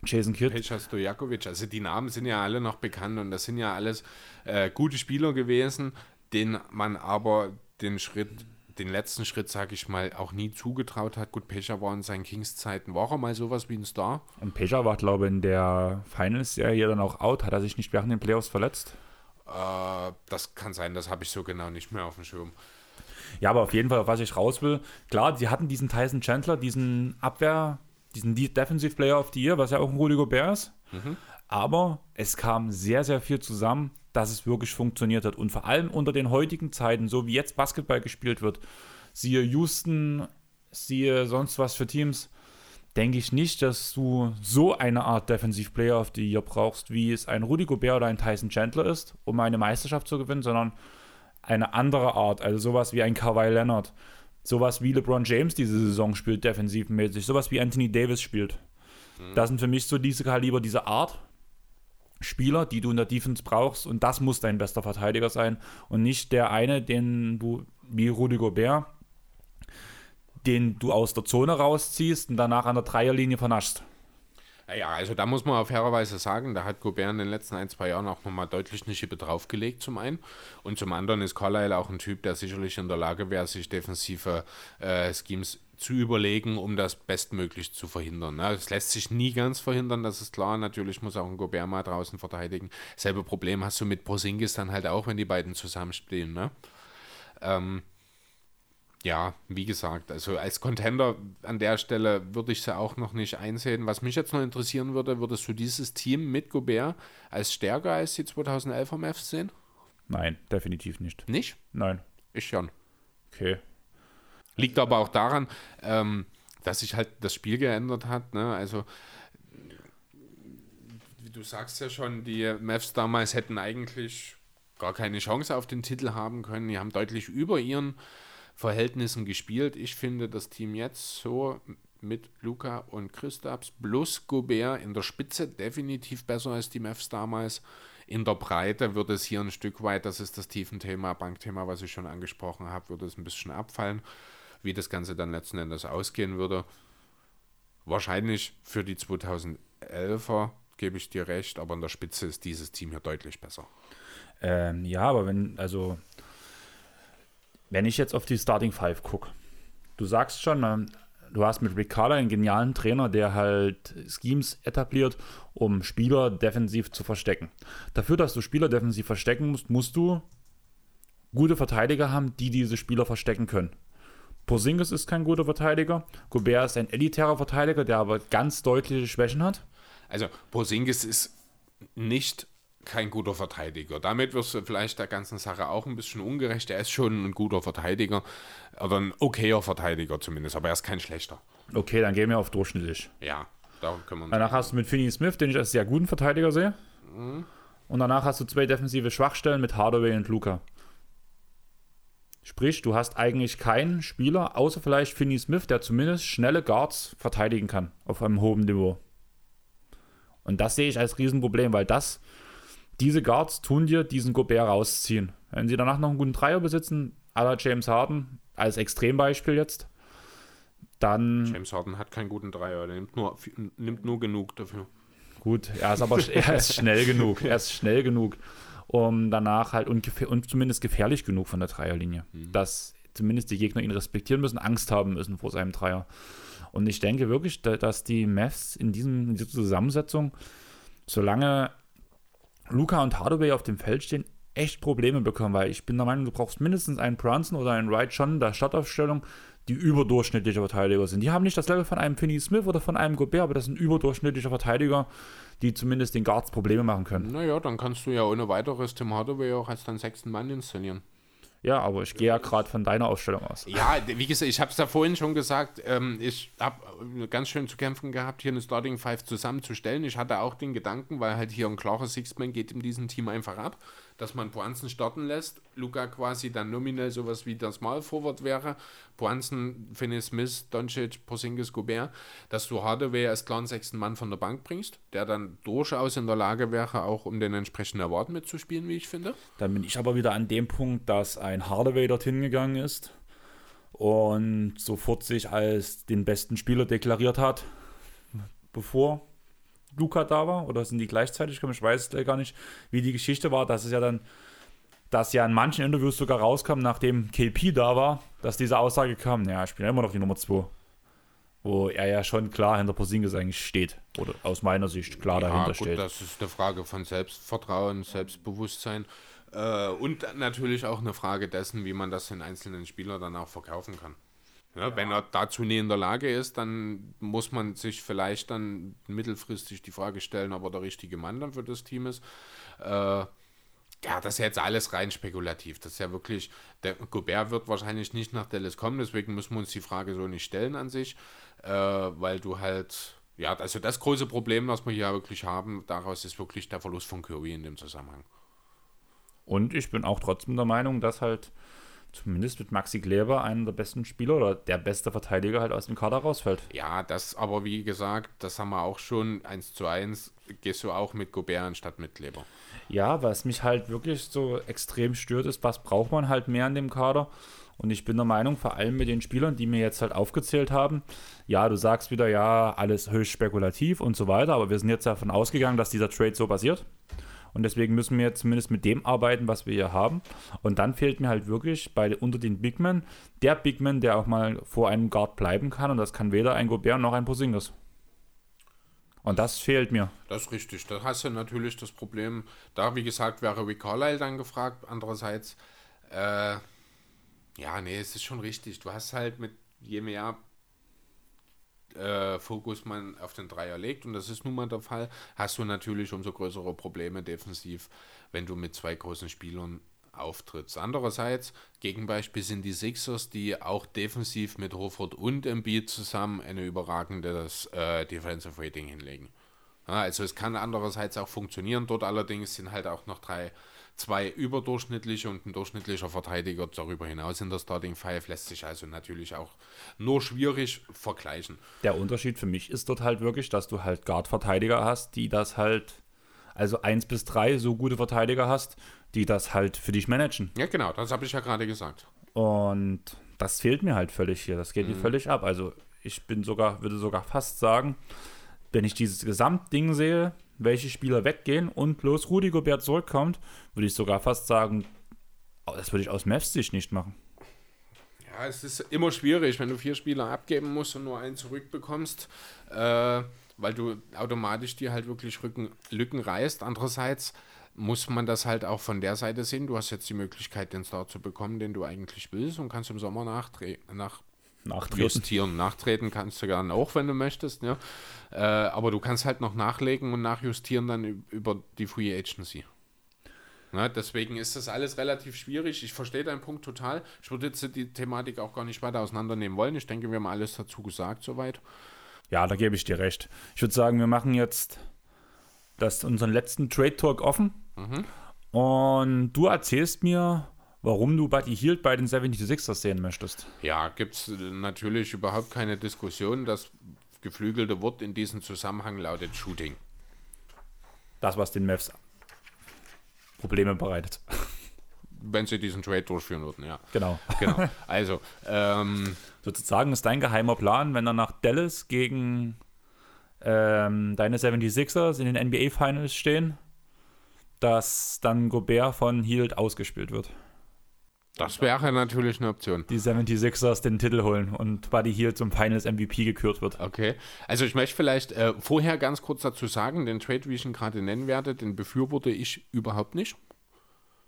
Jason Kidd. Peja Stojakovic, also die Namen sind ja alle noch bekannt und das sind ja alles äh, gute Spieler gewesen, denen man aber den Schritt, den letzten Schritt, sage ich mal, auch nie zugetraut hat. Gut, Peja war in seinen Kings-Zeiten, war er mal sowas wie ein Star? Und Peja war, glaube ich, in der Finals-Serie dann auch out. Hat er sich nicht während den Playoffs verletzt? Äh, das kann sein, das habe ich so genau nicht mehr auf dem Schirm. Ja, aber auf jeden Fall, auf was ich raus will, klar, sie hatten diesen Tyson Chandler, diesen Abwehr, diesen De- Defensive Player of the Year, was ja auch ein Rudy Gobert ist. Aber es kam sehr, sehr viel zusammen, dass es wirklich funktioniert hat. Und vor allem unter den heutigen Zeiten, so wie jetzt Basketball gespielt wird, siehe Houston, siehe sonst was für Teams, denke ich nicht, dass du so eine Art Defensive Player of the Year brauchst, wie es ein Rudy Gobert oder ein Tyson Chandler ist, um eine Meisterschaft zu gewinnen, sondern eine andere Art, also sowas wie ein Kawhi Leonard, sowas wie LeBron James diese Saison spielt, defensivmäßig, sowas wie Anthony Davis spielt. Das sind für mich so diese Kaliber, diese Art Spieler, die du in der Defense brauchst und das muss dein bester Verteidiger sein und nicht der eine, den du wie Rudy Gobert, den du aus der Zone rausziehst und danach an der Dreierlinie vernaschst. Ja, also da muss man auf fairerweise sagen, da hat Gobert in den letzten ein, zwei Jahren auch nochmal deutlich eine Schippe draufgelegt, zum einen. Und zum anderen ist Carlisle auch ein Typ, der sicherlich in der Lage wäre, sich defensive äh, Schemes zu überlegen, um das bestmöglich zu verhindern. Ne? Es lässt sich nie ganz verhindern, das ist klar. Natürlich muss auch ein Gobert mal draußen verteidigen. Selbe Problem hast du mit Porzingis dann halt auch, wenn die beiden zusammenspielen. Ne? Ähm, ja, wie gesagt, also als Contender an der Stelle würde ich sie auch noch nicht einsehen. Was mich jetzt noch interessieren würde, würdest du dieses Team mit Gobert als stärker als die 2011er Mavs sehen? Nein, definitiv nicht. Nicht? Nein. Ich schon. Okay. Liegt aber auch daran, ähm, dass sich halt das Spiel geändert hat. Ne? Also, wie du sagst ja schon, die Mavs damals hätten eigentlich gar keine Chance auf den Titel haben können. Die haben deutlich über ihren Verhältnissen gespielt. Ich finde das Team jetzt so mit Luca und Christaps plus Gobert in der Spitze definitiv besser als die Mavs damals. In der Breite wird es hier ein Stück weit, das ist das Tiefenthema, Bankthema, was ich schon angesprochen habe, wird es ein bisschen abfallen. Wie das Ganze dann letzten Endes ausgehen würde, wahrscheinlich für die 2011er gebe ich dir recht, aber in der Spitze ist dieses Team hier deutlich besser. Ähm, ja, aber wenn, also, wenn ich jetzt auf die Starting Five gucke, du sagst schon, ähm, du hast mit Rick Carter einen genialen Trainer, der halt Schemes etabliert, um Spieler defensiv zu verstecken. Dafür, dass du Spieler defensiv verstecken musst, musst du gute Verteidiger haben, die diese Spieler verstecken können. Porzingis ist kein guter Verteidiger. Gobert ist ein elitärer Verteidiger, der aber ganz deutliche Schwächen hat. Also Porzingis ist nicht kein guter Verteidiger. Damit wirst du vielleicht der ganzen Sache auch ein bisschen ungerecht. Er ist schon ein guter Verteidiger oder ein okayer Verteidiger zumindest, aber er ist kein schlechter. Okay, dann gehen wir auf durchschnittlich. Ja, da können wir. Danach hast du mit Finney Smith, den ich als sehr guten Verteidiger sehe. Mhm. Und danach hast du zwei defensive Schwachstellen mit Hardaway und Luca. Sprich, du hast eigentlich keinen Spieler, außer vielleicht Finney Smith, der zumindest schnelle Guards verteidigen kann auf einem hohen Niveau. Und das sehe ich als Riesenproblem, weil das, diese Guards tun dir diesen Gobert rausziehen. Wenn sie danach noch einen guten Dreier besitzen, aller James Harden, als Extrembeispiel jetzt, dann. James Harden hat keinen guten Dreier, der nimmt nur, nimmt nur genug dafür. Gut, er ist aber er ist schnell genug. Er ist schnell genug um danach halt und, und zumindest gefährlich genug von der Dreierlinie, mhm. dass zumindest die Gegner ihn respektieren müssen, Angst haben müssen vor seinem Dreier. Und ich denke wirklich, dass die Mavs in, diesem, in dieser Zusammensetzung, solange Luca und Hardaway auf dem Feld stehen, echt Probleme bekommen, weil ich bin der Meinung, du brauchst mindestens einen Brunson oder einen Wright schon in der Startaufstellung, die überdurchschnittliche Verteidiger sind. Die haben nicht das Level von einem Finney Smith oder von einem Gobert, aber das sind überdurchschnittliche Verteidiger, die zumindest den Guards Probleme machen können. Naja, dann kannst du ja ohne weiteres Tim Hardaway auch als deinen sechsten Mann installieren. Ja, aber ich gehe ja gerade von deiner Aufstellung aus. Ja, wie gesagt, ich habe es da vorhin schon gesagt, ähm, ich habe ganz schön zu kämpfen gehabt, hier eine Starting Five zusammenzustellen. Ich hatte auch den Gedanken, weil halt hier ein klarer Sixman geht in diesem Team einfach ab dass man Poanzen starten lässt. Luca quasi dann nominell sowas wie das Small Forward wäre. Poanzen, Finney Smith, Doncic, Porzingis, Gobert. Dass du Hardaway als klaren sechsten Mann von der Bank bringst, der dann durchaus in der Lage wäre, auch um den entsprechenden Award mitzuspielen, wie ich finde. Dann bin ich aber wieder an dem Punkt, dass ein Hardaway dorthin gegangen ist und sofort sich als den besten Spieler deklariert hat, bevor Luca da war oder sind die gleichzeitig gekommen? Ich weiß gar nicht, wie die Geschichte war. Das ist ja dann, dass ja in manchen Interviews sogar rauskam, nachdem KP da war, dass diese Aussage kam, ja, ich bin ja immer noch die Nummer 2. Wo er ja schon klar hinter Porzingis eigentlich steht. Oder aus meiner Sicht klar ja, dahinter gut, steht. Das ist eine Frage von Selbstvertrauen, Selbstbewusstsein. Äh, und natürlich auch eine Frage dessen, wie man das den einzelnen Spielern dann auch verkaufen kann. Ja, wenn er dazu nie in der Lage ist, dann muss man sich vielleicht dann mittelfristig die Frage stellen, ob er der richtige Mann dann für das Team ist. Äh, ja, das ist jetzt alles rein spekulativ. Das ist ja wirklich, der Gobert wird wahrscheinlich nicht nach Dallas kommen, deswegen müssen wir uns die Frage so nicht stellen an sich, äh, weil du halt, ja, also das große Problem, was wir hier wirklich haben, daraus ist wirklich der Verlust von Curry in dem Zusammenhang. Und ich bin auch trotzdem der Meinung, dass halt zumindest mit Maxi Kleber einer der besten Spieler oder der beste Verteidiger halt aus dem Kader rausfällt. Ja, das aber wie gesagt, das haben wir auch schon eins zu eins, gehst du auch mit Gobert anstatt mit Kleber. Ja, was mich halt wirklich so extrem stört, ist, was braucht man halt mehr in dem Kader? Und ich bin der Meinung, vor allem mit den Spielern, die mir jetzt halt aufgezählt haben, ja, du sagst wieder, ja, alles höchst spekulativ und so weiter, aber wir sind jetzt davon ausgegangen, dass dieser Trade so passiert. Und deswegen müssen wir zumindest mit dem arbeiten, was wir hier haben. Und dann fehlt mir halt wirklich bei, unter den Bigmen der Bigman, der auch mal vor einem Guard bleiben kann. Und das kann weder ein Gobert noch ein Posingis. Und das fehlt mir. Das ist richtig. Da hast du natürlich das Problem. Da, wie gesagt, wäre Rick Carlisle dann gefragt. Andererseits, äh, ja, nee, es ist schon richtig. Du hast halt mit je mehr äh, Fokus man auf den Dreier legt, und das ist nun mal der Fall, hast du natürlich umso größere Probleme defensiv, wenn du mit zwei großen Spielern auftrittst. Andererseits, Gegenbeispiel sind die Sixers, die auch defensiv mit Horford und Embiid zusammen eine überragendes äh, Defensive Rating hinlegen. Ja, also es kann andererseits auch funktionieren. Dort allerdings sind halt auch noch drei zwei überdurchschnittliche und ein durchschnittlicher Verteidiger darüber hinaus in der Starting Five lässt sich also natürlich auch nur schwierig vergleichen. Der Unterschied für mich ist dort halt wirklich, dass du halt Guard-Verteidiger hast, die das halt, also 1 bis 3 so gute Verteidiger hast, die das halt für dich managen. Ja, genau, das habe ich ja gerade gesagt. Und das fehlt mir halt völlig hier. Das geht mir völlig ab. Also ich bin sogar, würde sogar fast sagen, wenn ich dieses Gesamtding sehe, welche Spieler weggehen und bloß Rudi Gobert zurückkommt, würde ich sogar fast sagen, oh, das würde ich aus Mavs Sicht nicht machen. Ja, es ist immer schwierig, wenn du vier Spieler abgeben musst und nur einen zurückbekommst, äh, weil du automatisch dir halt wirklich Rücken, Lücken reißt. Andererseits muss man das halt auch von der Seite sehen. Du hast jetzt die Möglichkeit, den Start zu bekommen, den du eigentlich willst und kannst im Sommer nach Nachtreten. justieren. Nachtreten kannst du gerne auch, wenn du möchtest. Ja. Äh, aber du kannst halt noch nachlegen und nachjustieren dann über die Free Agency. Ja, deswegen ist das alles relativ schwierig. Ich verstehe deinen Punkt total. Ich würde jetzt die Thematik auch gar nicht weiter auseinandernehmen wollen. Ich denke, wir haben alles dazu gesagt soweit. Ja, da gebe ich dir recht. Ich würde sagen, wir machen jetzt das, unseren letzten Trade Talk offen. Und du erzählst mir, warum du Buddy Hield bei den 76ers sehen möchtest. Ja, gibt es natürlich überhaupt keine Diskussion. Das geflügelte Wort in diesem Zusammenhang lautet Shooting. Das, was den Mavs Probleme bereitet. Wenn sie diesen Trade durchführen würden, ja. Genau. Genau. Also, ähm, Sozusagen ist dein geheimer Plan, wenn er nach Dallas gegen ähm, deine 76ers in den NBA Finals stehen, dass dann Gobert von Hield ausgespielt wird. Das wäre natürlich eine Option. Die 76ers den Titel holen und Buddy Hield zum Finals MVP gekürt wird. Okay. Also ich möchte vielleicht äh, vorher ganz kurz dazu sagen, den Trade, wie ich ihn gerade nennen werde, den befürworte ich überhaupt nicht.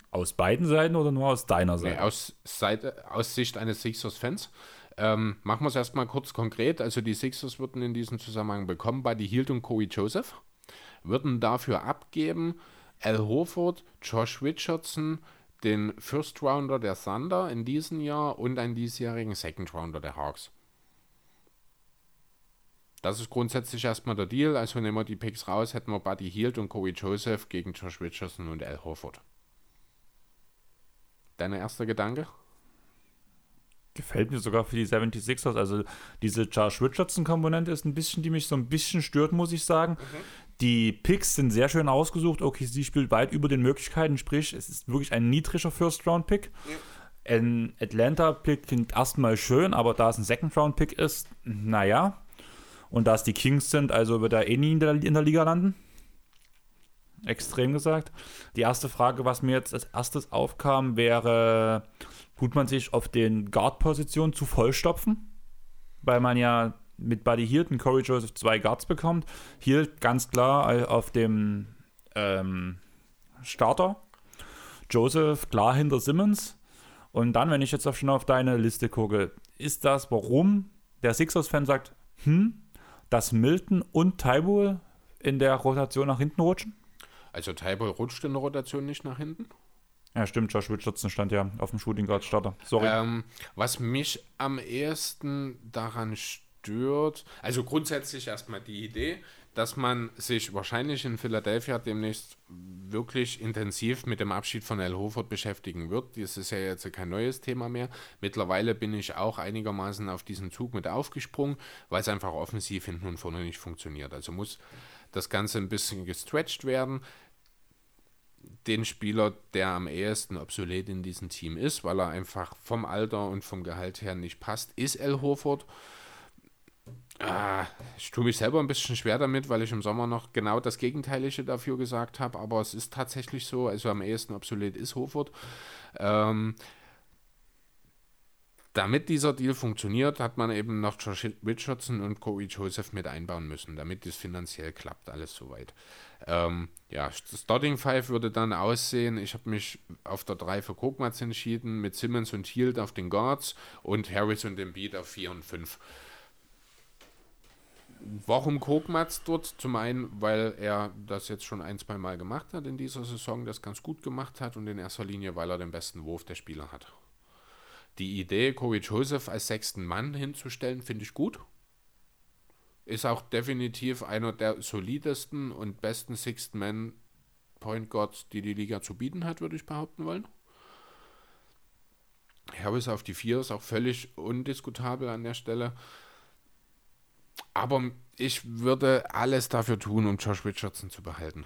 Aus beiden Seiten oder nur aus deiner Nee, Seite? aus, Seite, aus Sicht eines Sixers-Fans. Ähm, machen wir es erstmal kurz konkret. Also die Sixers würden in diesem Zusammenhang bekommen, Buddy Hield und Corey Joseph, würden dafür abgeben Al Horford, Josh Richardson, den First Rounder der Thunder in diesem Jahr und einen diesjährigen Second Rounder der Hawks. Das ist grundsätzlich erstmal der Deal. Also nehmen wir die Picks raus, hätten wir Buddy Hield und Corey Joseph gegen Josh Richardson und Al Horford. Dein erster Gedanke? Gefällt mir sogar für die 76ers. Also diese Josh Richardson-Komponente ist ein bisschen, die mich so ein bisschen stört, muss ich sagen. Die Picks sind sehr schön ausgesucht. OKC spielt weit über den Möglichkeiten, sprich, es ist wirklich ein niedriger First-Round-Pick. Ein Atlanta-Pick klingt erstmal schön, aber da es ein Second-Round-Pick ist, naja. Und da es die Kings sind, also wird er eh nie in der, in der Liga landen. Extrem gesagt. Die erste Frage, was mir jetzt als erstes aufkam, wäre, tut man sich auf den Guard-Positionen zu vollstopfen? Weil man ja mit Buddy Hield und Corey Joseph zwei Guards bekommt. Hield ganz klar auf dem ähm, Starter. Joseph klar hinter Simmons. Und dann, wenn ich jetzt auch schon auf deine Liste gucke, ist das, warum der Sixers-Fan sagt, hm, dass Milton und Tybul in der Rotation nach hinten rutschen? Also Tybal rutscht in der Rotation nicht nach hinten. Ja, stimmt, Josh Richardson stand ja auf dem Shooting Guard Starter. Sorry. Ähm, was mich am ehesten daran stört, also grundsätzlich erstmal die Idee, dass man sich wahrscheinlich in Philadelphia demnächst wirklich intensiv mit dem Abschied von Al Horford beschäftigen wird. Das ist ja jetzt kein neues Thema mehr. Mittlerweile bin ich auch einigermaßen auf diesen Zug mit aufgesprungen, weil es einfach offensiv hinten und vorne nicht funktioniert. Also muss das Ganze ein bisschen gestretched werden den Spieler, der am ehesten obsolet in diesem Team ist, weil er einfach vom Alter und vom Gehalt her nicht passt, ist El Horford. Ah, ich tue mich selber ein bisschen schwer damit, weil ich im Sommer noch genau das Gegenteilige dafür gesagt habe, aber es ist tatsächlich so, also am ehesten obsolet ist Horford. Ähm, damit dieser Deal funktioniert, hat man eben noch Josh Richardson und Corey Joseph mit einbauen müssen, damit es finanziell klappt, alles soweit. Ähm, ja, Starting Five würde dann aussehen, ich habe mich auf der 3 für Kokmatz entschieden, mit Simmons und Hield auf den Guards und Harris und Embiid auf 4 und 5. Warum Kokmatz dort? Zum einen, weil er das jetzt schon ein, zwei Mal gemacht hat in dieser Saison, das ganz gut gemacht hat und in erster Linie, weil er den besten Wurf der Spieler hat. Die Idee, Corey Joseph als sechsten Mann hinzustellen, finde ich gut. Ist auch definitiv einer der solidesten und besten Sixth Men Point Guards, die die Liga zu bieten hat, würde ich behaupten wollen. Harris auf die 4 ist auch völlig undiskutabel an der Stelle. Aber ich würde alles dafür tun, um Josh Richardson zu behalten.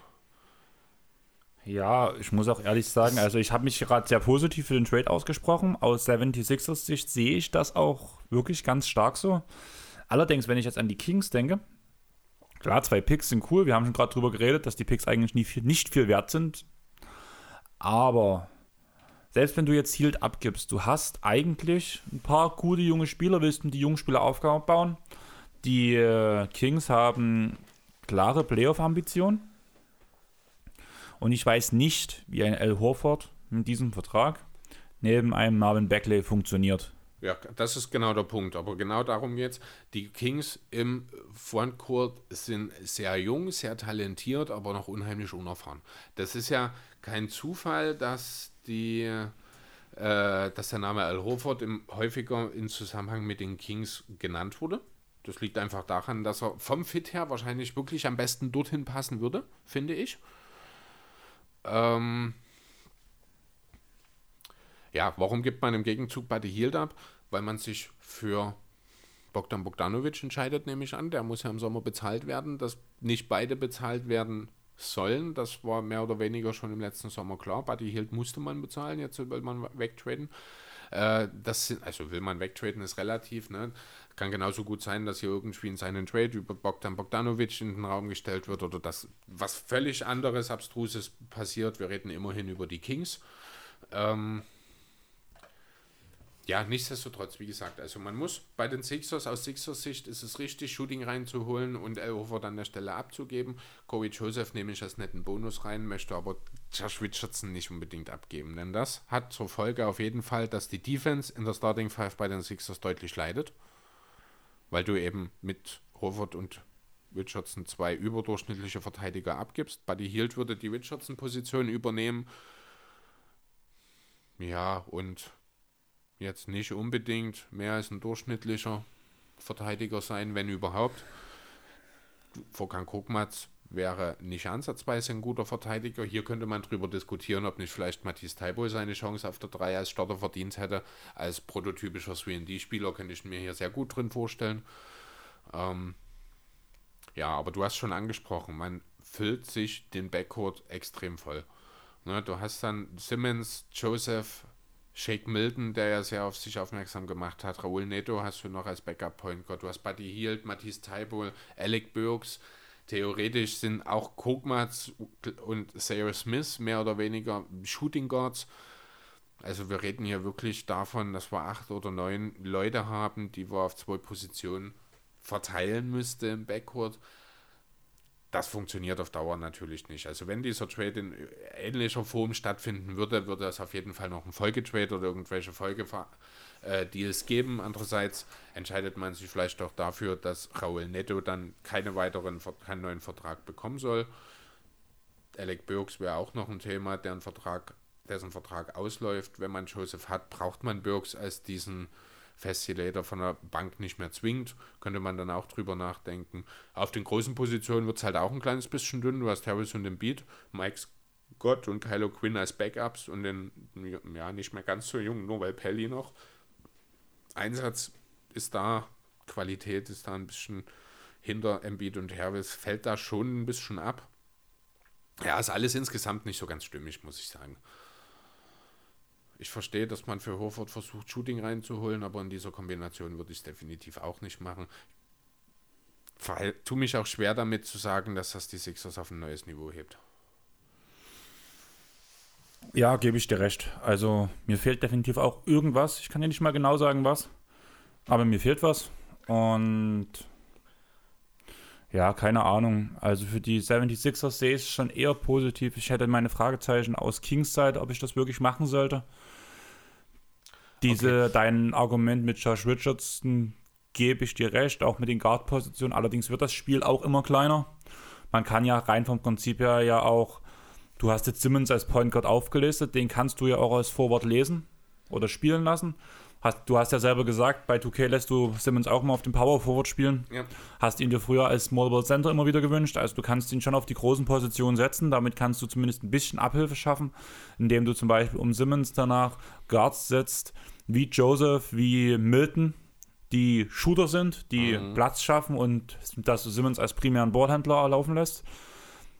Ja, ich muss auch ehrlich sagen, also ich habe mich gerade sehr positiv für den Trade ausgesprochen. Aus 76ers Sicht sehe ich das auch wirklich ganz stark so. Allerdings, wenn ich jetzt an die Kings denke, klar, zwei Picks sind cool. Wir haben schon gerade drüber geredet, dass die Picks eigentlich nie viel, nicht viel wert sind. Aber selbst wenn du jetzt Hield abgibst, du hast eigentlich ein paar gute junge Spieler, willst du die jungen Spieler aufbauen. Die äh, Kings haben klare Playoff-Ambitionen. Und ich weiß nicht, wie ein Al Horford mit diesem Vertrag neben einem Marvin Beckley funktioniert. Ja, das ist genau der Punkt. Aber genau darum jetzt. Die Kings im Frontcourt sind sehr jung, sehr talentiert, aber noch unheimlich unerfahren. Das ist ja kein Zufall, dass die äh, dass der Name Al Horford im, häufiger in Zusammenhang mit den Kings genannt wurde. Das liegt einfach daran, dass er vom Fit her wahrscheinlich wirklich am besten dorthin passen würde, finde ich. Ähm ja, warum gibt man im Gegenzug Buddy Hield ab? Weil man sich für Bogdan Bogdanovic entscheidet, nehme ich an. Der muss ja im Sommer bezahlt werden. Dass nicht beide bezahlt werden sollen, das war mehr oder weniger schon im letzten Sommer klar. Buddy Hield musste man bezahlen, jetzt will man wegtraden. Äh, das sind, also will man wegtraden, ist relativ. Ne? Kann genauso gut sein, dass hier irgendwie in seinen Trade über Bogdan Bogdanovic in den Raum gestellt wird oder dass was völlig anderes, Abstruses passiert. Wir reden immerhin über die Kings. Ähm, ja, nichtsdestotrotz, wie gesagt, also man muss bei den Sixers, aus Sixers Sicht ist es richtig, Shooting reinzuholen und Elhofer an der Stelle abzugeben. Corey Joseph nehme ich als netten Bonus rein, möchte aber Josh Richardson nicht unbedingt abgeben, denn das hat zur Folge auf jeden Fall, dass die Defense in der Starting Five bei den Sixers deutlich leidet, weil du eben mit Horford und Richardson zwei überdurchschnittliche Verteidiger abgibst. Buddy Hield würde die Richardson-Position übernehmen. Ja, und jetzt nicht unbedingt mehr als ein durchschnittlicher Verteidiger sein, wenn überhaupt. Vorkan Kokmatz wäre nicht ansatzweise ein guter Verteidiger. Hier könnte man darüber diskutieren, ob nicht vielleicht Matthias Taibo seine Chance auf der 3 als Starter verdient hätte. Als prototypischer 3D-Spieler könnte ich mir hier sehr gut drin vorstellen. Ähm, ja, aber du hast schon angesprochen, man füllt sich den Backcourt extrem voll. Ne, du hast dann Simmons, Joseph, Shake Milton, der ja sehr auf sich aufmerksam gemacht hat. Raul Neto hast du noch als Backup-Point. Du hast Buddy Hield, Matthias Taibol, Alec Burks. Theoretisch sind auch Kokmats und Sarah Smith mehr oder weniger Shooting Guards. Also wir reden hier wirklich davon, dass wir acht oder neun Leute haben, die wir auf zwei Positionen verteilen müsste im Backcourt das funktioniert auf Dauer natürlich nicht. Also wenn dieser Trade in ähnlicher Form stattfinden würde, würde es auf jeden Fall noch einen Folgetrade oder irgendwelche Folgedeals geben. Andererseits entscheidet man sich vielleicht auch dafür, dass Raul Netto dann keine weiteren, keinen neuen Vertrag bekommen soll. Alec Burks wäre auch noch ein Thema, deren Vertrag, dessen Vertrag ausläuft. Wenn man Joseph hat, braucht man Burks als diesen Facilitator von der Bank nicht mehr zwingt, könnte man dann auch drüber nachdenken. Auf den großen Positionen wird es halt auch ein kleines bisschen dünn. Du hast Harris und den Beat, Mike Scott und Kylo Quinn als Backups und den, ja, nicht mehr ganz so jung, nur weil Pelly noch. Einsatz ist da, Qualität ist da ein bisschen hinter Embiid und Harris, fällt da schon ein bisschen ab. Ja, ist alles insgesamt nicht so ganz stimmig, muss ich sagen. Ich verstehe, dass man für Horford versucht, Shooting reinzuholen, aber in dieser Kombination würde ich es definitiv auch nicht machen. Ich tue mich auch schwer damit zu sagen, dass das die Sixers auf ein neues Niveau hebt. Ja, gebe ich dir recht. Also mir fehlt definitiv auch irgendwas. Ich kann dir nicht mal genau sagen, was. Aber mir fehlt was. Und ja, keine Ahnung. Also für die 76ers sehe ich es schon eher positiv. Ich hätte meine Fragezeichen aus Kings Seite, ob ich das wirklich machen sollte. Diese, okay. dein Argument mit Josh Richardson gebe ich dir recht, auch mit den Guard-Positionen. Allerdings wird das Spiel auch immer kleiner. Man kann ja rein vom Prinzip her ja auch, du hast jetzt Simmons als Point Guard aufgelistet, den kannst du ja auch als Forward lesen. oder spielen lassen. Hast, du hast ja selber gesagt, bei 2K lässt du Simmons auch mal auf dem Power Forward spielen. Ja. Hast ihn dir früher als Small Ball Center immer wieder gewünscht. Also du kannst ihn schon auf die großen Positionen setzen. Damit kannst du zumindest ein bisschen Abhilfe schaffen, indem du zum Beispiel um Simmons danach Guards setzt, wie Joseph, wie Milton, die Shooter sind, die Mhm. Platz schaffen und dass du Simmons als primären Ballhändler laufen lässt.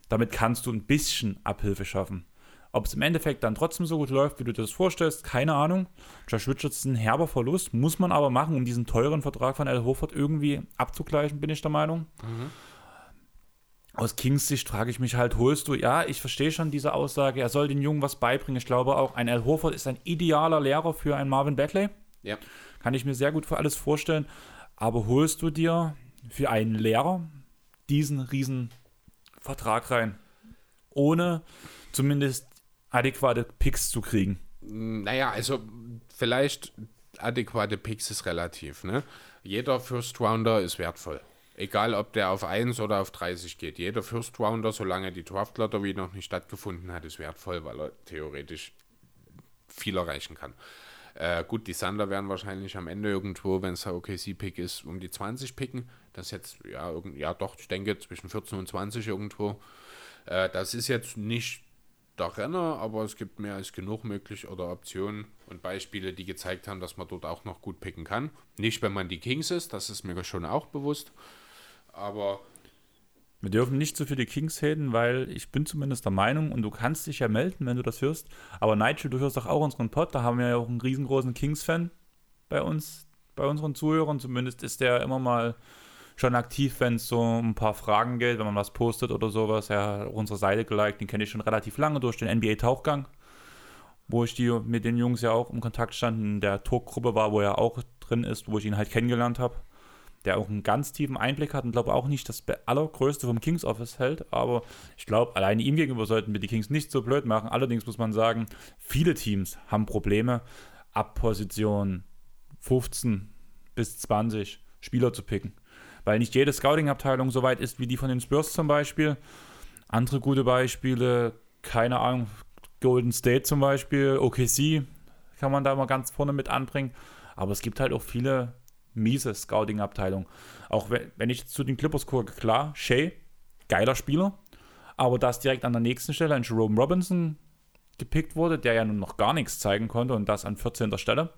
Damit kannst du ein bisschen Abhilfe schaffen. Ob es im Endeffekt dann trotzdem so gut läuft, wie du dir das vorstellst, keine Ahnung. Josh Richardson, herber Verlust, muss man aber machen, um diesen teuren Vertrag von Al Horford irgendwie abzugleichen, bin ich der Meinung. Aus Kings Sicht frage ich mich halt, holst du, ja, ich verstehe schon diese Aussage, er soll den Jungen was beibringen. Ich glaube auch, ein Al Horford ist ein idealer Lehrer für einen Marvin Bagley. Ja. Kann ich mir sehr gut für alles vorstellen. Aber holst du dir für einen Lehrer diesen riesen Vertrag rein, ohne zumindest adäquate Picks zu kriegen? Naja, also vielleicht adäquate Picks ist relativ. Ne? Jeder First Rounder ist wertvoll. Egal, ob der auf 1 oder auf 30 geht. Jeder First Rounder, solange die Draft Lottery noch nicht stattgefunden hat, ist wertvoll, weil er theoretisch viel erreichen kann. Äh, gut, die Thunder werden wahrscheinlich am Ende irgendwo, wenn es der OKC-Pick ist, um die 20 picken. Das jetzt, ja, irgend, ja doch, ich denke zwischen 14 und 20 irgendwo. Äh, das ist jetzt nicht der Renner, aber es gibt mehr als genug möglich oder Optionen und Beispiele, die gezeigt haben, dass man dort auch noch gut picken kann. Nicht, wenn man die Kings ist, das ist mir schon auch bewusst. Aber Wir dürfen nicht so die Kings reden, weil ich bin zumindest der Meinung, und du kannst dich ja melden, wenn du das hörst, aber Nigel, du hörst doch auch unseren Pod, da haben wir ja auch einen riesengroßen Kings-Fan bei uns, bei unseren Zuhörern. Zumindest ist der immer mal schon aktiv, wenn es so ein paar Fragen geht, wenn man was postet oder sowas. Er hat unsere Seite geliked, den kenne ich schon relativ lange durch den NBA-Tauchgang, wo ich die mit den Jungs ja auch im Kontakt stand, in der Talkgruppe war, wo er auch drin ist, wo ich ihn halt kennengelernt habe der auch einen ganz tiefen Einblick hat und glaube auch nicht das allergrößte vom Kings Office hält, aber ich glaube, alleine ihm gegenüber sollten wir die Kings nicht so blöd machen. Allerdings muss man sagen, viele Teams haben Probleme, ab Position 15 bis 20 Spieler zu picken, weil nicht jede Scouting-Abteilung so weit ist wie die von den Spurs zum Beispiel. Andere gute Beispiele, keine Ahnung, Golden State zum Beispiel, OKC kann man da mal ganz vorne mit anbringen, aber es gibt halt auch viele miese Scouting-Abteilung. Auch wenn, wenn ich zu den Clippers gucke, klar, Shea, geiler Spieler, aber dass direkt an der nächsten Stelle ein Jerome Robinson gepickt wurde, der ja nun noch gar nichts zeigen konnte und das an 14. Stelle,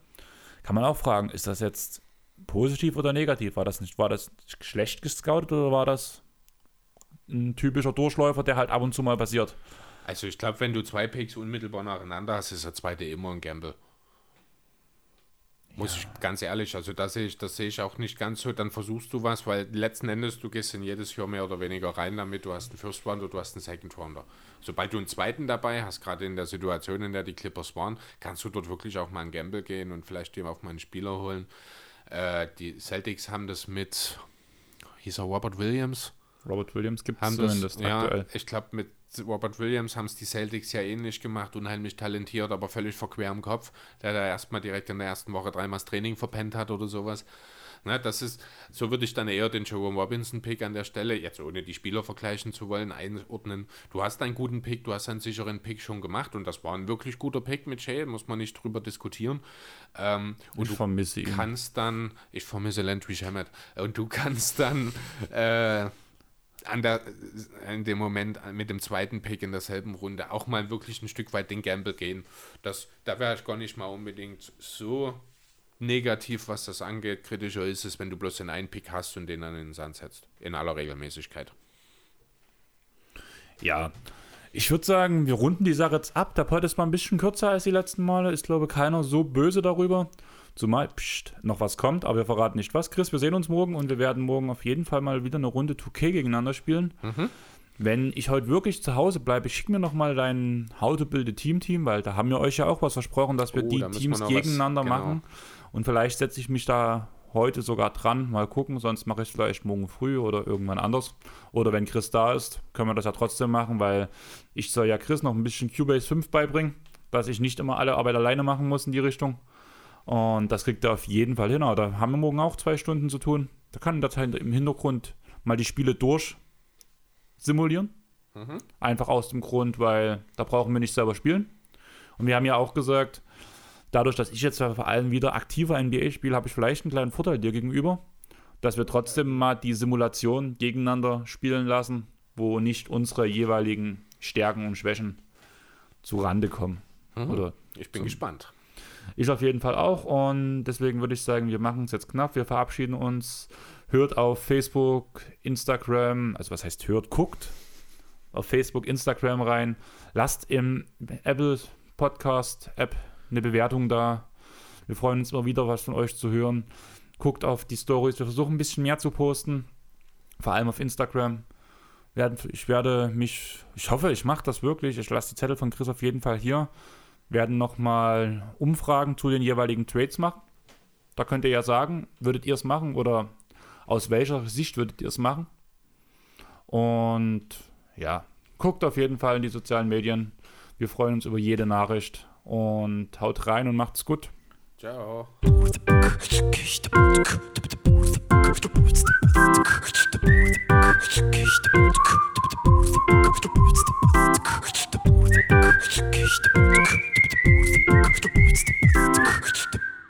kann man auch fragen, ist das jetzt positiv oder negativ? War das nicht, war das schlecht gescoutet oder war das ein typischer Durchläufer, der halt ab und zu mal passiert? also ich glaube, wenn du zwei Picks unmittelbar nacheinander hast, ist der zweite immer ein Gamble. Muss ich ganz ehrlich, also das sehe ich, das sehe ich auch nicht ganz so. Dann versuchst du was, weil letzten Endes du gehst in jedes Jahr mehr oder weniger rein damit. Du hast einen First Rounder, du hast einen Second Rounder. Sobald du einen zweiten dabei hast, gerade in der Situation, in der die Clippers waren, kannst du dort wirklich auch mal einen Gamble gehen und vielleicht dir auch mal einen Spieler holen. Äh, die Celtics haben das mit, hieß er Robert Williams? Robert Williams gibt es das, zumindest ja, aktuell. ich glaube, mit Robert Williams haben es die Celtics ja ähnlich gemacht, unheimlich talentiert, aber völlig verquer im Kopf, der da erstmal direkt in der ersten Woche dreimal das Training verpennt hat oder sowas. Ne, das ist, so würde ich dann eher den Jerome Robinson-Pick an der Stelle, jetzt ohne die Spieler vergleichen zu wollen, einordnen. Du hast einen guten Pick, du hast einen sicheren Pick schon gemacht und das war ein wirklich guter Pick mit Shea, muss man nicht drüber diskutieren. Ähm, und Ich du vermisse ihn. kannst dann, ich vermisse Landry Shamet, und du kannst dann äh, an der, in dem Moment mit dem zweiten Pick in derselben Runde auch mal wirklich ein Stück weit den Gamble gehen. Das, da wäre ich gar nicht mal unbedingt so negativ, was das angeht. Kritischer ist es, wenn du bloß den einen Pick hast und den dann in den Sand setzt. In aller Regelmäßigkeit. Ja, ich würde sagen, wir runden die Sache jetzt ab. Der Pod ist mal ein bisschen kürzer als die letzten Male. Ist, glaube keiner so böse darüber. Zumal pst, noch was kommt, aber wir verraten nicht was. Chris, wir sehen uns morgen und wir werden morgen auf jeden Fall mal wieder eine Runde 2K gegeneinander spielen. Wenn ich heute wirklich zu Hause bleibe, schick mir noch mal dein How to Build a Team Team, weil da haben wir euch ja auch was versprochen, dass wir Oh, die Teams noch was- gegeneinander genau. machen. Und vielleicht setze ich mich da heute sogar dran, mal gucken, sonst mache ich es vielleicht morgen früh oder irgendwann anders. Oder wenn Chris da ist, können wir das ja trotzdem machen, weil ich soll ja Chris noch ein bisschen Cubase 5 beibringen, dass ich nicht immer alle Arbeit alleine machen muss in die Richtung. Und das kriegt er auf jeden Fall hin. Aber da haben wir morgen auch zwei Stunden zu tun. Da kann der Zeit im Hintergrund mal die Spiele durch simulieren. Einfach aus dem Grund, weil da brauchen wir nicht selber spielen. Und wir haben ja auch gesagt, dadurch, dass ich jetzt vor allem wieder aktiver NBA spiele, habe ich vielleicht einen kleinen Vorteil dir gegenüber, dass wir trotzdem mal die Simulation gegeneinander spielen lassen, wo nicht unsere jeweiligen Stärken und Schwächen zu Rande kommen. Mhm. Oder Ich bin gespannt. ich auf jeden Fall auch und deswegen würde ich sagen, wir machen es jetzt knapp, wir verabschieden uns. Hört auf Facebook, Instagram, also was heißt hört, guckt auf Facebook, Instagram rein. Lasst im Apple Podcast App eine Bewertung da. Wir freuen uns immer wieder, was von euch zu hören. Guckt auf die Stories. Wir versuchen ein bisschen mehr zu posten, vor allem auf Instagram. Ich werde mich, ich hoffe, ich mache das wirklich. Ich lasse die Zettel von Chris auf jeden Fall hier werden nochmal Umfragen zu den jeweiligen Trades machen. Da könnt ihr ja sagen, würdet ihr es machen oder aus welcher Sicht würdet ihr es machen? Und ja, guckt auf jeden Fall in die sozialen Medien. Wir freuen uns über jede Nachricht und haut rein und macht's gut. Ciao.